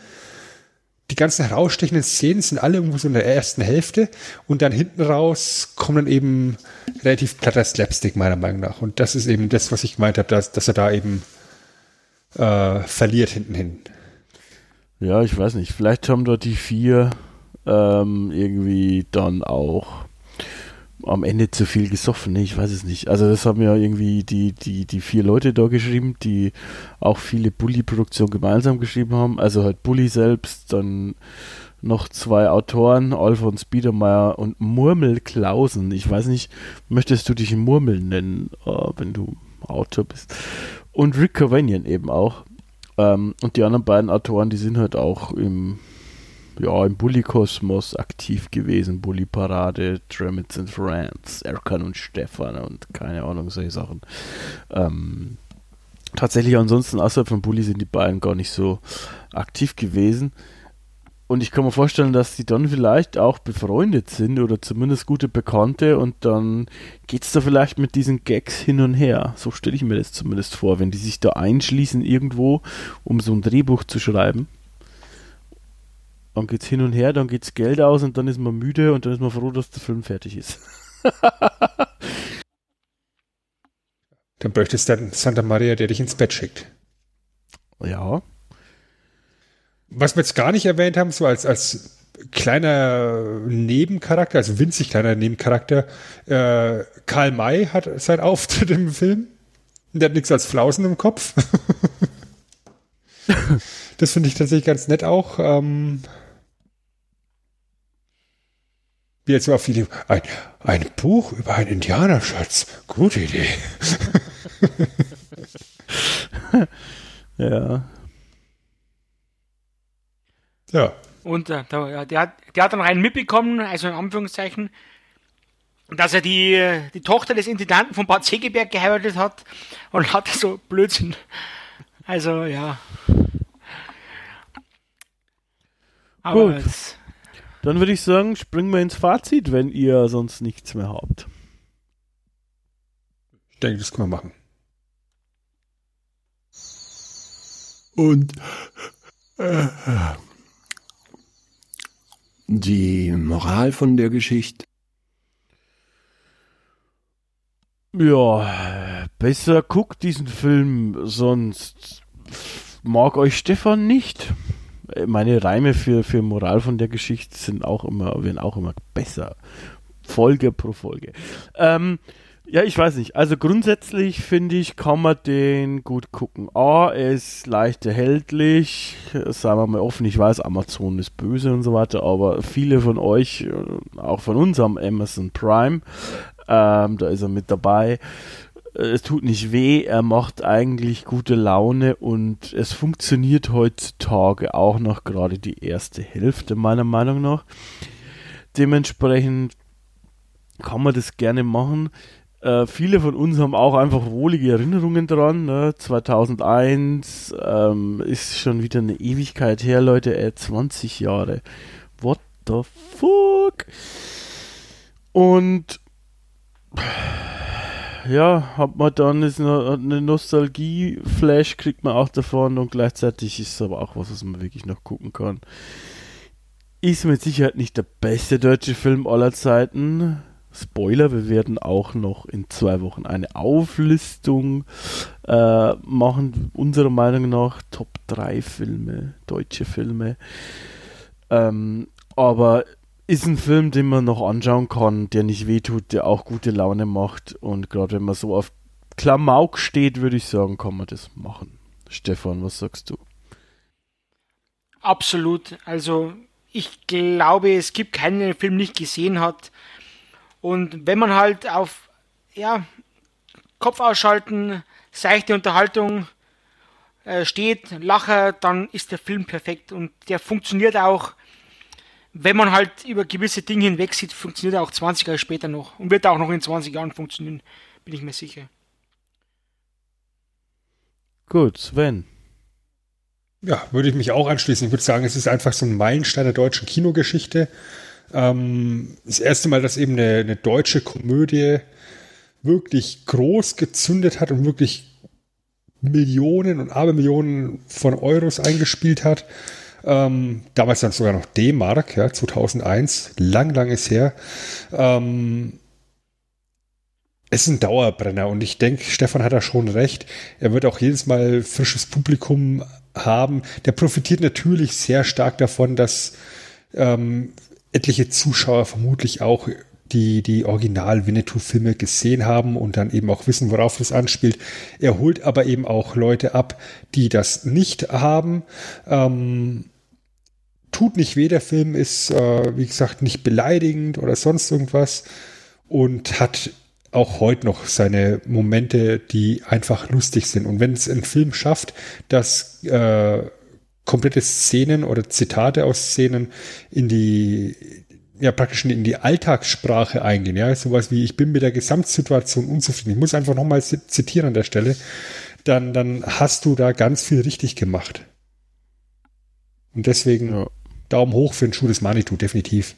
die ganzen herausstechenden Szenen sind alle irgendwo so in der ersten Hälfte und dann hinten raus kommt dann eben relativ platter Slapstick meiner Meinung nach. Und das ist eben das, was ich gemeint habe, dass, dass er da eben äh, verliert hinten hin. Ja, ich weiß nicht. Vielleicht haben dort die vier ähm, irgendwie dann auch am Ende zu viel gesoffen, ne? ich weiß es nicht. Also das haben ja irgendwie die, die, die vier Leute da geschrieben, die auch viele Bully-Produktionen gemeinsam geschrieben haben. Also halt Bully selbst, dann noch zwei Autoren, Alfons Biedermeier und Murmel Klausen. Ich weiß nicht, möchtest du dich Murmel nennen, oh, wenn du Autor bist? Und Rick Cavanian eben auch. Ähm, und die anderen beiden Autoren, die sind halt auch im ja, im Bully-Kosmos aktiv gewesen. Bully-Parade, Dremits and Friends, Erkan und Stefan und keine Ahnung, solche Sachen. Ähm, tatsächlich ansonsten außerhalb von Bully sind die beiden gar nicht so aktiv gewesen. Und ich kann mir vorstellen, dass die dann vielleicht auch befreundet sind oder zumindest gute Bekannte und dann geht es da vielleicht mit diesen Gags hin und her. So stelle ich mir das zumindest vor, wenn die sich da einschließen irgendwo, um so ein Drehbuch zu schreiben dann geht's hin und her, dann geht's Geld aus und dann ist man müde und dann ist man froh, dass der Film fertig ist. dann bräuchtest du dann Santa Maria, der dich ins Bett schickt. Ja. Was wir jetzt gar nicht erwähnt haben, so als, als kleiner Nebencharakter, also winzig kleiner Nebencharakter, äh, Karl May hat seinen Auftritt im Film. Der hat nichts als Flausen im Kopf. das finde ich tatsächlich ganz nett auch. Ähm, wie jetzt auf die ein, ein Buch über einen Indianerschatz. Gute Idee. ja. Ja. Und äh, der, der, hat, der hat dann noch einen mitbekommen, also in Anführungszeichen, dass er die, die Tochter des Intendanten von Bad Segeberg geheiratet hat und hat so Blödsinn. Also, ja. Aber Gut. Es, dann würde ich sagen, springen wir ins Fazit, wenn ihr sonst nichts mehr habt. Ich denke, das können wir machen. Und äh, die Moral von der Geschichte? Ja, besser guckt diesen Film, sonst mag euch Stefan nicht meine Reime für, für Moral von der Geschichte sind auch immer, werden auch immer besser. Folge pro Folge. Ähm, ja, ich weiß nicht. Also grundsätzlich finde ich, kann man den gut gucken. A, er ist leicht erhältlich. Sagen wir mal offen, ich weiß, Amazon ist böse und so weiter, aber viele von euch, äh, auch von uns, haben Amazon Prime. Ähm, da ist er mit dabei. Es tut nicht weh, er macht eigentlich gute Laune und es funktioniert heutzutage auch noch gerade die erste Hälfte meiner Meinung nach. Dementsprechend kann man das gerne machen. Äh, viele von uns haben auch einfach wohlige Erinnerungen dran. Ne? 2001 ähm, ist schon wieder eine Ewigkeit her, Leute. Äh, 20 Jahre. What the fuck? Und ja, hat man dann ist eine, Nostalgie-Flash, kriegt man auch davon und gleichzeitig ist es aber auch was, was man wirklich noch gucken kann. Ist mit Sicherheit nicht der beste deutsche Film aller Zeiten. Spoiler, wir werden auch noch in zwei Wochen eine Auflistung äh, machen, unserer Meinung nach Top 3 Filme, deutsche Filme. Ähm, aber ist ein Film, den man noch anschauen kann, der nicht wehtut, der auch gute Laune macht. Und gerade wenn man so auf Klamauk steht, würde ich sagen, kann man das machen. Stefan, was sagst du? Absolut. Also ich glaube, es gibt keinen, der den Film nicht gesehen hat. Und wenn man halt auf ja, Kopf ausschalten, seichte Unterhaltung äh, steht, Lacher, dann ist der Film perfekt und der funktioniert auch wenn man halt über gewisse Dinge hinweg sieht, funktioniert er auch 20 Jahre später noch und wird auch noch in 20 Jahren funktionieren, bin ich mir sicher. Gut, Sven. Ja, würde ich mich auch anschließen. Ich würde sagen, es ist einfach so ein Meilenstein der deutschen Kinogeschichte. Ähm, das erste Mal, dass eben eine, eine deutsche Komödie wirklich groß gezündet hat und wirklich Millionen und Abermillionen von Euros eingespielt hat. Ähm, damals dann sogar noch D-Mark, ja, 2001, lang, lang ist her. Ähm, es ist ein Dauerbrenner und ich denke, Stefan hat da schon recht. Er wird auch jedes Mal frisches Publikum haben. Der profitiert natürlich sehr stark davon, dass ähm, etliche Zuschauer vermutlich auch die die Original-Winnetou-Filme gesehen haben und dann eben auch wissen, worauf es anspielt. Er holt aber eben auch Leute ab, die das nicht haben. Ähm, tut nicht weh, der Film ist, äh, wie gesagt, nicht beleidigend oder sonst irgendwas und hat auch heute noch seine Momente, die einfach lustig sind. Und wenn es ein Film schafft, dass äh, komplette Szenen oder Zitate aus Szenen in die ja praktisch in die Alltagssprache eingehen, ja, sowas wie ich bin mit der Gesamtsituation unzufrieden. Ich muss einfach nochmal zitieren an der Stelle. Dann, dann hast du da ganz viel richtig gemacht. Und deswegen ja. Daumen hoch für den Schuh des Manitou, definitiv.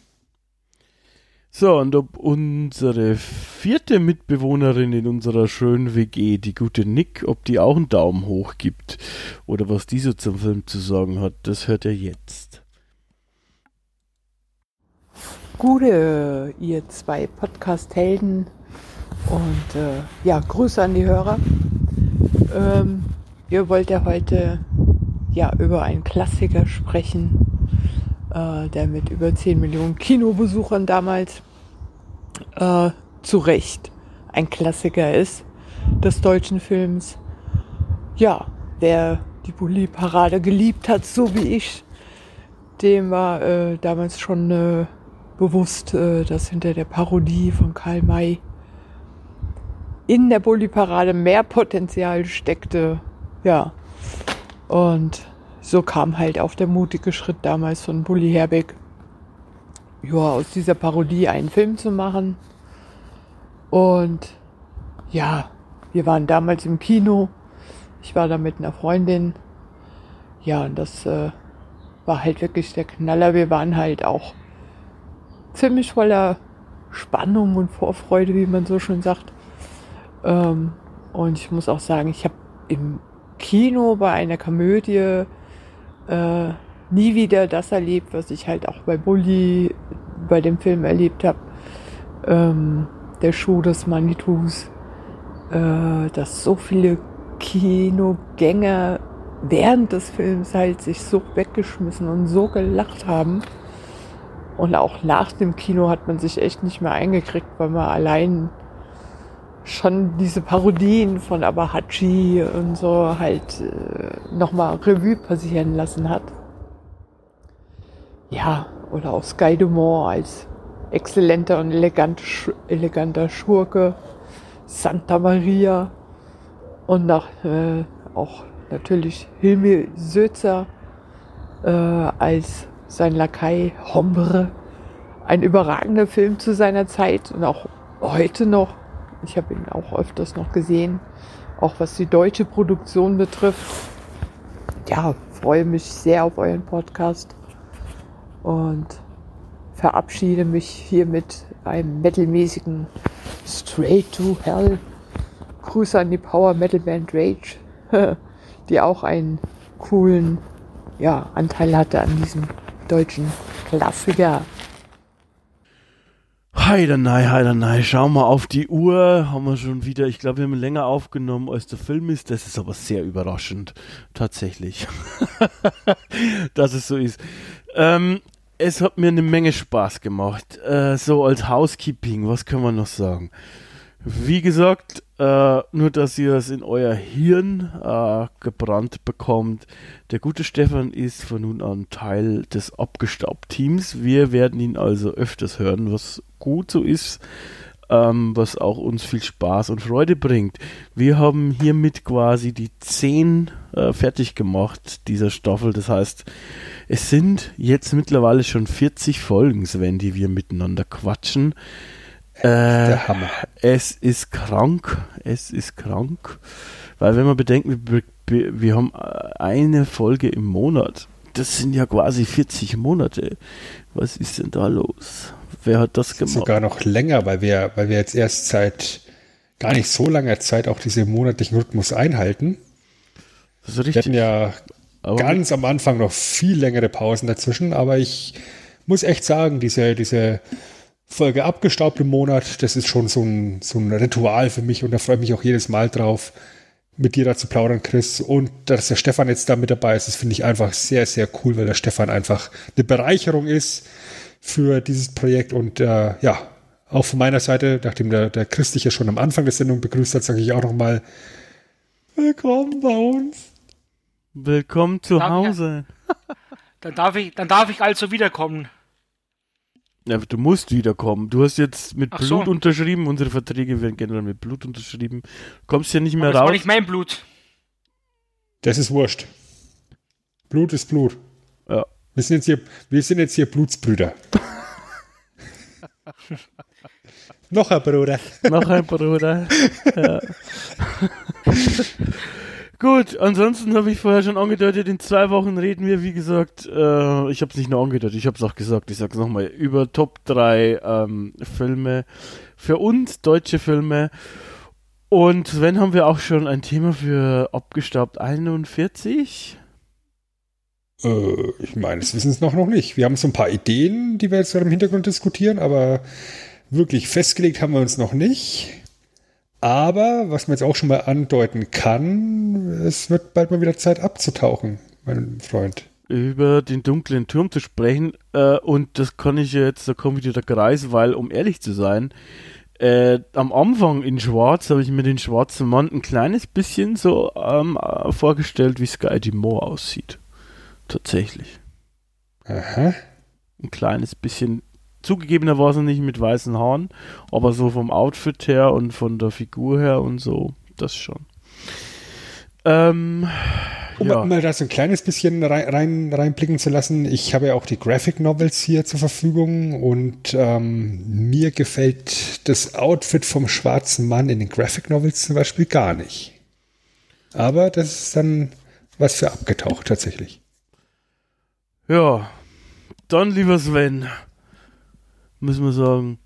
So, und ob unsere vierte Mitbewohnerin in unserer schönen WG, die gute Nick, ob die auch einen Daumen hoch gibt oder was die so zum Film zu sagen hat, das hört ihr jetzt. Gute, ihr zwei Podcast-Helden und äh, ja, Grüße an die Hörer. Ähm, ihr wollt ja heute ja über einen Klassiker sprechen, äh, der mit über 10 Millionen Kinobesuchern damals äh, zu Recht ein Klassiker ist des deutschen Films. Ja, wer die Bulli-Parade geliebt hat, so wie ich, dem war äh, damals schon äh, bewusst, äh, dass hinter der Parodie von Karl May in der Bulli-Parade mehr Potenzial steckte. Ja, und so kam halt auch der mutige Schritt damals von Bully Herbeck, ja, aus dieser Parodie einen Film zu machen. Und ja, wir waren damals im Kino. Ich war da mit einer Freundin. Ja, und das äh, war halt wirklich der Knaller. Wir waren halt auch ziemlich voller Spannung und Vorfreude, wie man so schön sagt. Ähm, und ich muss auch sagen, ich habe im Kino bei einer Komödie äh, nie wieder das erlebt, was ich halt auch bei Bully bei dem Film erlebt habe. Ähm, der Schuh des Manitus, äh, dass so viele Kinogänger während des Films halt sich so weggeschmissen und so gelacht haben. Und auch nach dem Kino hat man sich echt nicht mehr eingekriegt, weil man allein schon diese Parodien von Abahachi und so halt äh, nochmal Revue passieren lassen hat. Ja, oder auch Sky Dumont als exzellenter und elegant, eleganter Schurke, Santa Maria und nach, äh, auch natürlich Hilmi Sözer äh, als sein Lakai Hombre. Ein überragender Film zu seiner Zeit und auch heute noch. Ich habe ihn auch öfters noch gesehen, auch was die deutsche Produktion betrifft. Ja, freue mich sehr auf euren Podcast und verabschiede mich hier mit einem metalmäßigen Straight to Hell. Grüße an die Power Metal Band Rage, die auch einen coolen ja, Anteil hatte an diesem deutschen Klassiker. Heidenei, heidenei, schau mal auf die Uhr, haben wir schon wieder, ich glaube, wir haben länger aufgenommen, als der Film ist, das ist aber sehr überraschend, tatsächlich, dass es so ist. Ähm, es hat mir eine Menge Spaß gemacht, äh, so als Housekeeping, was können wir noch sagen? Wie gesagt, äh, nur dass ihr es in euer Hirn äh, gebrannt bekommt. Der gute Stefan ist von nun an Teil des Abgestaubt-Teams. Wir werden ihn also öfters hören, was gut so ist, ähm, was auch uns viel Spaß und Freude bringt. Wir haben hiermit quasi die 10 äh, fertig gemacht dieser Staffel. Das heißt, es sind jetzt mittlerweile schon 40 Folgen, Sven, die wir miteinander quatschen. Äh, Der Hammer. Es ist krank. Es ist krank. Weil wenn man bedenkt, wir, wir, wir haben eine Folge im Monat. Das sind ja quasi 40 Monate. Was ist denn da los? Wer hat das gemacht? Sogar noch länger, weil wir, weil wir jetzt erst seit gar nicht so langer Zeit auch diesen monatlichen Rhythmus einhalten. Das ist Wir richtig. hatten ja Aber ganz am Anfang noch viel längere Pausen dazwischen, aber ich muss echt sagen, diese, diese Folge abgestaubt im Monat, das ist schon so ein, so ein Ritual für mich und da freue ich mich auch jedes Mal drauf, mit dir da zu plaudern, Chris. Und dass der Stefan jetzt da mit dabei ist, das finde ich einfach sehr, sehr cool, weil der Stefan einfach eine Bereicherung ist für dieses Projekt und äh, ja, auch von meiner Seite, nachdem der, der Chris dich ja schon am Anfang der Sendung begrüßt hat, sage ich auch nochmal Willkommen bei uns. Willkommen zu. Hause. Dann darf ich, dann darf ich also wiederkommen. Ja, du musst wiederkommen. Du hast jetzt mit Ach Blut so. unterschrieben. Unsere Verträge werden generell mit Blut unterschrieben. Du kommst ja nicht mehr Aber das war raus. nicht mein Blut. Das ist wurscht. Blut ist Blut. Ja. Wir sind jetzt hier, wir sind jetzt hier Blutsbrüder. Noch ein Bruder. Noch ein Bruder. ja. Gut, ansonsten habe ich vorher schon angedeutet, in zwei Wochen reden wir, wie gesagt, äh, ich habe es nicht nur angedeutet, ich habe es auch gesagt, ich sage es nochmal, über Top 3 ähm, Filme für uns, deutsche Filme. Und wenn haben wir auch schon ein Thema für Abgestaubt 41? Äh, ich meine, das wissen es noch, noch nicht. Wir haben so ein paar Ideen, die wir jetzt gerade im Hintergrund diskutieren, aber wirklich festgelegt haben wir uns noch nicht. Aber was man jetzt auch schon mal andeuten kann, es wird bald mal wieder Zeit abzutauchen, mein Freund. über den dunklen Turm zu sprechen. Äh, und das kann ich jetzt, da kommt wieder der Kreis, weil, um ehrlich zu sein, äh, am Anfang in Schwarz habe ich mir den schwarzen Mann ein kleines bisschen so ähm, äh, vorgestellt, wie Sky Moore aussieht. Tatsächlich. Aha. Ein kleines bisschen. Zugegebenerweise nicht mit weißen Haaren, aber so vom Outfit her und von der Figur her und so, das schon. Ähm, Um ja. mal da so ein kleines bisschen rein, rein, reinblicken zu lassen, ich habe ja auch die Graphic Novels hier zur Verfügung und ähm, mir gefällt das Outfit vom schwarzen Mann in den Graphic Novels zum Beispiel gar nicht. Aber das ist dann was für abgetaucht tatsächlich. Ja, dann lieber Sven, müssen wir sagen,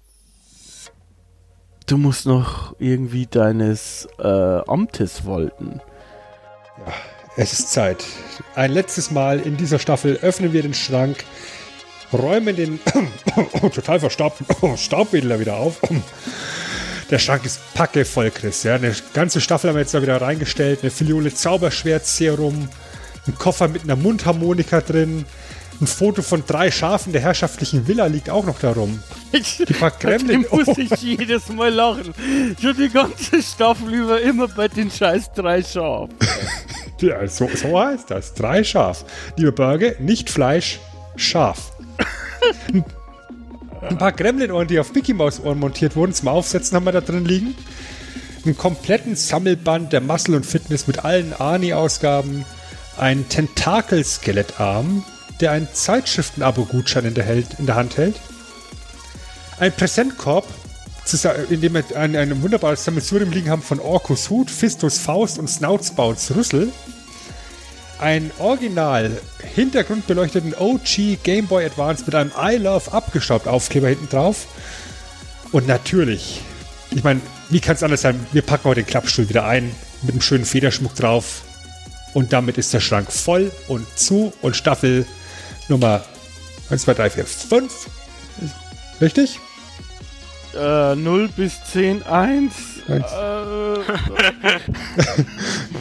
du musst noch irgendwie deines äh, Amtes walten. Es ist Zeit. Ein letztes Mal in dieser Staffel öffnen wir den Schrank, räumen den oh, total verstaubten Staubwedler wieder auf. Der Schrank ist packevoll, Chris. Ja, eine ganze Staffel haben wir jetzt da wieder reingestellt. Eine Filiole Zauberschwert-Serum, ein Koffer mit einer Mundharmonika drin. Ein Foto von drei Schafen der herrschaftlichen Villa liegt auch noch darum. Die paar Kremlin. Dem muss ich jedes Mal lachen. Schon die ganze Staffel über immer bei den scheiß drei Schafen. Ja, so, so heißt das. Drei Schaf. Liebe Berge, nicht Fleisch, Schaf. Ein paar Gremlin-Ohren, die auf Mickey Mouse-Ohren montiert wurden, zum Aufsetzen haben wir da drin liegen. Einen kompletten Sammelband der Muscle und Fitness mit allen Arnie-Ausgaben. Ein Tentakel-Skelettarm, der einen Zeitschriften-Abo-Gutschein in, in der Hand hält. Ein Präsentkorb, in dem wir ein, ein wunderbares Sammelsurium liegen haben von Orkus Hut, Fistus Faust und Snoutsbouts Rüssel. Ein original hintergrundbeleuchteten OG Game Boy Advance mit einem I Love abgestaubt Aufkleber hinten drauf. Und natürlich, ich meine, wie kann es anders sein? Wir packen heute den Klappstuhl wieder ein mit einem schönen Federschmuck drauf. Und damit ist der Schrank voll und zu und Staffel Nummer 1, 2, 3, 4, 5. Richtig? Äh, 0 bis 10, 1. Eins.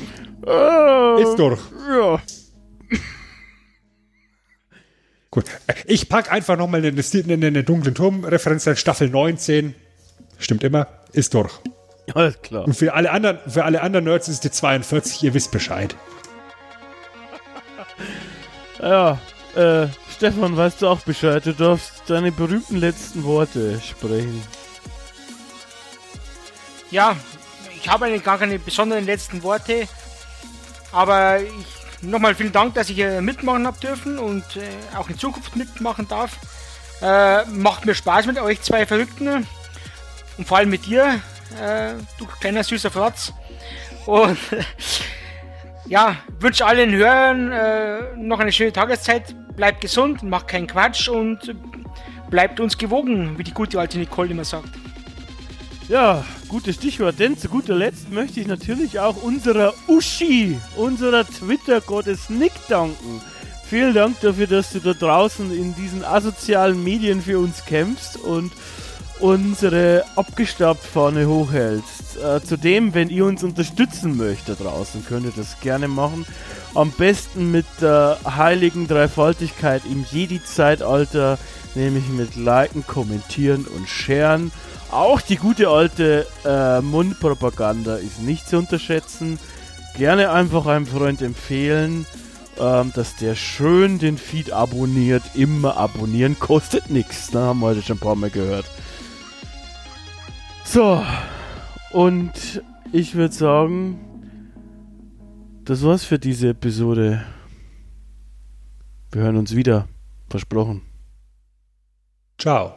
Äh, Ist durch. Ja. Gut. Ich packe einfach nochmal eine, eine, eine dunklen Turm-Referenz. Staffel 19. Stimmt immer. Ist durch. Alles klar. Und für alle anderen, für alle anderen Nerds ist die 42. Ihr wisst Bescheid. Ja, äh, Stefan, weißt du auch Bescheid? Du darfst deine berühmten letzten Worte sprechen. Ja, ich habe eigentlich gar keine besonderen letzten Worte, aber nochmal vielen Dank, dass ich hier mitmachen habe dürfen und äh, auch in Zukunft mitmachen darf. Äh, macht mir Spaß mit euch zwei Verrückten und vor allem mit dir, äh, du kleiner süßer Fratz. Und ja, wünsche allen Hörern äh, noch eine schöne Tageszeit. Bleibt gesund, macht keinen Quatsch und bleibt uns gewogen, wie die gute alte Nicole immer sagt. Ja, gutes Stichwort, denn zu guter Letzt möchte ich natürlich auch unserer Uschi, unserer Twitter-Gottes Nick danken. Vielen Dank dafür, dass du da draußen in diesen asozialen Medien für uns kämpfst und unsere Abgestaubt-Fahne hochhältst. Äh, zudem, wenn ihr uns unterstützen möchtet draußen, könnt ihr das gerne machen. Am besten mit der heiligen Dreifaltigkeit im Jedi-Zeitalter, nämlich mit Liken, Kommentieren und Sharen. Auch die gute alte äh, Mundpropaganda ist nicht zu unterschätzen. Gerne einfach einem Freund empfehlen, ähm, dass der schön den Feed abonniert. Immer abonnieren kostet nichts. Ne? Haben wir heute schon ein paar Mal gehört. So, und ich würde sagen, das war's für diese Episode. Wir hören uns wieder. Versprochen. Ciao.